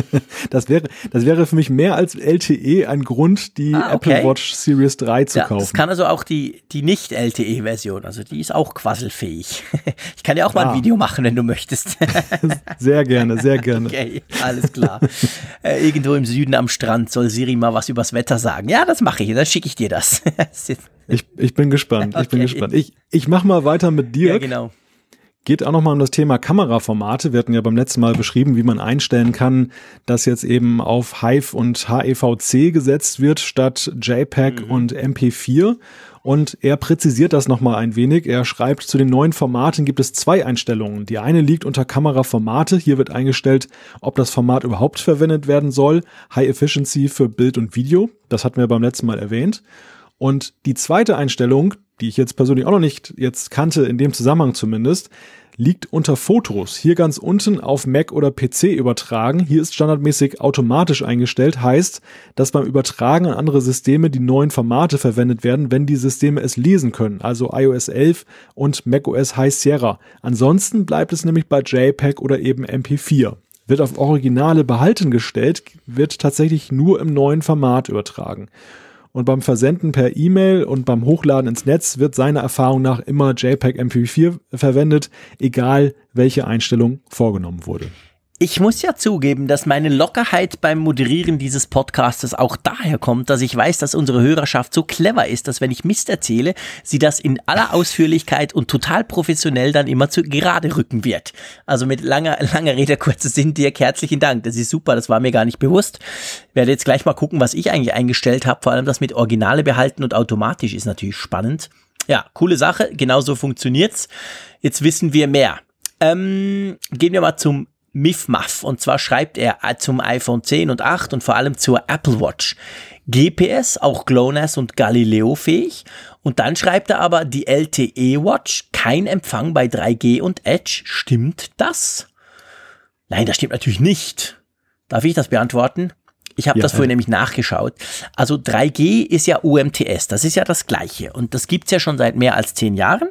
Speaker 2: das wäre, das wäre für mich mehr als LTE ein Grund, die ah, okay. Apple Watch Series 3 zu ja, kaufen. Das
Speaker 3: kann also auch die, die nicht LTE-Version. Also die ist auch quasselfähig. Ich kann ja auch mal ah. ein Video machen, wenn du möchtest.
Speaker 2: Sehr gerne, sehr gerne.
Speaker 3: Okay, alles klar. äh, irgendwo im Süden am Strand soll Siri mal was übers Wetter sagen. Ja, das mache ich. Dann schicke ich dir das.
Speaker 2: Ich, ich bin gespannt. Ich bin gespannt gespannt. Ich, ich mach mal weiter mit dir.
Speaker 3: Ja, genau.
Speaker 2: Geht auch nochmal um das Thema Kameraformate. Wir hatten ja beim letzten Mal beschrieben, wie man einstellen kann, dass jetzt eben auf Hive und HEVC gesetzt wird statt JPEG mhm. und MP4. Und er präzisiert das nochmal ein wenig. Er schreibt, zu den neuen Formaten gibt es zwei Einstellungen. Die eine liegt unter Kameraformate. Hier wird eingestellt, ob das Format überhaupt verwendet werden soll. High Efficiency für Bild und Video. Das hatten wir beim letzten Mal erwähnt. Und die zweite Einstellung, die ich jetzt persönlich auch noch nicht jetzt kannte, in dem Zusammenhang zumindest, liegt unter Fotos. Hier ganz unten auf Mac oder PC übertragen. Hier ist standardmäßig automatisch eingestellt. Heißt, dass beim Übertragen an andere Systeme die neuen Formate verwendet werden, wenn die Systeme es lesen können. Also iOS 11 und macOS High Sierra. Ansonsten bleibt es nämlich bei JPEG oder eben MP4. Wird auf Originale behalten gestellt, wird tatsächlich nur im neuen Format übertragen und beim Versenden per E-Mail und beim Hochladen ins Netz wird seiner Erfahrung nach immer JPEG MP4 verwendet, egal welche Einstellung vorgenommen wurde.
Speaker 3: Ich muss ja zugeben, dass meine Lockerheit beim Moderieren dieses Podcastes auch daher kommt, dass ich weiß, dass unsere Hörerschaft so clever ist, dass wenn ich Mist erzähle, sie das in aller Ausführlichkeit und total professionell dann immer zu gerade rücken wird. Also mit langer, langer Rede, kurzer Sinn, dir herzlichen Dank. Das ist super, das war mir gar nicht bewusst. Werde jetzt gleich mal gucken, was ich eigentlich eingestellt habe. Vor allem das mit Originale behalten und automatisch ist natürlich spannend. Ja, coole Sache, genauso funktioniert's. Jetzt wissen wir mehr. Ähm, gehen wir mal zum Mifmaf. Und zwar schreibt er zum iPhone 10 und 8 und vor allem zur Apple Watch. GPS, auch GLONASS und Galileo fähig. Und dann schreibt er aber die LTE Watch, kein Empfang bei 3G und Edge. Stimmt das? Nein, das stimmt natürlich nicht. Darf ich das beantworten? Ich habe ja, das vorhin nämlich nachgeschaut. Also 3G ist ja UMTS, das ist ja das gleiche. Und das gibt's ja schon seit mehr als zehn Jahren.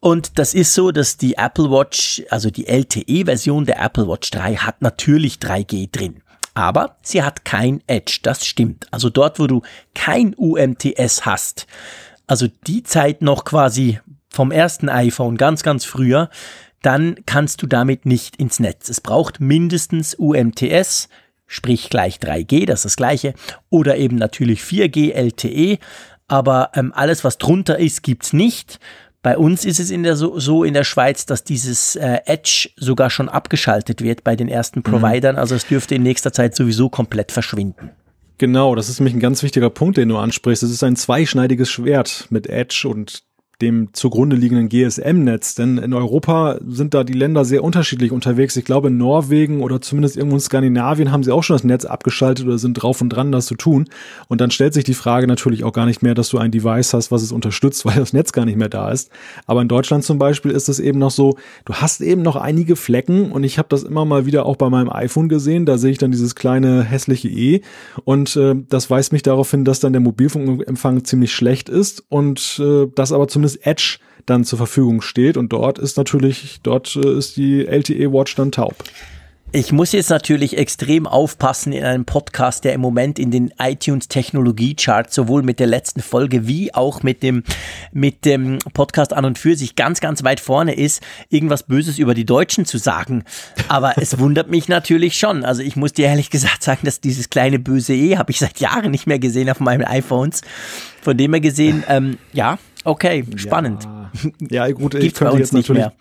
Speaker 3: Und das ist so, dass die Apple Watch, also die LTE-Version der Apple Watch 3 hat natürlich 3G drin. Aber sie hat kein Edge, das stimmt. Also dort, wo du kein UMTS hast, also die Zeit noch quasi vom ersten iPhone ganz, ganz früher, dann kannst du damit nicht ins Netz. Es braucht mindestens UMTS, sprich gleich 3G, das ist das gleiche, oder eben natürlich 4G LTE, aber ähm, alles, was drunter ist, gibt's nicht. Bei uns ist es in der, so, so in der Schweiz, dass dieses äh, Edge sogar schon abgeschaltet wird bei den ersten mhm. Providern. Mhm. Also es dürfte in nächster Zeit sowieso komplett verschwinden.
Speaker 2: Genau, das ist nämlich ein ganz wichtiger Punkt, den du ansprichst. Es ist ein zweischneidiges Schwert mit Edge und dem zugrunde liegenden GSM-Netz. Denn in Europa sind da die Länder sehr unterschiedlich unterwegs. Ich glaube, in Norwegen oder zumindest irgendwo in Skandinavien haben sie auch schon das Netz abgeschaltet oder sind drauf und dran, das zu tun. Und dann stellt sich die Frage natürlich auch gar nicht mehr, dass du ein Device hast, was es unterstützt, weil das Netz gar nicht mehr da ist. Aber in Deutschland zum Beispiel ist es eben noch so, du hast eben noch einige Flecken und ich habe das immer mal wieder auch bei meinem iPhone gesehen. Da sehe ich dann dieses kleine hässliche E und äh, das weist mich darauf hin, dass dann der Mobilfunkempfang ziemlich schlecht ist und äh, das aber zumindest zumindest Edge dann zur Verfügung steht. Und dort ist natürlich, dort äh, ist die LTE Watch dann taub.
Speaker 3: Ich muss jetzt natürlich extrem aufpassen in einem Podcast, der im Moment in den iTunes Technologie Charts sowohl mit der letzten Folge wie auch mit dem, mit dem Podcast an und für sich ganz, ganz weit vorne ist, irgendwas Böses über die Deutschen zu sagen. Aber es wundert mich natürlich schon. Also ich muss dir ehrlich gesagt sagen, dass dieses kleine böse E habe ich seit Jahren nicht mehr gesehen auf meinen iPhones. Von dem her gesehen, ähm, ja, Okay, spannend.
Speaker 2: Ja, ja gut, ich könnte jetzt natürlich mehr.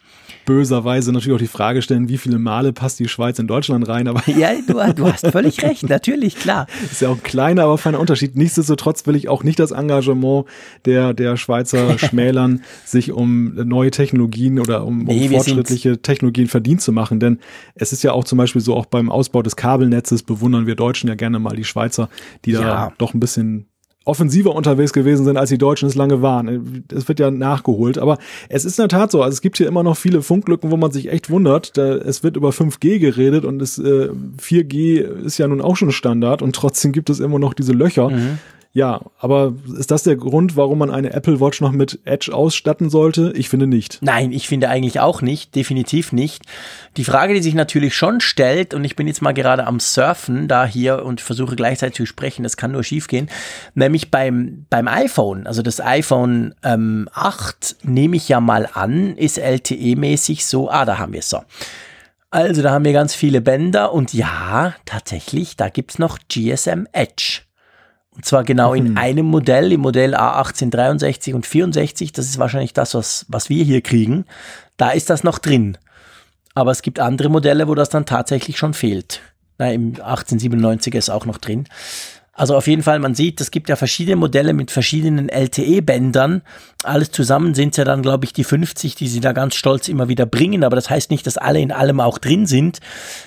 Speaker 2: böserweise natürlich auch die Frage stellen, wie viele Male passt die Schweiz in Deutschland rein, aber
Speaker 3: Ja, du, du hast völlig recht, natürlich, klar.
Speaker 2: Ist ja auch ein kleiner, aber feiner Unterschied. Nichtsdestotrotz will ich auch nicht das Engagement der, der Schweizer schmälern, sich um neue Technologien oder um, nee, um fortschrittliche Technologien verdient zu machen, denn es ist ja auch zum Beispiel so, auch beim Ausbau des Kabelnetzes bewundern wir Deutschen ja gerne mal die Schweizer, die da ja. doch ein bisschen offensiver unterwegs gewesen sind, als die Deutschen es lange waren. Es wird ja nachgeholt. Aber es ist in der Tat so. Also es gibt hier immer noch viele Funklücken, wo man sich echt wundert. Da, es wird über 5G geredet und es, äh, 4G ist ja nun auch schon Standard und trotzdem gibt es immer noch diese Löcher. Mhm. Ja, aber ist das der Grund, warum man eine Apple Watch noch mit Edge ausstatten sollte? Ich finde nicht.
Speaker 3: Nein, ich finde eigentlich auch nicht, definitiv nicht. Die Frage, die sich natürlich schon stellt, und ich bin jetzt mal gerade am Surfen da hier und versuche gleichzeitig zu sprechen, das kann nur schiefgehen, nämlich beim, beim iPhone, also das iPhone ähm, 8 nehme ich ja mal an, ist LTE-mäßig so, ah, da haben wir es so. Also da haben wir ganz viele Bänder und ja, tatsächlich, da gibt's noch GSM Edge. Und zwar genau in mhm. einem Modell, im Modell A1863 und 64. Das ist wahrscheinlich das, was, was wir hier kriegen. Da ist das noch drin. Aber es gibt andere Modelle, wo das dann tatsächlich schon fehlt. Na, im 1897 ist auch noch drin. Also auf jeden Fall, man sieht, es gibt ja verschiedene Modelle mit verschiedenen LTE-Bändern. Alles zusammen sind es ja dann, glaube ich, die 50, die sie da ganz stolz immer wieder bringen. Aber das heißt nicht, dass alle in allem auch drin sind,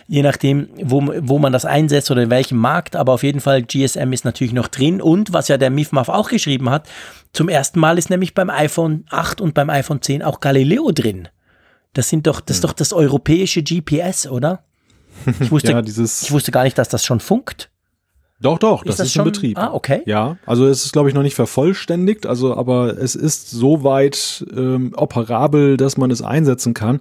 Speaker 3: je nachdem, wo, wo man das einsetzt oder in welchem Markt. Aber auf jeden Fall, GSM ist natürlich noch drin. Und was ja der MIFMAF auch geschrieben hat, zum ersten Mal ist nämlich beim iPhone 8 und beim iPhone 10 auch Galileo drin. Das sind doch, das ist hm. doch das europäische GPS, oder? Ich wusste, ja, ich wusste gar nicht, dass das schon funkt.
Speaker 2: Doch, doch, das ist, das ist schon, in Betrieb.
Speaker 3: Ah, okay.
Speaker 2: Ja, also es ist, glaube ich, noch nicht vervollständigt, also aber es ist soweit ähm, operabel, dass man es einsetzen kann.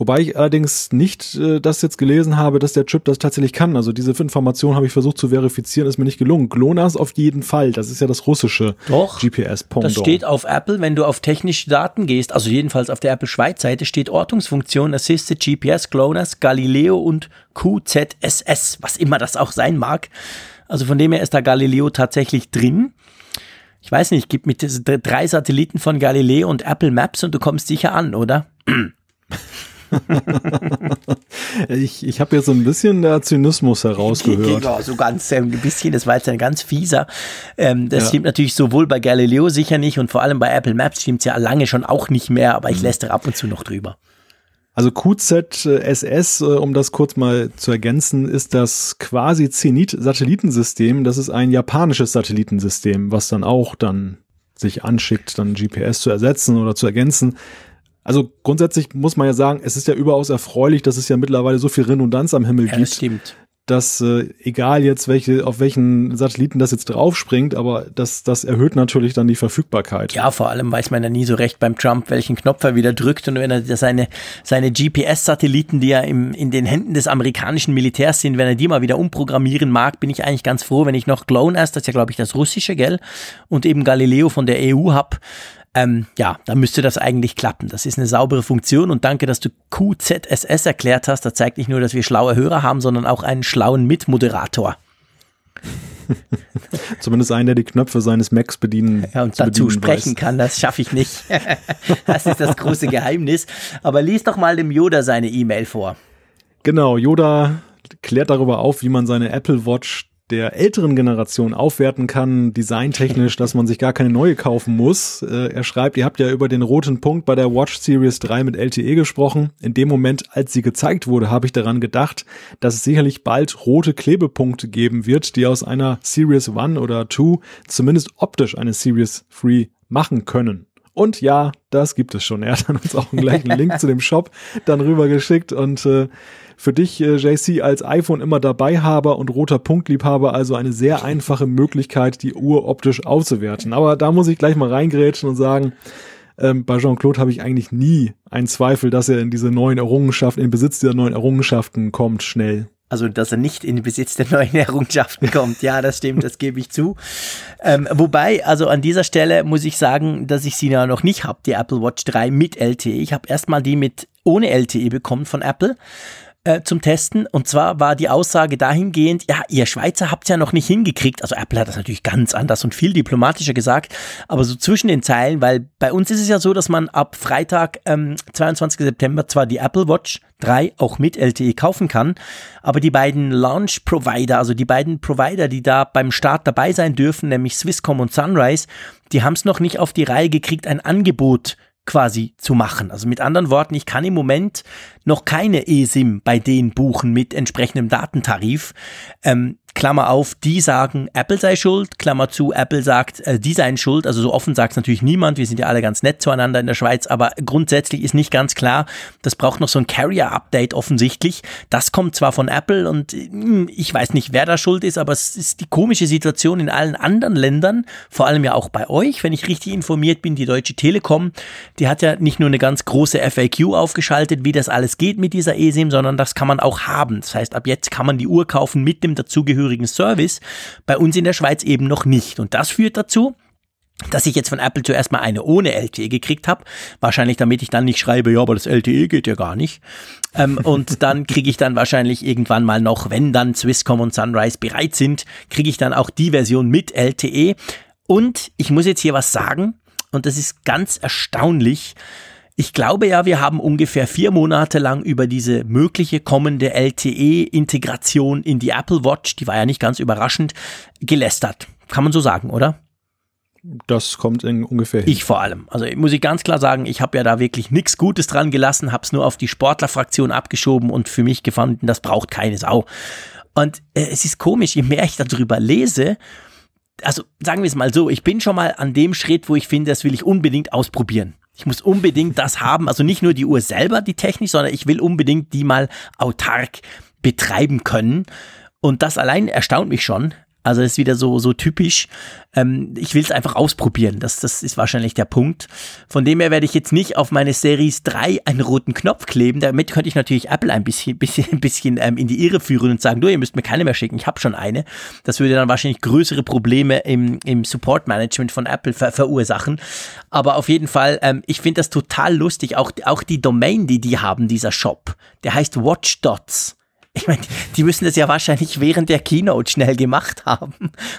Speaker 2: Wobei ich allerdings nicht äh, das jetzt gelesen habe, dass der Chip das tatsächlich kann. Also diese Information habe ich versucht zu verifizieren, ist mir nicht gelungen. GLONASS auf jeden Fall. Das ist ja das russische GPS.
Speaker 3: -Pendant. Das steht auf Apple, wenn du auf technische Daten gehst, also jedenfalls auf der Apple Schweiz Seite steht Ortungsfunktion, Assisted GPS, GLONASS, Galileo und QZSS, was immer das auch sein mag. Also von dem her ist da Galileo tatsächlich drin. Ich weiß nicht, gib mit drei Satelliten von Galileo und Apple Maps und du kommst sicher an, oder?
Speaker 2: ich ich habe jetzt so ein bisschen der Zynismus herausgehört.
Speaker 3: Ja, so ganz ähm, ein bisschen, das war jetzt ein ganz fieser. Ähm, das ja. stimmt natürlich sowohl bei Galileo sicher nicht und vor allem bei Apple Maps stimmt es ja lange schon auch nicht mehr, aber ich mhm. lästere ab und zu noch drüber.
Speaker 2: Also QZSS, äh, um das kurz mal zu ergänzen, ist das quasi Zenit-Satellitensystem. Das ist ein japanisches Satellitensystem, was dann auch dann sich anschickt, dann GPS zu ersetzen oder zu ergänzen. Also grundsätzlich muss man ja sagen, es ist ja überaus erfreulich, dass es ja mittlerweile so viel Redundanz am Himmel ja, gibt.
Speaker 3: Stimmt
Speaker 2: dass äh, egal jetzt welche auf welchen Satelliten das jetzt draufspringt, aber das das erhöht natürlich dann die Verfügbarkeit.
Speaker 3: Ja, vor allem weiß man ja nie so recht beim Trump, welchen Knopf er wieder drückt und wenn er seine seine GPS Satelliten, die ja im in den Händen des amerikanischen Militärs sind, wenn er die mal wieder umprogrammieren mag, bin ich eigentlich ganz froh, wenn ich noch GLONASS, das ist ja glaube ich das russische, gell, und eben Galileo von der EU hab ähm, ja, da müsste das eigentlich klappen. Das ist eine saubere Funktion und danke, dass du QZSS erklärt hast. Das zeigt nicht nur, dass wir schlaue Hörer haben, sondern auch einen schlauen Mitmoderator.
Speaker 2: Zumindest einen, der die Knöpfe seines Macs bedienen
Speaker 3: ja, und dazu sprechen weiß. kann, das schaffe ich nicht. das ist das große Geheimnis. Aber lies doch mal dem Yoda seine E-Mail vor.
Speaker 2: Genau, Yoda klärt darüber auf, wie man seine Apple Watch der älteren Generation aufwerten kann, designtechnisch, dass man sich gar keine neue kaufen muss. Äh, er schreibt, ihr habt ja über den roten Punkt bei der Watch Series 3 mit LTE gesprochen. In dem Moment, als sie gezeigt wurde, habe ich daran gedacht, dass es sicherlich bald rote Klebepunkte geben wird, die aus einer Series 1 oder 2 zumindest optisch eine Series 3 machen können. Und ja, das gibt es schon. Er hat uns auch gleich einen Link zu dem Shop dann rübergeschickt und äh, für dich, äh, JC, als iPhone immer Dabeihaber und roter Punktliebhaber also eine sehr einfache Möglichkeit, die Uhr optisch auszuwerten. Aber da muss ich gleich mal reingrätschen und sagen, ähm, bei Jean-Claude habe ich eigentlich nie einen Zweifel, dass er in diese neuen Errungenschaften, in Besitz dieser neuen Errungenschaften kommt, schnell.
Speaker 3: Also, dass er nicht in den Besitz der neuen Errungenschaften kommt. Ja, das stimmt, das gebe ich zu. Ähm, wobei, also an dieser Stelle muss ich sagen, dass ich sie ja noch nicht habe, die Apple Watch 3 mit LTE. Ich habe erstmal die mit ohne LTE bekommen von Apple äh, zum Testen. Und zwar war die Aussage dahingehend, ja, ihr Schweizer habt ja noch nicht hingekriegt. Also Apple hat das natürlich ganz anders und viel diplomatischer gesagt, aber so zwischen den Zeilen, weil bei uns ist es ja so, dass man ab Freitag, ähm, 22. September, zwar die Apple Watch 3 auch mit LTE kaufen kann, aber die beiden Launch Provider, also die beiden Provider, die da beim Start dabei sein dürfen, nämlich Swisscom und Sunrise, die haben es noch nicht auf die Reihe gekriegt, ein Angebot quasi zu machen. Also mit anderen Worten, ich kann im Moment noch keine eSIM bei denen buchen mit entsprechendem Datentarif. Ähm, Klammer auf, die sagen, Apple sei schuld, Klammer zu, Apple sagt, äh, die seien schuld. Also so offen sagt es natürlich niemand. Wir sind ja alle ganz nett zueinander in der Schweiz, aber grundsätzlich ist nicht ganz klar. Das braucht noch so ein Carrier-Update offensichtlich. Das kommt zwar von Apple und hm, ich weiß nicht, wer da schuld ist, aber es ist die komische Situation in allen anderen Ländern, vor allem ja auch bei euch, wenn ich richtig informiert bin, die Deutsche Telekom, die hat ja nicht nur eine ganz große FAQ aufgeschaltet, wie das alles geht mit dieser eSIM, sondern das kann man auch haben. Das heißt, ab jetzt kann man die Uhr kaufen mit dem dazugehörigen dazugehörigen Service, bei uns in der Schweiz eben noch nicht. Und das führt dazu, dass ich jetzt von Apple zuerst mal eine ohne LTE gekriegt habe. Wahrscheinlich, damit ich dann nicht schreibe, ja, aber das LTE geht ja gar nicht. Ähm, und dann kriege ich dann wahrscheinlich irgendwann mal noch, wenn dann Swisscom und Sunrise bereit sind, kriege ich dann auch die Version mit LTE. Und ich muss jetzt hier was sagen, und das ist ganz erstaunlich. Ich glaube ja, wir haben ungefähr vier Monate lang über diese mögliche kommende LTE-Integration in die Apple Watch, die war ja nicht ganz überraschend, gelästert. Kann man so sagen, oder?
Speaker 2: Das kommt in ungefähr
Speaker 3: hin. Ich vor allem. Also muss ich ganz klar sagen, ich habe ja da wirklich nichts Gutes dran gelassen, habe es nur auf die Sportlerfraktion abgeschoben und für mich gefunden, das braucht keine Sau. Und äh, es ist komisch, je mehr ich darüber lese, also sagen wir es mal so, ich bin schon mal an dem Schritt, wo ich finde, das will ich unbedingt ausprobieren. Ich muss unbedingt das haben, also nicht nur die Uhr selber, die Technik, sondern ich will unbedingt die mal autark betreiben können. Und das allein erstaunt mich schon. Also ist wieder so, so typisch. Ähm, ich will es einfach ausprobieren. Das, das ist wahrscheinlich der Punkt. Von dem her werde ich jetzt nicht auf meine Series 3 einen roten Knopf kleben. Damit könnte ich natürlich Apple ein bisschen, bisschen, ein bisschen ähm, in die Irre führen und sagen, du, ihr müsst mir keine mehr schicken. Ich habe schon eine. Das würde dann wahrscheinlich größere Probleme im, im Support-Management von Apple ver verursachen. Aber auf jeden Fall, ähm, ich finde das total lustig. Auch, auch die Domain, die die haben, dieser Shop, der heißt Watchdots. Ich meine, die müssen das ja wahrscheinlich während der Keynote schnell gemacht haben.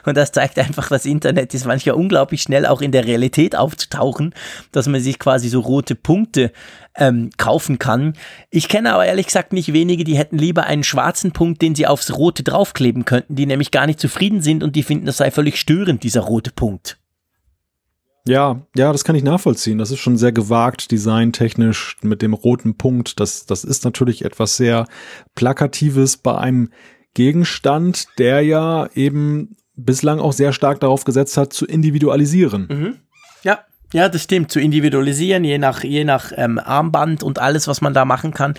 Speaker 3: Und das zeigt einfach, das Internet ist manchmal unglaublich schnell auch in der Realität aufzutauchen, dass man sich quasi so rote Punkte ähm, kaufen kann. Ich kenne aber ehrlich gesagt nicht wenige, die hätten lieber einen schwarzen Punkt, den sie aufs Rote draufkleben könnten, die nämlich gar nicht zufrieden sind und die finden, das sei völlig störend, dieser rote Punkt.
Speaker 2: Ja, ja, das kann ich nachvollziehen. Das ist schon sehr gewagt, designtechnisch mit dem roten Punkt. Das, das ist natürlich etwas sehr Plakatives bei einem Gegenstand, der ja eben bislang auch sehr stark darauf gesetzt hat, zu individualisieren.
Speaker 3: Mhm. Ja, ja, das stimmt. Zu individualisieren, je nach, je nach ähm, Armband und alles, was man da machen kann.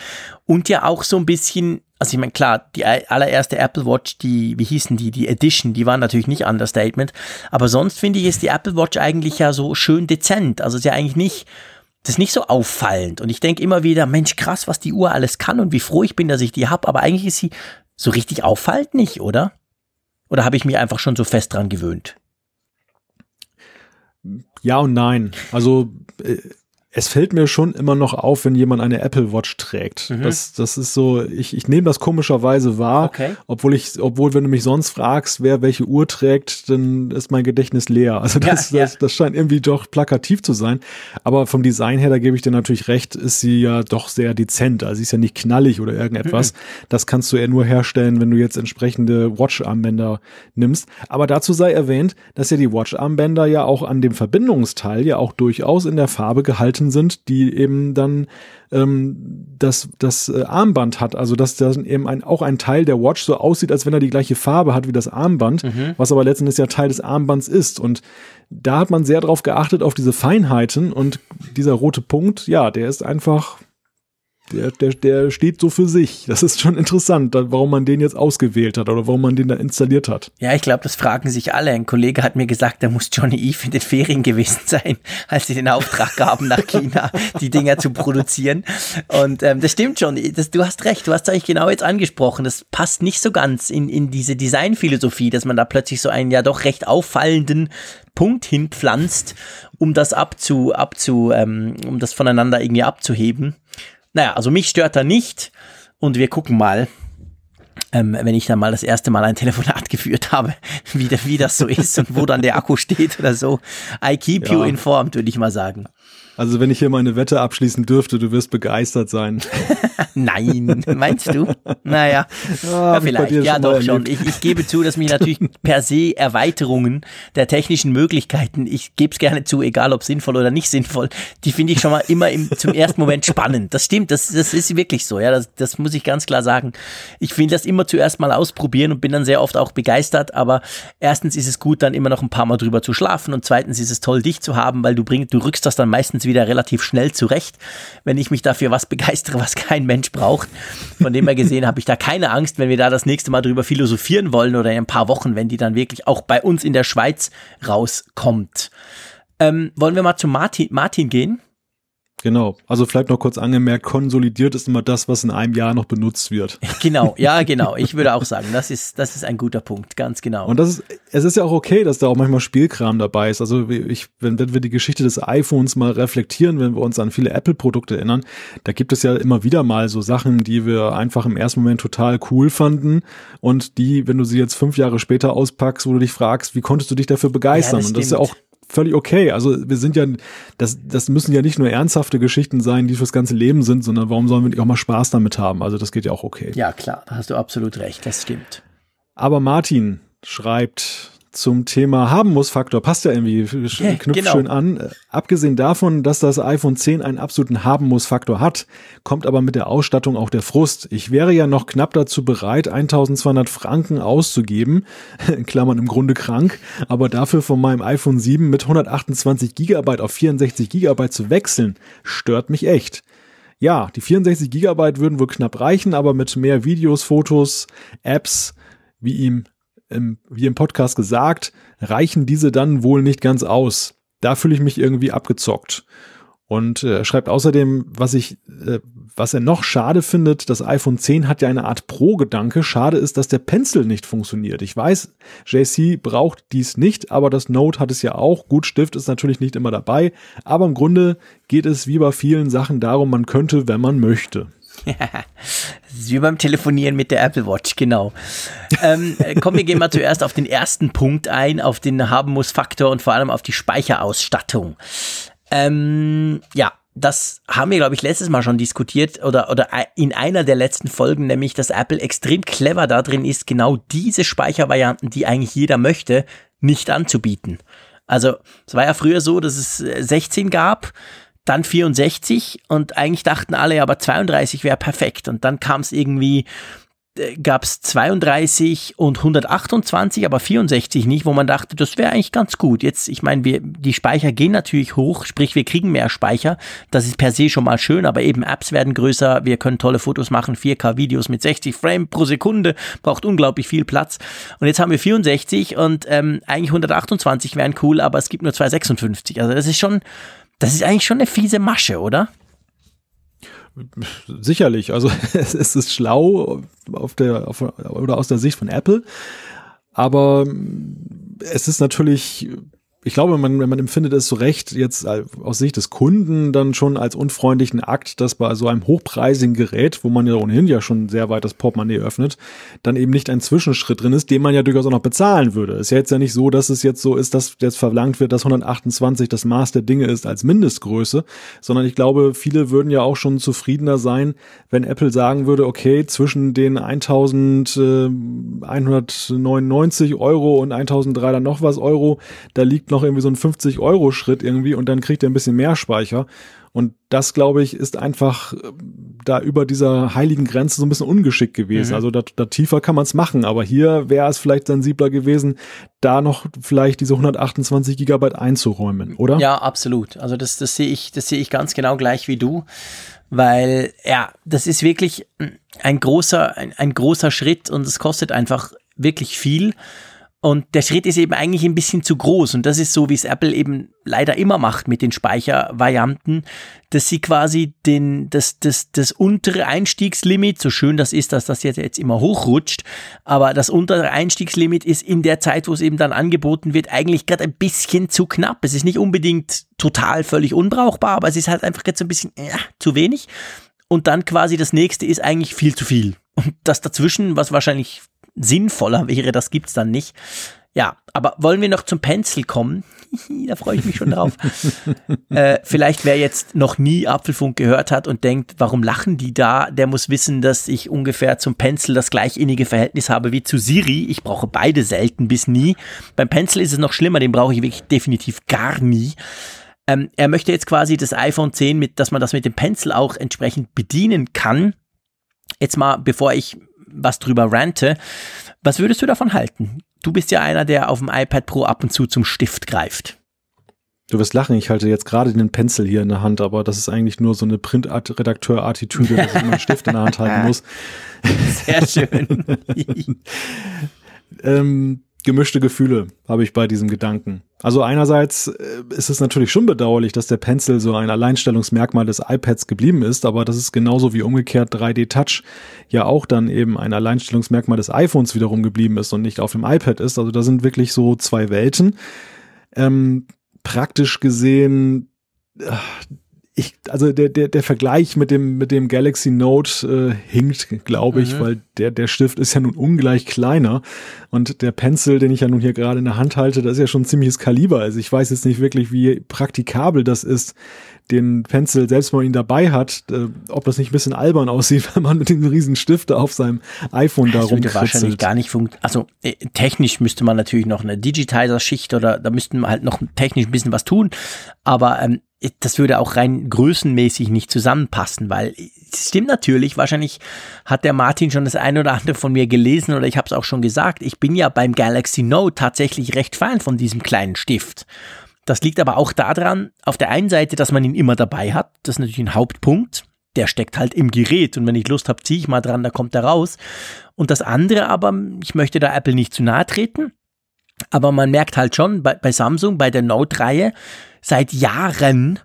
Speaker 3: Und ja auch so ein bisschen, also ich meine, klar, die allererste Apple Watch, die, wie hießen die, die Edition, die war natürlich nicht Understatement. Aber sonst finde ich, ist die Apple Watch eigentlich ja so schön dezent. Also ist ja eigentlich nicht, das ist nicht so auffallend. Und ich denke immer wieder, Mensch, krass, was die Uhr alles kann und wie froh ich bin, dass ich die habe. Aber eigentlich ist sie so richtig auffallend nicht, oder? Oder habe ich mich einfach schon so fest dran gewöhnt?
Speaker 2: Ja und nein. Also äh, es fällt mir schon immer noch auf, wenn jemand eine Apple Watch trägt. Mhm. Das, das ist so, ich, ich nehme das komischerweise wahr, okay. obwohl ich, obwohl, wenn du mich sonst fragst, wer welche Uhr trägt, dann ist mein Gedächtnis leer. Also das, ja, ja. das, scheint irgendwie doch plakativ zu sein. Aber vom Design her, da gebe ich dir natürlich recht, ist sie ja doch sehr dezent. Also sie ist ja nicht knallig oder irgendetwas. Mhm. Das kannst du eher nur herstellen, wenn du jetzt entsprechende Watch-Armbänder nimmst. Aber dazu sei erwähnt, dass ja die Watch-Armbänder ja auch an dem Verbindungsteil ja auch durchaus in der Farbe gehalten Zeichen sind, die eben dann ähm, das, das äh, Armband hat. Also dass das eben ein, auch ein Teil der Watch so aussieht, als wenn er die gleiche Farbe hat wie das Armband, mhm. was aber letztendlich ja Teil des Armbands ist. Und da hat man sehr darauf geachtet, auf diese Feinheiten und dieser rote Punkt, ja, der ist einfach der, der, der steht so für sich. Das ist schon interessant, warum man den jetzt ausgewählt hat oder warum man den da installiert hat.
Speaker 3: Ja, ich glaube, das fragen sich alle. Ein Kollege hat mir gesagt, da muss Johnny Eve in den Ferien gewesen sein, als sie den Auftrag gaben, nach China die Dinger zu produzieren. Und ähm, das stimmt schon. Das, du hast recht. Du hast eigentlich genau jetzt angesprochen. Das passt nicht so ganz in, in diese Designphilosophie, dass man da plötzlich so einen ja doch recht auffallenden Punkt hinpflanzt, um das abzu, abzu, ähm, um das voneinander irgendwie abzuheben. Naja, also mich stört er nicht und wir gucken mal, ähm, wenn ich dann mal das erste Mal ein Telefonat geführt habe, wie, wie das so ist und wo dann der Akku steht oder so. I keep ja. you informed, würde ich mal sagen.
Speaker 2: Also wenn ich hier mal eine Wette abschließen dürfte, du wirst begeistert sein.
Speaker 3: Nein, meinst du? Naja, ah, ja, vielleicht. Ja, doch schon. Ich, ich, gebe zu, dass mich natürlich per se Erweiterungen der technischen Möglichkeiten, ich gebe es gerne zu, egal ob sinnvoll oder nicht sinnvoll, die finde ich schon mal immer im, zum ersten Moment spannend. Das stimmt, das, das ist wirklich so. Ja, das, das muss ich ganz klar sagen. Ich will das immer zuerst mal ausprobieren und bin dann sehr oft auch begeistert. Aber erstens ist es gut, dann immer noch ein paar Mal drüber zu schlafen und zweitens ist es toll, dich zu haben, weil du bringst, du rückst das dann meistens meistens wieder relativ schnell zurecht, wenn ich mich dafür was begeistere, was kein Mensch braucht. Von dem her gesehen habe ich da keine Angst, wenn wir da das nächste Mal drüber philosophieren wollen oder in ein paar Wochen, wenn die dann wirklich auch bei uns in der Schweiz rauskommt. Ähm, wollen wir mal zu Martin, Martin gehen?
Speaker 2: Genau. Also vielleicht noch kurz angemerkt, konsolidiert ist immer das, was in einem Jahr noch benutzt wird.
Speaker 3: Genau, ja, genau. Ich würde auch sagen, das ist, das ist ein guter Punkt, ganz genau.
Speaker 2: Und das ist, es ist ja auch okay, dass da auch manchmal Spielkram dabei ist. Also ich, wenn, wenn wir die Geschichte des iPhones mal reflektieren, wenn wir uns an viele Apple-Produkte erinnern, da gibt es ja immer wieder mal so Sachen, die wir einfach im ersten Moment total cool fanden und die, wenn du sie jetzt fünf Jahre später auspackst, wo du dich fragst, wie konntest du dich dafür begeistern? Ja, das und das ist ja auch völlig okay. Also wir sind ja, das, das müssen ja nicht nur ernsthafte Geschichten sein, die fürs ganze Leben sind, sondern warum sollen wir nicht auch mal Spaß damit haben? Also das geht ja auch okay.
Speaker 3: Ja, klar, da hast du absolut recht, das stimmt.
Speaker 2: Aber Martin schreibt, zum Thema haben muss Faktor passt ja irgendwie knüpft genau. schön an. Äh, abgesehen davon, dass das iPhone 10 einen absoluten haben muss Faktor hat, kommt aber mit der Ausstattung auch der Frust. Ich wäre ja noch knapp dazu bereit, 1200 Franken auszugeben, in Klammern im Grunde krank, aber dafür von meinem iPhone 7 mit 128 Gigabyte auf 64 Gigabyte zu wechseln, stört mich echt. Ja, die 64 Gigabyte würden wohl knapp reichen, aber mit mehr Videos, Fotos, Apps, wie ihm im, wie im Podcast gesagt, reichen diese dann wohl nicht ganz aus. Da fühle ich mich irgendwie abgezockt. Und äh, schreibt außerdem, was ich, äh, was er noch schade findet, das iPhone 10 hat ja eine Art Pro-Gedanke. Schade ist, dass der Pencil nicht funktioniert. Ich weiß, JC braucht dies nicht, aber das Note hat es ja auch. Gut, Stift ist natürlich nicht immer dabei, aber im Grunde geht es wie bei vielen Sachen darum, man könnte, wenn man möchte.
Speaker 3: das ist wie beim Telefonieren mit der Apple Watch, genau. ähm, äh, komm, wir gehen mal zuerst auf den ersten Punkt ein, auf den haben muss Faktor und vor allem auf die Speicherausstattung. Ähm, ja, das haben wir, glaube ich, letztes Mal schon diskutiert oder, oder in einer der letzten Folgen, nämlich, dass Apple extrem clever da drin ist, genau diese Speichervarianten, die eigentlich jeder möchte, nicht anzubieten. Also, es war ja früher so, dass es 16 gab, dann 64 und eigentlich dachten alle, aber 32 wäre perfekt. Und dann kam es irgendwie, gab es 32 und 128, aber 64 nicht, wo man dachte, das wäre eigentlich ganz gut. Jetzt, ich meine, wir, die Speicher gehen natürlich hoch, sprich, wir kriegen mehr Speicher. Das ist per se schon mal schön, aber eben Apps werden größer, wir können tolle Fotos machen, 4K-Videos mit 60 Frame pro Sekunde, braucht unglaublich viel Platz. Und jetzt haben wir 64 und ähm, eigentlich 128 wären cool, aber es gibt nur 256. Also das ist schon das ist eigentlich schon eine fiese Masche, oder?
Speaker 2: Sicherlich. Also es ist schlau auf der, auf, oder aus der Sicht von Apple. Aber es ist natürlich ich glaube, man, man empfindet es zu Recht jetzt aus Sicht des Kunden dann schon als unfreundlichen Akt, dass bei so einem hochpreisigen Gerät, wo man ja ohnehin ja schon sehr weit das Portemonnaie öffnet, dann eben nicht ein Zwischenschritt drin ist, den man ja durchaus auch noch bezahlen würde. Ist ja jetzt ja nicht so, dass es jetzt so ist, dass jetzt verlangt wird, dass 128 das Maß der Dinge ist als Mindestgröße, sondern ich glaube, viele würden ja auch schon zufriedener sein, wenn Apple sagen würde, okay, zwischen den 1199 Euro und 1300 noch was Euro, da liegt noch irgendwie so ein 50-Euro-Schritt irgendwie und dann kriegt er ein bisschen mehr Speicher. Und das, glaube ich, ist einfach äh, da über dieser heiligen Grenze so ein bisschen ungeschickt gewesen. Mhm. Also da, da tiefer kann man es machen, aber hier wäre es vielleicht sensibler gewesen, da noch vielleicht diese 128 Gigabyte einzuräumen, oder?
Speaker 3: Ja, absolut. Also das, das sehe ich, das sehe ich ganz genau gleich wie du, weil ja, das ist wirklich ein großer, ein, ein großer Schritt und es kostet einfach wirklich viel. Und der Schritt ist eben eigentlich ein bisschen zu groß. Und das ist so, wie es Apple eben leider immer macht mit den Speichervarianten, dass sie quasi den, das, das, das untere Einstiegslimit, so schön das ist, dass das jetzt, jetzt immer hochrutscht, aber das untere Einstiegslimit ist in der Zeit, wo es eben dann angeboten wird, eigentlich gerade ein bisschen zu knapp. Es ist nicht unbedingt total völlig unbrauchbar, aber es ist halt einfach jetzt so ein bisschen äh, zu wenig. Und dann quasi das nächste ist eigentlich viel zu viel. Und das dazwischen, was wahrscheinlich sinnvoller wäre, das gibt's dann nicht. Ja, aber wollen wir noch zum Pencil kommen? da freue ich mich schon drauf. äh, vielleicht wer jetzt noch nie Apfelfunk gehört hat und denkt, warum lachen die da, der muss wissen, dass ich ungefähr zum Pencil das gleich innige Verhältnis habe wie zu Siri. Ich brauche beide selten bis nie. Beim Pencil ist es noch schlimmer, den brauche ich wirklich definitiv gar nie. Ähm, er möchte jetzt quasi das iPhone 10 mit, dass man das mit dem Pencil auch entsprechend bedienen kann. Jetzt mal, bevor ich was drüber rante. Was würdest du davon halten? Du bist ja einer, der auf dem iPad Pro ab und zu zum Stift greift.
Speaker 2: Du wirst lachen, ich halte jetzt gerade den Pencil hier in der Hand, aber das ist eigentlich nur so eine Printredakteur-Attitüde, dass ich einen Stift in der Hand halten muss.
Speaker 3: Sehr schön.
Speaker 2: ähm, gemischte Gefühle habe ich bei diesem Gedanken. Also einerseits äh, ist es natürlich schon bedauerlich, dass der Pencil so ein Alleinstellungsmerkmal des iPads geblieben ist, aber das ist genauso wie umgekehrt 3D Touch ja auch dann eben ein Alleinstellungsmerkmal des iPhones wiederum geblieben ist und nicht auf dem iPad ist. Also da sind wirklich so zwei Welten. Ähm, praktisch gesehen äh, ich, also der, der, der Vergleich mit dem, mit dem Galaxy Note äh, hinkt, glaube ich, mhm. weil der, der Stift ist ja nun ungleich kleiner und der Pencil, den ich ja nun hier gerade in der Hand halte, das ist ja schon ein ziemliches Kaliber. Also ich weiß jetzt nicht wirklich, wie praktikabel das ist, den Pencil, selbst wenn man ihn dabei hat, äh, ob das nicht ein bisschen albern aussieht, wenn man mit dem riesen Stift auf seinem iPhone da rumkritzelt.
Speaker 3: Das würde wahrscheinlich gar nicht funktionieren. Also äh, technisch müsste man natürlich noch eine Digitizer-Schicht oder da müssten wir halt noch technisch ein bisschen was tun, aber ähm, das würde auch rein größenmäßig nicht zusammenpassen, weil es stimmt natürlich, wahrscheinlich hat der Martin schon das eine oder andere von mir gelesen oder ich habe es auch schon gesagt, ich bin ja beim Galaxy Note tatsächlich recht Fan von diesem kleinen Stift. Das liegt aber auch daran, auf der einen Seite, dass man ihn immer dabei hat, das ist natürlich ein Hauptpunkt, der steckt halt im Gerät und wenn ich Lust habe, ziehe ich mal dran, da kommt er raus. Und das andere aber, ich möchte da Apple nicht zu nahe treten, aber man merkt halt schon bei, bei Samsung, bei der Note-Reihe, seit Jahren,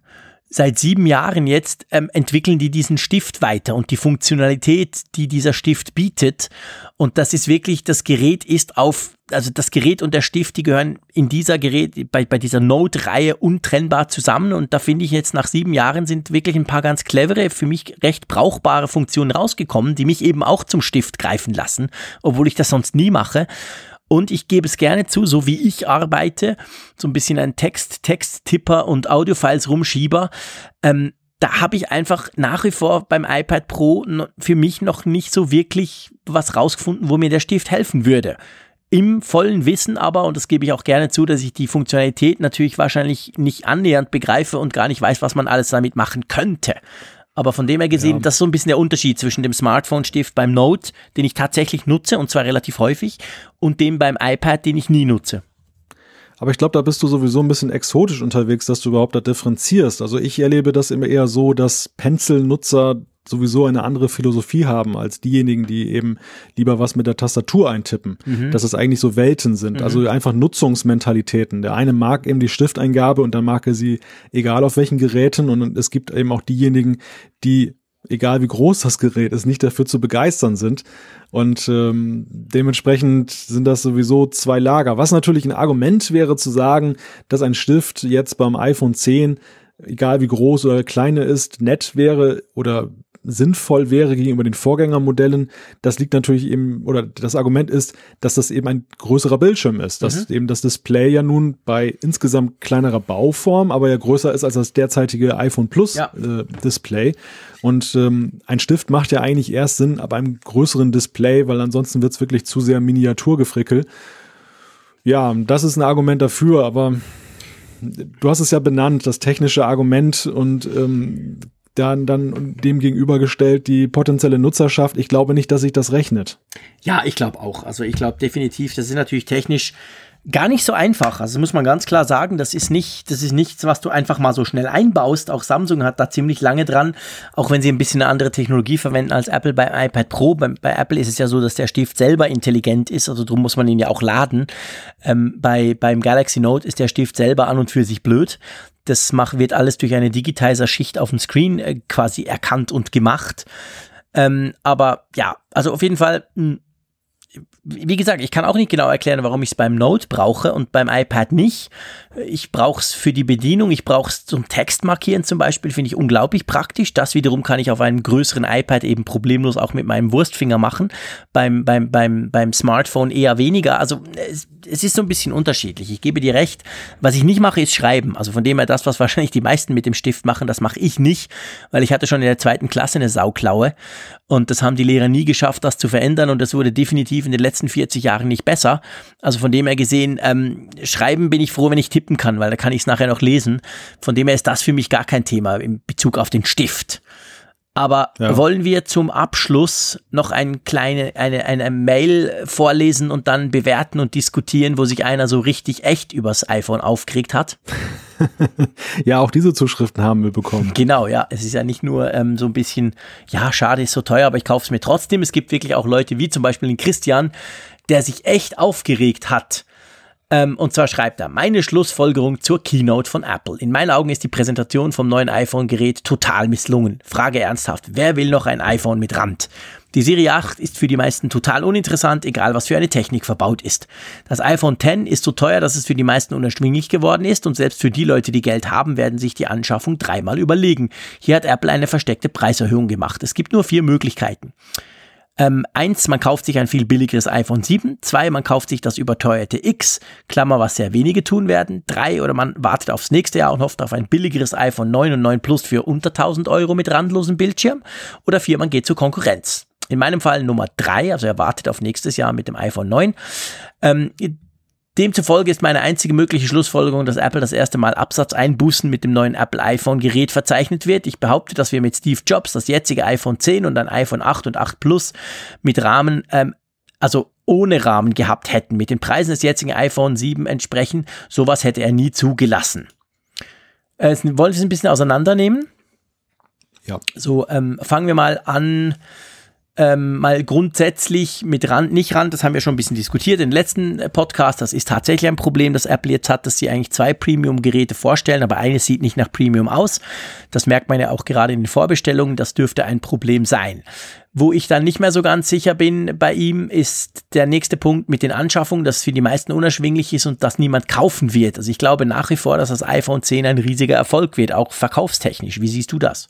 Speaker 3: seit sieben Jahren jetzt, ähm, entwickeln die diesen Stift weiter und die Funktionalität, die dieser Stift bietet. Und das ist wirklich, das Gerät ist auf, also das Gerät und der Stift, die gehören in dieser Gerät, bei, bei dieser Note-Reihe untrennbar zusammen. Und da finde ich jetzt nach sieben Jahren sind wirklich ein paar ganz clevere, für mich recht brauchbare Funktionen rausgekommen, die mich eben auch zum Stift greifen lassen, obwohl ich das sonst nie mache. Und ich gebe es gerne zu, so wie ich arbeite, so ein bisschen ein Text, Texttipper und Audiofiles rumschieber, ähm, da habe ich einfach nach wie vor beim iPad Pro für mich noch nicht so wirklich was rausgefunden, wo mir der Stift helfen würde. Im vollen Wissen aber, und das gebe ich auch gerne zu, dass ich die Funktionalität natürlich wahrscheinlich nicht annähernd begreife und gar nicht weiß, was man alles damit machen könnte. Aber von dem her gesehen, ja. das ist so ein bisschen der Unterschied zwischen dem Smartphone-Stift beim Note, den ich tatsächlich nutze, und zwar relativ häufig, und dem beim iPad, den ich nie nutze.
Speaker 2: Aber ich glaube, da bist du sowieso ein bisschen exotisch unterwegs, dass du überhaupt da differenzierst. Also ich erlebe das immer eher so, dass Pencil-Nutzer sowieso eine andere Philosophie haben als diejenigen, die eben lieber was mit der Tastatur eintippen. Mhm. Dass es eigentlich so Welten sind. Mhm. Also einfach Nutzungsmentalitäten. Der eine mag eben die Stifteingabe und dann mag er sie egal auf welchen Geräten und es gibt eben auch diejenigen, die egal wie groß das Gerät ist, nicht dafür zu begeistern sind. Und ähm, dementsprechend sind das sowieso zwei Lager. Was natürlich ein Argument wäre zu sagen, dass ein Stift jetzt beim iPhone 10 egal wie groß oder klein er ist, nett wäre oder sinnvoll wäre gegenüber den Vorgängermodellen, das liegt natürlich eben, oder das Argument ist, dass das eben ein größerer Bildschirm ist, dass mhm. eben das Display ja nun bei insgesamt kleinerer Bauform, aber ja größer ist als das derzeitige iPhone Plus ja. äh, Display. Und ähm, ein Stift macht ja eigentlich erst Sinn ab einem größeren Display, weil ansonsten wird es wirklich zu sehr Miniaturgefrickel. Ja, das ist ein Argument dafür, aber du hast es ja benannt, das technische Argument und ähm, dann, dann dem gegenübergestellt die potenzielle Nutzerschaft. Ich glaube nicht, dass sich das rechnet.
Speaker 3: Ja, ich glaube auch. Also ich glaube definitiv, das ist natürlich technisch gar nicht so einfach. Also muss man ganz klar sagen, das ist nicht, das ist nichts, was du einfach mal so schnell einbaust. Auch Samsung hat da ziemlich lange dran, auch wenn sie ein bisschen eine andere Technologie verwenden als Apple beim iPad Pro. Bei, bei Apple ist es ja so, dass der Stift selber intelligent ist, also darum muss man ihn ja auch laden. Ähm, bei, beim Galaxy Note ist der Stift selber an und für sich blöd. Das macht, wird alles durch eine Digitizer-Schicht auf dem Screen äh, quasi erkannt und gemacht. Ähm, aber ja, also auf jeden Fall mh, hm, wie gesagt, ich kann auch nicht genau erklären, warum ich es beim Note brauche und beim iPad nicht. Ich brauche es für die Bedienung, ich brauche es zum Text markieren zum Beispiel, finde ich unglaublich praktisch. Das wiederum kann ich auf einem größeren iPad eben problemlos auch mit meinem Wurstfinger machen. Beim, beim, beim, beim Smartphone eher weniger. Also es, es ist so ein bisschen unterschiedlich. Ich gebe dir recht. Was ich nicht mache, ist schreiben. Also von dem her das, was wahrscheinlich die meisten mit dem Stift machen, das mache ich nicht, weil ich hatte schon in der zweiten Klasse eine Sauklaue und das haben die Lehrer nie geschafft, das zu verändern und das wurde definitiv in den letzten 40 Jahren nicht besser. Also von dem her gesehen, ähm, schreiben bin ich froh, wenn ich tippen kann, weil da kann ich es nachher noch lesen. Von dem her ist das für mich gar kein Thema in Bezug auf den Stift. Aber ja. wollen wir zum Abschluss noch ein kleine, eine, eine Mail vorlesen und dann bewerten und diskutieren, wo sich einer so richtig echt übers iPhone aufgeregt hat?
Speaker 2: ja, auch diese Zuschriften haben wir bekommen.
Speaker 3: Genau, ja. Es ist ja nicht nur ähm, so ein bisschen, ja, schade, ist so teuer, aber ich kaufe es mir trotzdem. Es gibt wirklich auch Leute wie zum Beispiel den Christian, der sich echt aufgeregt hat ähm, und zwar schreibt er, meine Schlussfolgerung zur Keynote von Apple. In meinen Augen ist die Präsentation vom neuen iPhone-Gerät total misslungen. Frage ernsthaft, wer will noch ein iPhone mit Rand? Die Serie 8 ist für die meisten total uninteressant, egal was für eine Technik verbaut ist. Das iPhone X ist so teuer, dass es für die meisten unerschwinglich geworden ist und selbst für die Leute, die Geld haben, werden sich die Anschaffung dreimal überlegen. Hier hat Apple eine versteckte Preiserhöhung gemacht. Es gibt nur vier Möglichkeiten. Ähm, eins, man kauft sich ein viel billigeres iPhone 7. Zwei, man kauft sich das überteuerte X, Klammer, was sehr wenige tun werden. Drei, oder man wartet aufs nächste Jahr und hofft auf ein billigeres iPhone 9 und 9 Plus für unter 1000 Euro mit randlosem Bildschirm. Oder vier, man geht zur Konkurrenz. In meinem Fall Nummer drei, also er wartet auf nächstes Jahr mit dem iPhone 9. Ähm, Demzufolge ist meine einzige mögliche Schlussfolgerung, dass Apple das erste Mal Absatzeinbußen mit dem neuen Apple iPhone Gerät verzeichnet wird. Ich behaupte, dass wir mit Steve Jobs das jetzige iPhone 10 und ein iPhone 8 und 8 Plus mit Rahmen, ähm, also ohne Rahmen gehabt hätten. Mit den Preisen des jetzigen iPhone 7 entsprechend, sowas hätte er nie zugelassen. Äh, wollen Sie es ein bisschen auseinandernehmen?
Speaker 2: Ja.
Speaker 3: So, ähm, fangen wir mal an ähm, mal grundsätzlich mit Rand, nicht Rand, das haben wir schon ein bisschen diskutiert im letzten äh, Podcast. Das ist tatsächlich ein Problem, das Apple jetzt hat, dass sie eigentlich zwei Premium-Geräte vorstellen, aber eines sieht nicht nach Premium aus. Das merkt man ja auch gerade in den Vorbestellungen. Das dürfte ein Problem sein. Wo ich dann nicht mehr so ganz sicher bin bei ihm, ist der nächste Punkt mit den Anschaffungen, dass für die meisten unerschwinglich ist und dass niemand kaufen wird. Also ich glaube nach wie vor, dass das iPhone 10 ein riesiger Erfolg wird, auch verkaufstechnisch. Wie siehst du das?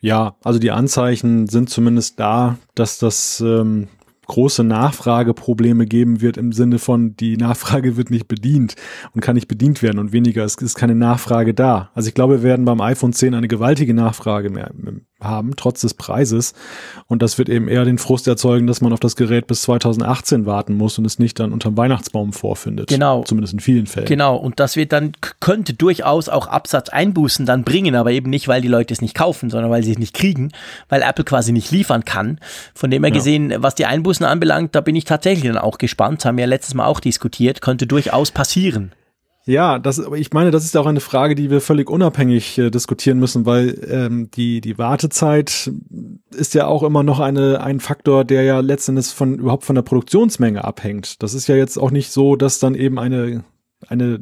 Speaker 2: Ja, also die Anzeichen sind zumindest da, dass das ähm, große Nachfrageprobleme geben wird im Sinne von, die Nachfrage wird nicht bedient und kann nicht bedient werden und weniger, es ist keine Nachfrage da. Also ich glaube, wir werden beim iPhone 10 eine gewaltige Nachfrage mehr, haben, trotz des Preises. Und das wird eben eher den Frust erzeugen, dass man auf das Gerät bis 2018 warten muss und es nicht dann unterm Weihnachtsbaum vorfindet.
Speaker 3: Genau.
Speaker 2: Zumindest in vielen Fällen.
Speaker 3: Genau. Und das wird dann, könnte durchaus auch Absatzeinbußen dann bringen, aber eben nicht, weil die Leute es nicht kaufen, sondern weil sie es nicht kriegen, weil Apple quasi nicht liefern kann. Von dem her ja. gesehen, was die Einbußen anbelangt, da bin ich tatsächlich dann auch gespannt. Haben wir ja letztes Mal auch diskutiert, könnte durchaus passieren.
Speaker 2: Ja, das, ich meine, das ist auch eine Frage, die wir völlig unabhängig äh, diskutieren müssen, weil ähm, die die Wartezeit ist ja auch immer noch eine ein Faktor, der ja letztendlich von überhaupt von der Produktionsmenge abhängt. Das ist ja jetzt auch nicht so, dass dann eben eine eine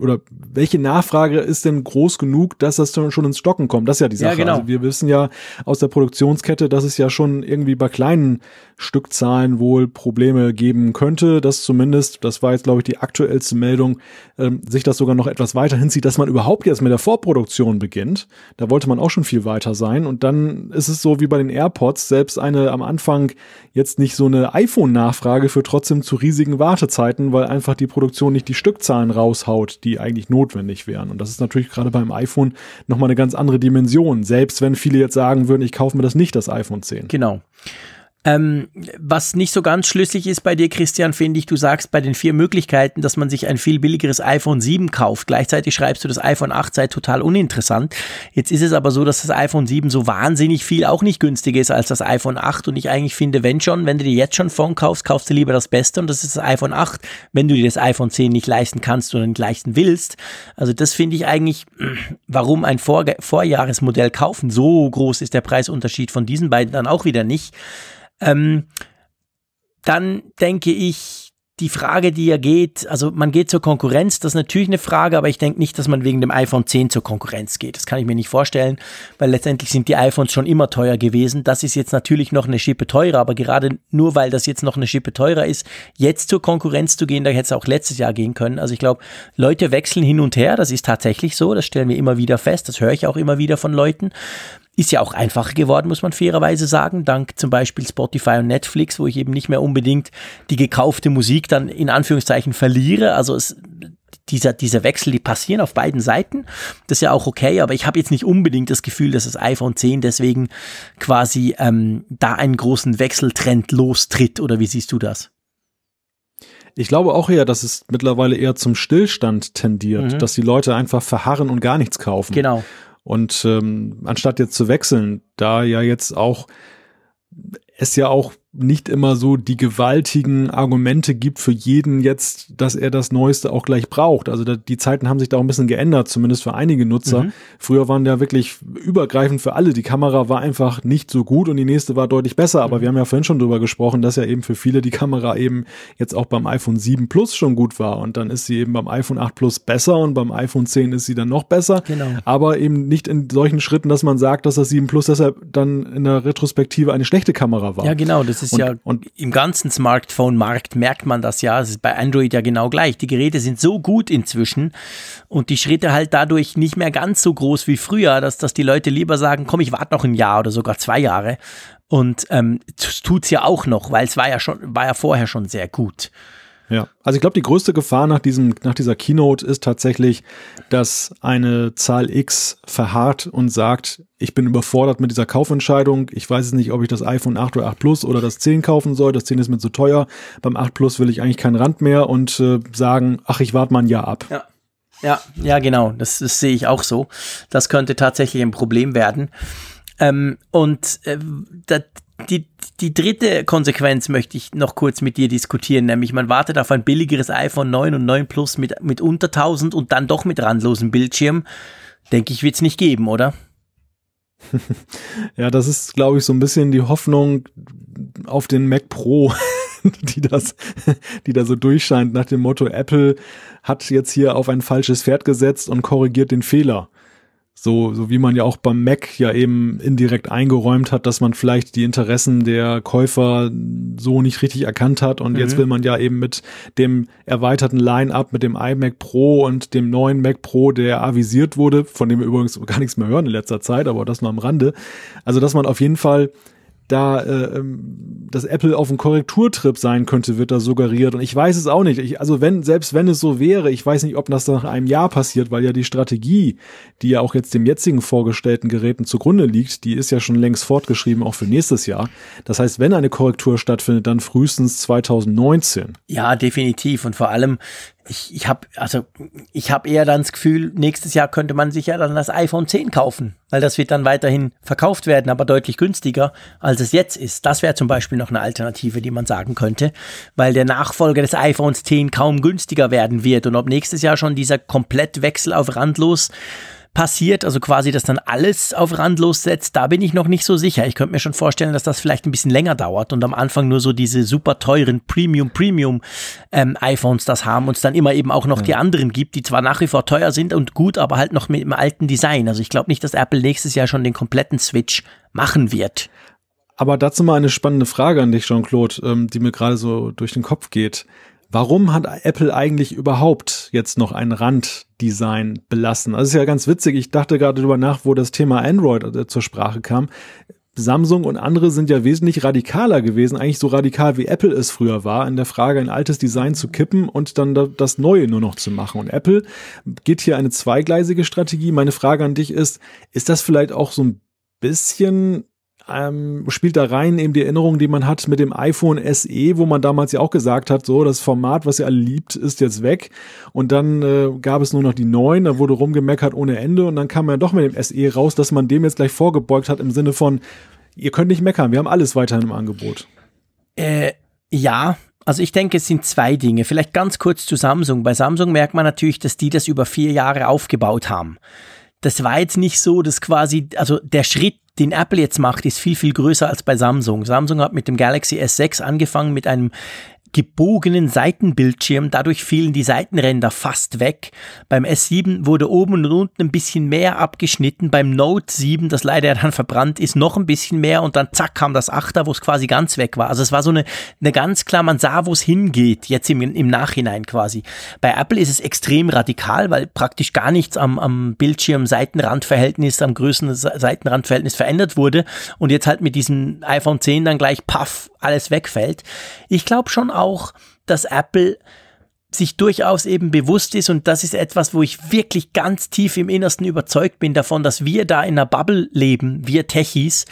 Speaker 2: oder welche Nachfrage ist denn groß genug, dass das schon ins Stocken kommt? Das ist ja die Sache.
Speaker 3: Ja, genau.
Speaker 2: Also wir wissen ja aus der Produktionskette, dass es ja schon irgendwie bei kleinen Stückzahlen wohl Probleme geben könnte, dass zumindest, das war jetzt glaube ich die aktuellste Meldung, ähm, sich das sogar noch etwas weiter hinzieht, dass man überhaupt jetzt mit der Vorproduktion beginnt. Da wollte man auch schon viel weiter sein und dann ist es so wie bei den AirPods, selbst eine am Anfang jetzt nicht so eine iPhone-Nachfrage für trotzdem zu riesigen Wartezeiten, weil einfach die Produktion nicht die Stückzahlen raushaut, die eigentlich notwendig wären. Und das ist natürlich gerade beim iPhone nochmal eine ganz andere Dimension, selbst wenn viele jetzt sagen würden, ich kaufe mir das nicht, das iPhone 10.
Speaker 3: Genau. Ähm, was nicht so ganz schlüssig ist bei dir, Christian, finde ich, du sagst bei den vier Möglichkeiten, dass man sich ein viel billigeres iPhone 7 kauft. Gleichzeitig schreibst du, das iPhone 8 sei total uninteressant. Jetzt ist es aber so, dass das iPhone 7 so wahnsinnig viel auch nicht günstiger ist als das iPhone 8 und ich eigentlich finde, wenn schon, wenn du dir jetzt schon Phone kaufst, kaufst du lieber das Beste und das ist das iPhone 8, wenn du dir das iPhone 10 nicht leisten kannst oder nicht leisten willst. Also das finde ich eigentlich, warum ein Vor Vorjahresmodell kaufen, so groß ist der Preisunterschied von diesen beiden dann auch wieder nicht. Ähm, dann denke ich, die Frage, die ja geht, also man geht zur Konkurrenz, das ist natürlich eine Frage, aber ich denke nicht, dass man wegen dem iPhone 10 zur Konkurrenz geht. Das kann ich mir nicht vorstellen, weil letztendlich sind die iPhones schon immer teuer gewesen. Das ist jetzt natürlich noch eine Schippe teurer, aber gerade nur weil das jetzt noch eine Schippe teurer ist, jetzt zur Konkurrenz zu gehen, da hätte es auch letztes Jahr gehen können. Also ich glaube, Leute wechseln hin und her, das ist tatsächlich so, das stellen wir immer wieder fest, das höre ich auch immer wieder von Leuten. Ist ja auch einfacher geworden, muss man fairerweise sagen, dank zum Beispiel Spotify und Netflix, wo ich eben nicht mehr unbedingt die gekaufte Musik dann in Anführungszeichen verliere. Also es, dieser, dieser Wechsel, die passieren auf beiden Seiten. Das ist ja auch okay, aber ich habe jetzt nicht unbedingt das Gefühl, dass das iPhone 10 deswegen quasi ähm, da einen großen Wechseltrend lostritt. Oder wie siehst du das?
Speaker 2: Ich glaube auch eher, dass es mittlerweile eher zum Stillstand tendiert, mhm. dass die Leute einfach verharren und gar nichts kaufen.
Speaker 3: Genau.
Speaker 2: Und ähm, anstatt jetzt zu wechseln, da ja jetzt auch es ja auch nicht immer so die gewaltigen Argumente gibt für jeden jetzt, dass er das Neueste auch gleich braucht. Also da, die Zeiten haben sich da auch ein bisschen geändert, zumindest für einige Nutzer. Mhm. Früher waren ja wirklich übergreifend für alle. Die Kamera war einfach nicht so gut und die nächste war deutlich besser. Aber mhm. wir haben ja vorhin schon drüber gesprochen, dass ja eben für viele die Kamera eben jetzt auch beim iPhone 7 Plus schon gut war. Und dann ist sie eben beim iPhone 8 Plus besser und beim iPhone 10 ist sie dann noch besser.
Speaker 3: Genau.
Speaker 2: Aber eben nicht in solchen Schritten, dass man sagt, dass das 7 Plus deshalb dann in der Retrospektive eine schlechte Kamera war.
Speaker 3: Ja, genau. Das ist
Speaker 2: und,
Speaker 3: ja und im ganzen Smartphone-Markt merkt man das ja. Das ist bei Android ja genau gleich. Die Geräte sind so gut inzwischen und die Schritte halt dadurch nicht mehr ganz so groß wie früher, dass, dass die Leute lieber sagen, komm, ich warte noch ein Jahr oder sogar zwei Jahre. Und ähm, tut's ja auch noch, weil es war ja schon, war ja vorher schon sehr gut.
Speaker 2: Ja, also ich glaube, die größte Gefahr nach diesem, nach dieser Keynote ist tatsächlich, dass eine Zahl X verharrt und sagt, ich bin überfordert mit dieser Kaufentscheidung. Ich weiß es nicht, ob ich das iPhone 8 oder 8 Plus oder das 10 kaufen soll. Das 10 ist mir zu teuer. Beim 8 Plus will ich eigentlich keinen Rand mehr und äh, sagen, ach, ich warte mal ein Jahr ab.
Speaker 3: Ja. Ja, ja, genau. Das, das sehe ich auch so. Das könnte tatsächlich ein Problem werden. Ähm, und äh, die, die dritte Konsequenz möchte ich noch kurz mit dir diskutieren, nämlich man wartet auf ein billigeres iPhone 9 und 9 Plus mit, mit unter 1000 und dann doch mit randlosem Bildschirm. Denke ich, wird es nicht geben, oder?
Speaker 2: ja, das ist, glaube ich, so ein bisschen die Hoffnung auf den Mac Pro, die das, die da so durchscheint nach dem Motto, Apple hat jetzt hier auf ein falsches Pferd gesetzt und korrigiert den Fehler. So, so wie man ja auch beim Mac ja eben indirekt eingeräumt hat, dass man vielleicht die Interessen der Käufer so nicht richtig erkannt hat. Und mhm. jetzt will man ja eben mit dem erweiterten Line-up, mit dem iMac Pro und dem neuen Mac Pro, der avisiert wurde, von dem wir übrigens gar nichts mehr hören in letzter Zeit, aber das nur am Rande. Also, dass man auf jeden Fall da äh, ähm, dass Apple auf einem Korrekturtrip sein könnte, wird da suggeriert. Und ich weiß es auch nicht. Ich, also wenn, selbst wenn es so wäre, ich weiß nicht, ob das nach einem Jahr passiert, weil ja die Strategie, die ja auch jetzt dem jetzigen vorgestellten Geräten zugrunde liegt, die ist ja schon längst fortgeschrieben, auch für nächstes Jahr. Das heißt, wenn eine Korrektur stattfindet, dann frühestens 2019.
Speaker 3: Ja, definitiv. Und vor allem, ich, ich habe also ich habe eher dann das Gefühl, nächstes Jahr könnte man sich ja dann das iPhone 10 kaufen, weil das wird dann weiterhin verkauft werden, aber deutlich günstiger, als es jetzt ist. Das wäre zum Beispiel noch eine Alternative, die man sagen könnte, weil der Nachfolger des iPhones 10 kaum günstiger werden wird und ob nächstes Jahr schon dieser Komplettwechsel auf randlos passiert, also quasi, dass dann alles auf randlos setzt, da bin ich noch nicht so sicher. Ich könnte mir schon vorstellen, dass das vielleicht ein bisschen länger dauert und am Anfang nur so diese super teuren Premium, Premium ähm, iPhones das haben und es dann immer eben auch noch ja. die anderen gibt, die zwar nach wie vor teuer sind und gut, aber halt noch mit dem alten Design. Also ich glaube nicht, dass Apple nächstes Jahr schon den kompletten Switch machen wird.
Speaker 2: Aber dazu mal eine spannende Frage an dich, Jean-Claude, ähm, die mir gerade so durch den Kopf geht. Warum hat Apple eigentlich überhaupt jetzt noch ein Randdesign belassen? Das ist ja ganz witzig. Ich dachte gerade darüber nach, wo das Thema Android äh, zur Sprache kam. Samsung und andere sind ja wesentlich radikaler gewesen, eigentlich so radikal wie Apple es früher war, in der Frage, ein altes Design zu kippen und dann das Neue nur noch zu machen. Und Apple geht hier eine zweigleisige Strategie. Meine Frage an dich ist, ist das vielleicht auch so ein bisschen ähm, spielt da rein eben die Erinnerung, die man hat mit dem iPhone SE, wo man damals ja auch gesagt hat, so das Format, was ihr alle liebt, ist jetzt weg. Und dann äh, gab es nur noch die neuen, da wurde rumgemeckert ohne Ende und dann kam man ja doch mit dem SE raus, dass man dem jetzt gleich vorgebeugt hat im Sinne von, ihr könnt nicht meckern, wir haben alles weiterhin im Angebot.
Speaker 3: Äh, ja, also ich denke, es sind zwei Dinge. Vielleicht ganz kurz zu Samsung. Bei Samsung merkt man natürlich, dass die das über vier Jahre aufgebaut haben. Das war jetzt nicht so, dass quasi, also der Schritt den Apple jetzt macht, ist viel, viel größer als bei Samsung. Samsung hat mit dem Galaxy S6 angefangen mit einem gebogenen Seitenbildschirm. Dadurch fielen die Seitenränder fast weg. Beim S7 wurde oben und unten ein bisschen mehr abgeschnitten. Beim Note 7, das leider dann verbrannt ist, noch ein bisschen mehr und dann zack kam das 8er, wo es quasi ganz weg war. Also es war so eine, eine ganz klar, man sah, wo es hingeht, jetzt im, im Nachhinein quasi. Bei Apple ist es extrem radikal, weil praktisch gar nichts am, am Bildschirm Seitenrandverhältnis, am größten Seitenrandverhältnis verändert wurde und jetzt halt mit diesem iPhone 10 dann gleich paff alles wegfällt. Ich glaube schon auch, dass Apple sich durchaus eben bewusst ist und das ist etwas, wo ich wirklich ganz tief im Innersten überzeugt bin davon, dass wir da in einer Bubble leben, wir Techies,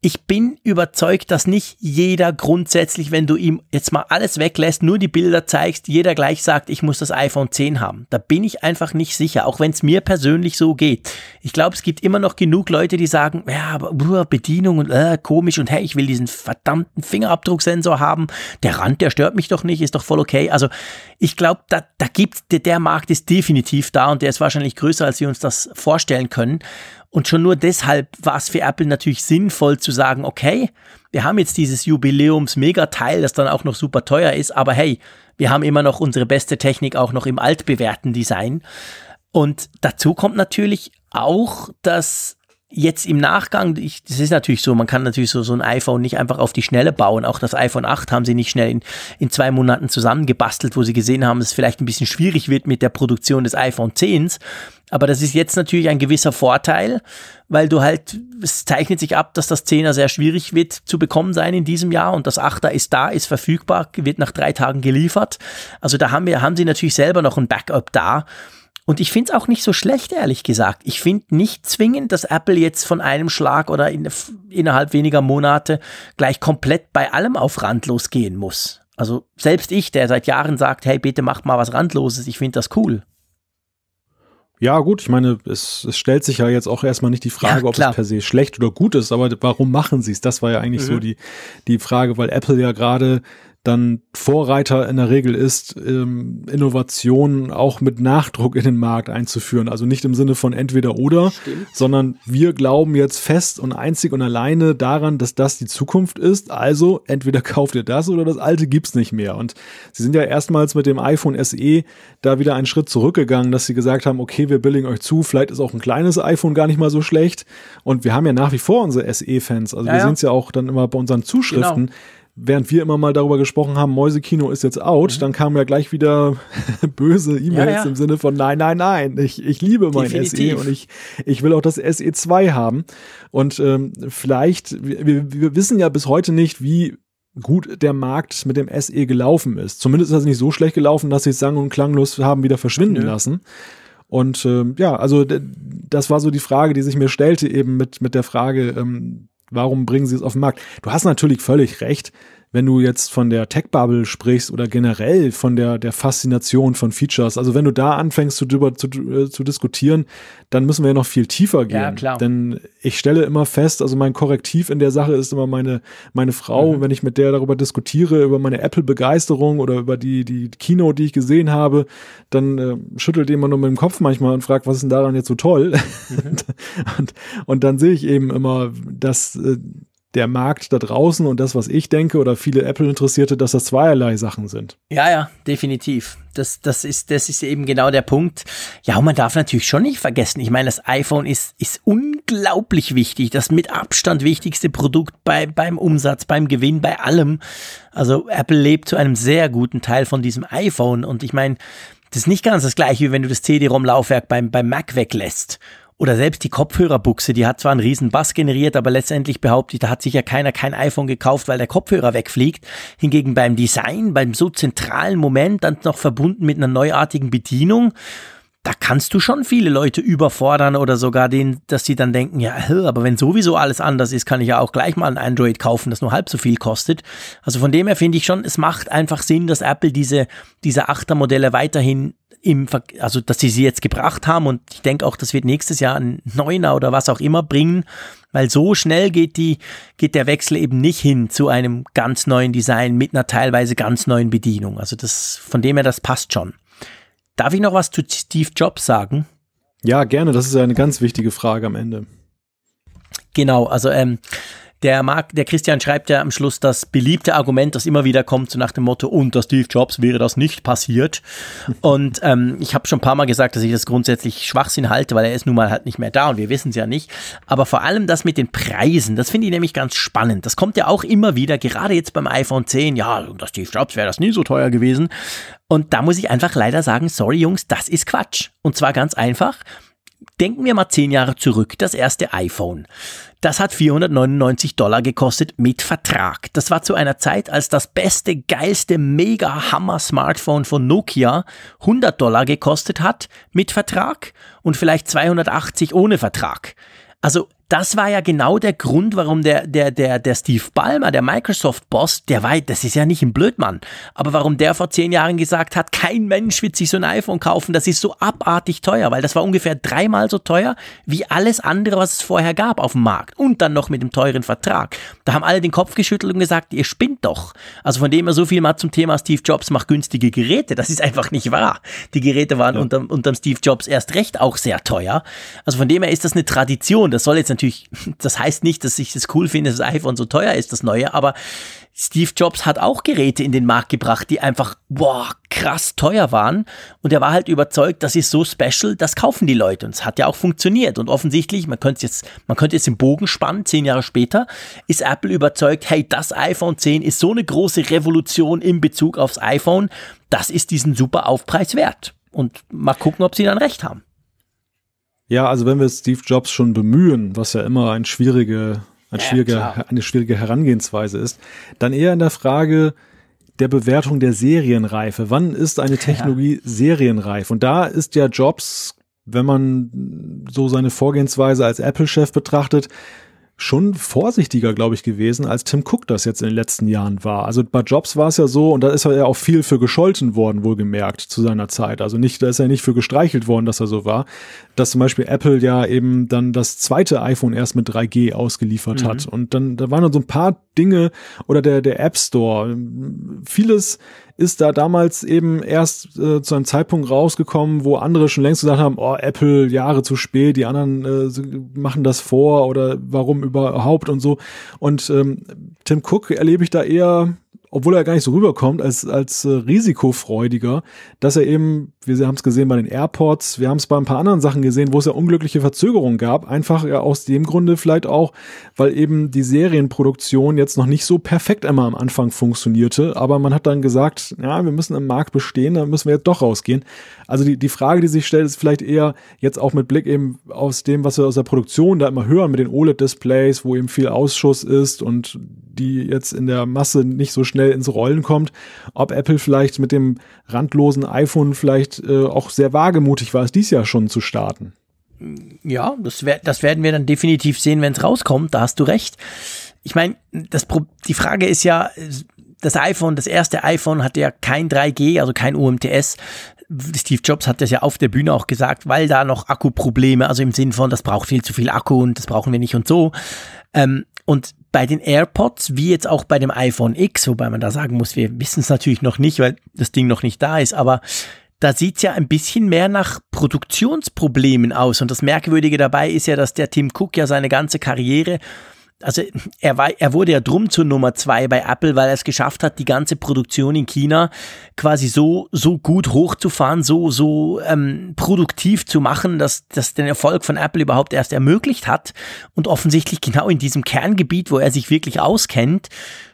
Speaker 3: ich bin überzeugt, dass nicht jeder grundsätzlich, wenn du ihm jetzt mal alles weglässt, nur die Bilder zeigst, jeder gleich sagt, ich muss das iPhone 10 haben. Da bin ich einfach nicht sicher, auch wenn es mir persönlich so geht. Ich glaube, es gibt immer noch genug Leute, die sagen, ja, aber uh, Bedienung und äh, komisch und hey, ich will diesen verdammten Fingerabdrucksensor haben. Der Rand, der stört mich doch nicht, ist doch voll okay. Also ich glaube, da, da gibt der Markt ist definitiv da und der ist wahrscheinlich größer, als wir uns das vorstellen können. Und schon nur deshalb war es für Apple natürlich sinnvoll zu sagen, okay, wir haben jetzt dieses Jubiläums-Megateil, das dann auch noch super teuer ist, aber hey, wir haben immer noch unsere beste Technik auch noch im altbewährten Design. Und dazu kommt natürlich auch, dass jetzt im Nachgang, ich, das ist natürlich so, man kann natürlich so, so ein iPhone nicht einfach auf die Schnelle bauen. Auch das iPhone 8 haben sie nicht schnell in, in zwei Monaten zusammengebastelt, wo sie gesehen haben, dass es vielleicht ein bisschen schwierig wird mit der Produktion des iPhone 10s. Aber das ist jetzt natürlich ein gewisser Vorteil, weil du halt, es zeichnet sich ab, dass das 10er sehr schwierig wird zu bekommen sein in diesem Jahr und das 8er ist da, ist verfügbar, wird nach drei Tagen geliefert. Also da haben wir, haben sie natürlich selber noch ein Backup da. Und ich finde es auch nicht so schlecht, ehrlich gesagt. Ich finde nicht zwingend, dass Apple jetzt von einem Schlag oder in, innerhalb weniger Monate gleich komplett bei allem auf randlos gehen muss. Also selbst ich, der seit Jahren sagt, hey, bitte macht mal was randloses, ich finde das cool.
Speaker 2: Ja, gut, ich meine, es, es stellt sich ja jetzt auch erstmal nicht die Frage, ja, ob es per se schlecht oder gut ist, aber warum machen sie es? Das war ja eigentlich mhm. so die, die Frage, weil Apple ja gerade dann Vorreiter in der Regel ist, ähm, Innovationen auch mit Nachdruck in den Markt einzuführen. Also nicht im Sinne von entweder oder, Stimmt. sondern wir glauben jetzt fest und einzig und alleine daran, dass das die Zukunft ist. Also entweder kauft ihr das oder das alte gibt's nicht mehr. Und sie sind ja erstmals mit dem iPhone SE da wieder einen Schritt zurückgegangen, dass sie gesagt haben, okay, wir billigen euch zu, vielleicht ist auch ein kleines iPhone gar nicht mal so schlecht. Und wir haben ja nach wie vor unsere SE-Fans. Also ja, wir ja. sehen es ja auch dann immer bei unseren Zuschriften. Genau während wir immer mal darüber gesprochen haben, Mäusekino ist jetzt out, mhm. dann kamen ja gleich wieder böse E-Mails ja, ja. im Sinne von nein, nein, nein, ich, ich liebe mein SE und ich, ich will auch das SE2 haben. Und ähm, vielleicht, wir, wir wissen ja bis heute nicht, wie gut der Markt mit dem SE gelaufen ist. Zumindest ist es nicht so schlecht gelaufen, dass sie es sang- und klanglos haben wieder verschwinden Nö. lassen. Und ähm, ja, also das war so die Frage, die sich mir stellte, eben mit, mit der Frage, ähm, warum bringen sie es auf den Markt? Du hast natürlich völlig recht. Wenn du jetzt von der Tech-Bubble sprichst oder generell von der, der Faszination von Features, also wenn du da anfängst zu, zu, äh, zu diskutieren, dann müssen wir ja noch viel tiefer gehen. Ja, klar. Denn ich stelle immer fest, also mein Korrektiv in der Sache ist immer meine, meine Frau, mhm. wenn ich mit der darüber diskutiere, über meine Apple-Begeisterung oder über die, die Kino, die ich gesehen habe, dann äh, schüttelt jemand nur mit dem Kopf manchmal und fragt, was ist denn daran jetzt so toll? Mhm. und, und dann sehe ich eben immer, dass äh, der Markt da draußen und das, was ich denke oder viele Apple-Interessierte, dass das zweierlei Sachen sind.
Speaker 3: Ja, ja, definitiv. Das, das, ist, das ist eben genau der Punkt. Ja, und man darf natürlich schon nicht vergessen, ich meine, das iPhone ist, ist unglaublich wichtig, das mit Abstand wichtigste Produkt bei, beim Umsatz, beim Gewinn, bei allem. Also Apple lebt zu einem sehr guten Teil von diesem iPhone und ich meine, das ist nicht ganz das gleiche, wie wenn du das CD-ROM-Laufwerk beim, beim Mac weglässt. Oder selbst die Kopfhörerbuchse, die hat zwar einen riesen Bass generiert, aber letztendlich behaupte ich, da hat sich ja keiner kein iPhone gekauft, weil der Kopfhörer wegfliegt. Hingegen beim Design, beim so zentralen Moment, dann noch verbunden mit einer neuartigen Bedienung, da kannst du schon viele Leute überfordern oder sogar denen, dass sie dann denken, ja, aber wenn sowieso alles anders ist, kann ich ja auch gleich mal ein Android kaufen, das nur halb so viel kostet. Also von dem her finde ich schon, es macht einfach Sinn, dass Apple diese, diese Achtermodelle weiterhin im, also dass sie sie jetzt gebracht haben und ich denke auch, das wird nächstes Jahr ein Neuner oder was auch immer bringen, weil so schnell geht die, geht der Wechsel eben nicht hin zu einem ganz neuen Design mit einer teilweise ganz neuen Bedienung. Also das, von dem her, das passt schon. Darf ich noch was zu Steve Jobs sagen?
Speaker 2: Ja, gerne. Das ist eine ganz wichtige Frage am Ende.
Speaker 3: Genau, also ähm, der, Mark, der Christian schreibt ja am Schluss das beliebte Argument, das immer wieder kommt, so nach dem Motto, unter Steve Jobs wäre das nicht passiert. Und ähm, ich habe schon ein paar Mal gesagt, dass ich das grundsätzlich Schwachsinn halte, weil er ist nun mal halt nicht mehr da und wir wissen es ja nicht. Aber vor allem das mit den Preisen, das finde ich nämlich ganz spannend. Das kommt ja auch immer wieder, gerade jetzt beim iPhone 10, ja, unter Steve Jobs wäre das nie so teuer gewesen. Und da muss ich einfach leider sagen, sorry Jungs, das ist Quatsch. Und zwar ganz einfach. Denken wir mal zehn Jahre zurück, das erste iPhone. Das hat 499 Dollar gekostet mit Vertrag. Das war zu einer Zeit, als das beste, geilste, mega Hammer Smartphone von Nokia 100 Dollar gekostet hat mit Vertrag und vielleicht 280 ohne Vertrag. Also das war ja genau der Grund, warum der, der, der, der Steve Ballmer, der Microsoft-Boss, der war, das ist ja nicht ein Blödmann, aber warum der vor zehn Jahren gesagt hat, kein Mensch wird sich so ein iPhone kaufen, das ist so abartig teuer, weil das war ungefähr dreimal so teuer wie alles andere, was es vorher gab auf dem Markt und dann noch mit dem teuren Vertrag. Da haben alle den Kopf geschüttelt und gesagt, ihr spinnt doch. Also von dem her so viel mal zum Thema Steve Jobs macht günstige Geräte, das ist einfach nicht wahr. Die Geräte waren ja. unterm, unterm Steve Jobs erst recht auch sehr teuer. Also von dem her ist das eine Tradition, das soll jetzt natürlich, das heißt nicht, dass ich das cool finde, dass das iPhone so teuer ist, das neue, aber Steve Jobs hat auch Geräte in den Markt gebracht, die einfach, boah, krass teuer waren. Und er war halt überzeugt, das ist so special, das kaufen die Leute. Und es hat ja auch funktioniert. Und offensichtlich, man könnte jetzt, man könnte jetzt im Bogen spannen, zehn Jahre später, ist Apple überzeugt, hey, das iPhone 10 ist so eine große Revolution in Bezug aufs iPhone, das ist diesen super Aufpreis wert. Und mal gucken, ob sie dann recht haben.
Speaker 2: Ja, also wenn wir Steve Jobs schon bemühen, was ja immer ein schwierige, ein ja, schwierige, eine schwierige Herangehensweise ist, dann eher in der Frage der Bewertung der Serienreife. Wann ist eine Technologie ja. serienreif? Und da ist ja Jobs, wenn man so seine Vorgehensweise als Apple-Chef betrachtet, schon vorsichtiger, glaube ich, gewesen, als Tim Cook das jetzt in den letzten Jahren war. Also bei Jobs war es ja so, und da ist er ja auch viel für gescholten worden, wohlgemerkt, zu seiner Zeit. Also nicht, da ist er nicht für gestreichelt worden, dass er so war, dass zum Beispiel Apple ja eben dann das zweite iPhone erst mit 3G ausgeliefert mhm. hat. Und dann, da waren dann so ein paar Dinge oder der, der App Store. Vieles ist da damals eben erst äh, zu einem Zeitpunkt rausgekommen, wo andere schon längst gesagt haben, oh, Apple Jahre zu spät, die anderen äh, machen das vor oder warum überhaupt und so. Und ähm, Tim Cook erlebe ich da eher obwohl er gar nicht so rüberkommt, als, als äh, risikofreudiger, dass er eben, wir haben es gesehen bei den Airports, wir haben es bei ein paar anderen Sachen gesehen, wo es ja unglückliche Verzögerungen gab, einfach ja aus dem Grunde vielleicht auch, weil eben die Serienproduktion jetzt noch nicht so perfekt immer am Anfang funktionierte, aber man hat dann gesagt, ja, wir müssen im Markt bestehen, dann müssen wir jetzt doch rausgehen. Also die, die Frage, die sich stellt, ist vielleicht eher jetzt auch mit Blick eben aus dem, was wir aus der Produktion da immer hören, mit den OLED-Displays, wo eben viel Ausschuss ist und die jetzt in der Masse nicht so schnell ins Rollen kommt, ob Apple vielleicht mit dem randlosen iPhone vielleicht äh, auch sehr wagemutig war, es dies Jahr schon zu starten.
Speaker 3: Ja, das, das werden wir dann definitiv sehen, wenn es rauskommt, da hast du recht. Ich meine, die Frage ist ja, das iPhone, das erste iPhone hatte ja kein 3G, also kein UMTS. Steve Jobs hat das ja auf der Bühne auch gesagt, weil da noch Akkuprobleme, also im Sinn von, das braucht viel zu viel Akku und das brauchen wir nicht und so. Ähm, und bei den AirPods, wie jetzt auch bei dem iPhone X, wobei man da sagen muss, wir wissen es natürlich noch nicht, weil das Ding noch nicht da ist, aber da sieht's ja ein bisschen mehr nach Produktionsproblemen aus. Und das Merkwürdige dabei ist ja, dass der Tim Cook ja seine ganze Karriere also er war, er wurde ja drum zur Nummer zwei bei Apple, weil er es geschafft hat, die ganze Produktion in China quasi so so gut hochzufahren, so so ähm, produktiv zu machen, dass das den Erfolg von Apple überhaupt erst ermöglicht hat. Und offensichtlich genau in diesem Kerngebiet, wo er sich wirklich auskennt,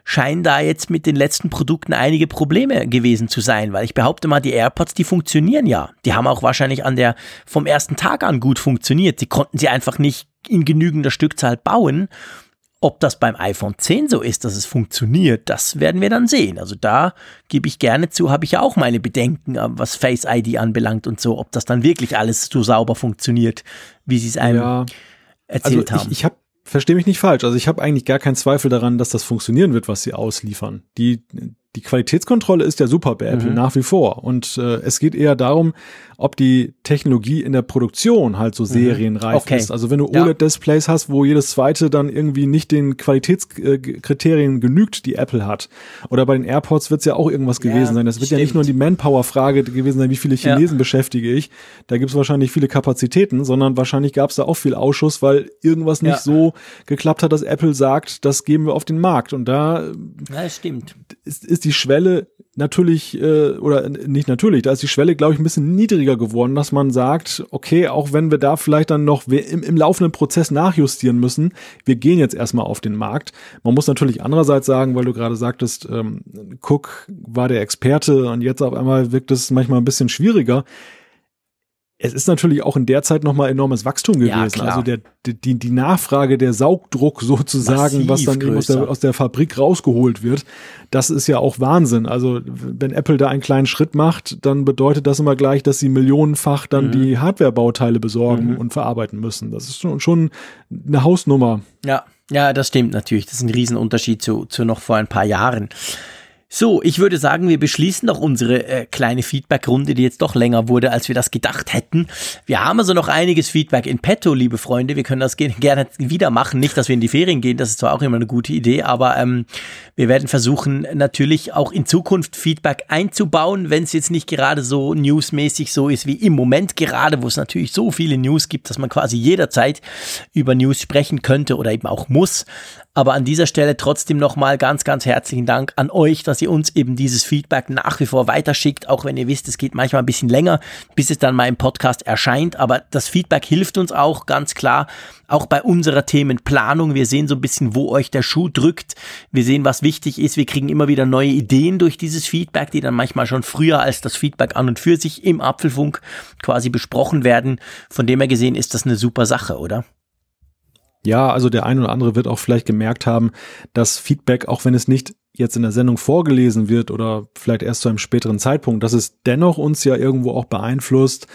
Speaker 3: scheinen da jetzt mit den letzten Produkten einige Probleme gewesen zu sein, weil ich behaupte mal, die AirPods, die funktionieren ja. Die haben auch wahrscheinlich an der vom ersten Tag an gut funktioniert. Sie konnten sie einfach nicht in genügender Stückzahl bauen. Ob das beim iPhone 10 so ist, dass es funktioniert, das werden wir dann sehen. Also da gebe ich gerne zu, habe ich ja auch meine Bedenken, äh, was Face ID anbelangt und so, ob das dann wirklich alles so sauber funktioniert, wie sie es einem ja, erzählt
Speaker 2: also
Speaker 3: haben.
Speaker 2: Ich, ich habe verstehe mich nicht falsch. Also ich habe eigentlich gar keinen Zweifel daran, dass das funktionieren wird, was sie ausliefern. Die die Qualitätskontrolle ist ja super bei Apple mhm. nach wie vor. Und äh, es geht eher darum, ob die Technologie in der Produktion halt so mhm. serienreif okay. ist. Also wenn du OLED-Displays hast, wo jedes zweite dann irgendwie nicht den Qualitätskriterien genügt, die Apple hat. Oder bei den AirPods wird es ja auch irgendwas ja, gewesen sein. Das wird stimmt. ja nicht nur die Manpower-Frage gewesen sein, wie viele Chinesen ja. beschäftige ich. Da gibt es wahrscheinlich viele Kapazitäten, sondern wahrscheinlich gab es da auch viel Ausschuss, weil irgendwas nicht ja. so geklappt hat, dass Apple sagt, das geben wir auf den Markt. Und da
Speaker 3: ja, stimmt.
Speaker 2: Ist, ist die Schwelle natürlich, äh, oder nicht natürlich, da ist die Schwelle, glaube ich, ein bisschen niedriger geworden, dass man sagt, okay, auch wenn wir da vielleicht dann noch im, im laufenden Prozess nachjustieren müssen, wir gehen jetzt erstmal auf den Markt. Man muss natürlich andererseits sagen, weil du gerade sagtest, ähm, Cook war der Experte und jetzt auf einmal wirkt es manchmal ein bisschen schwieriger es ist natürlich auch in der Zeit nochmal enormes Wachstum gewesen. Ja, also der, die, die Nachfrage, der Saugdruck sozusagen, Massiv was dann eben aus der, aus der Fabrik rausgeholt wird, das ist ja auch Wahnsinn. Also wenn Apple da einen kleinen Schritt macht, dann bedeutet das immer gleich, dass sie millionenfach dann mhm. die Hardware-Bauteile besorgen mhm. und verarbeiten müssen. Das ist schon, schon eine Hausnummer.
Speaker 3: Ja, ja, das stimmt natürlich. Das ist ein Riesenunterschied zu, zu noch vor ein paar Jahren. So, ich würde sagen, wir beschließen doch unsere äh, kleine Feedback-Runde, die jetzt doch länger wurde, als wir das gedacht hätten. Wir haben also noch einiges Feedback in petto, liebe Freunde. Wir können das gerne wieder machen. Nicht, dass wir in die Ferien gehen, das ist zwar auch immer eine gute Idee, aber ähm, wir werden versuchen, natürlich auch in Zukunft Feedback einzubauen, wenn es jetzt nicht gerade so newsmäßig so ist wie im Moment gerade, wo es natürlich so viele News gibt, dass man quasi jederzeit über News sprechen könnte oder eben auch muss. Aber an dieser Stelle trotzdem nochmal ganz, ganz herzlichen Dank an euch, dass ihr uns eben dieses Feedback nach wie vor weiterschickt, auch wenn ihr wisst, es geht manchmal ein bisschen länger, bis es dann mal im Podcast erscheint. Aber das Feedback hilft uns auch ganz klar, auch bei unserer Themenplanung. Wir sehen so ein bisschen, wo euch der Schuh drückt. Wir sehen, was wichtig ist. Wir kriegen immer wieder neue Ideen durch dieses Feedback, die dann manchmal schon früher als das Feedback an und für sich im Apfelfunk quasi besprochen werden. Von dem her gesehen ist das eine super Sache, oder?
Speaker 2: Ja, also der eine oder andere wird auch vielleicht gemerkt haben, dass Feedback, auch wenn es nicht jetzt in der Sendung vorgelesen wird oder vielleicht erst zu einem späteren Zeitpunkt, dass es dennoch uns ja irgendwo auch beeinflusst,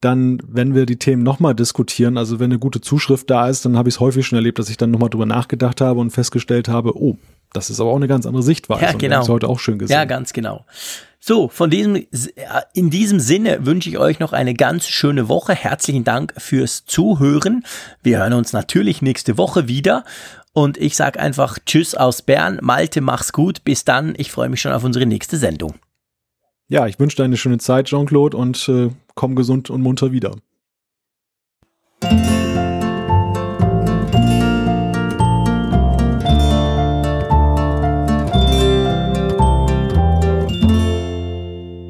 Speaker 2: dann, wenn wir die Themen nochmal diskutieren, also wenn eine gute Zuschrift da ist, dann habe ich es häufig schon erlebt, dass ich dann nochmal drüber nachgedacht habe und festgestellt habe, oh, das ist aber auch eine ganz andere Sichtweise.
Speaker 3: Ja, genau. Das
Speaker 2: ist heute auch schön gesehen.
Speaker 3: Ja, ganz genau. So, von diesem, äh, in diesem Sinne wünsche ich euch noch eine ganz schöne Woche. Herzlichen Dank fürs Zuhören. Wir hören uns natürlich nächste Woche wieder. Und ich sage einfach Tschüss aus Bern. Malte, mach's gut. Bis dann. Ich freue mich schon auf unsere nächste Sendung.
Speaker 2: Ja, ich wünsche dir eine schöne Zeit, Jean-Claude, und äh, komm gesund und munter wieder.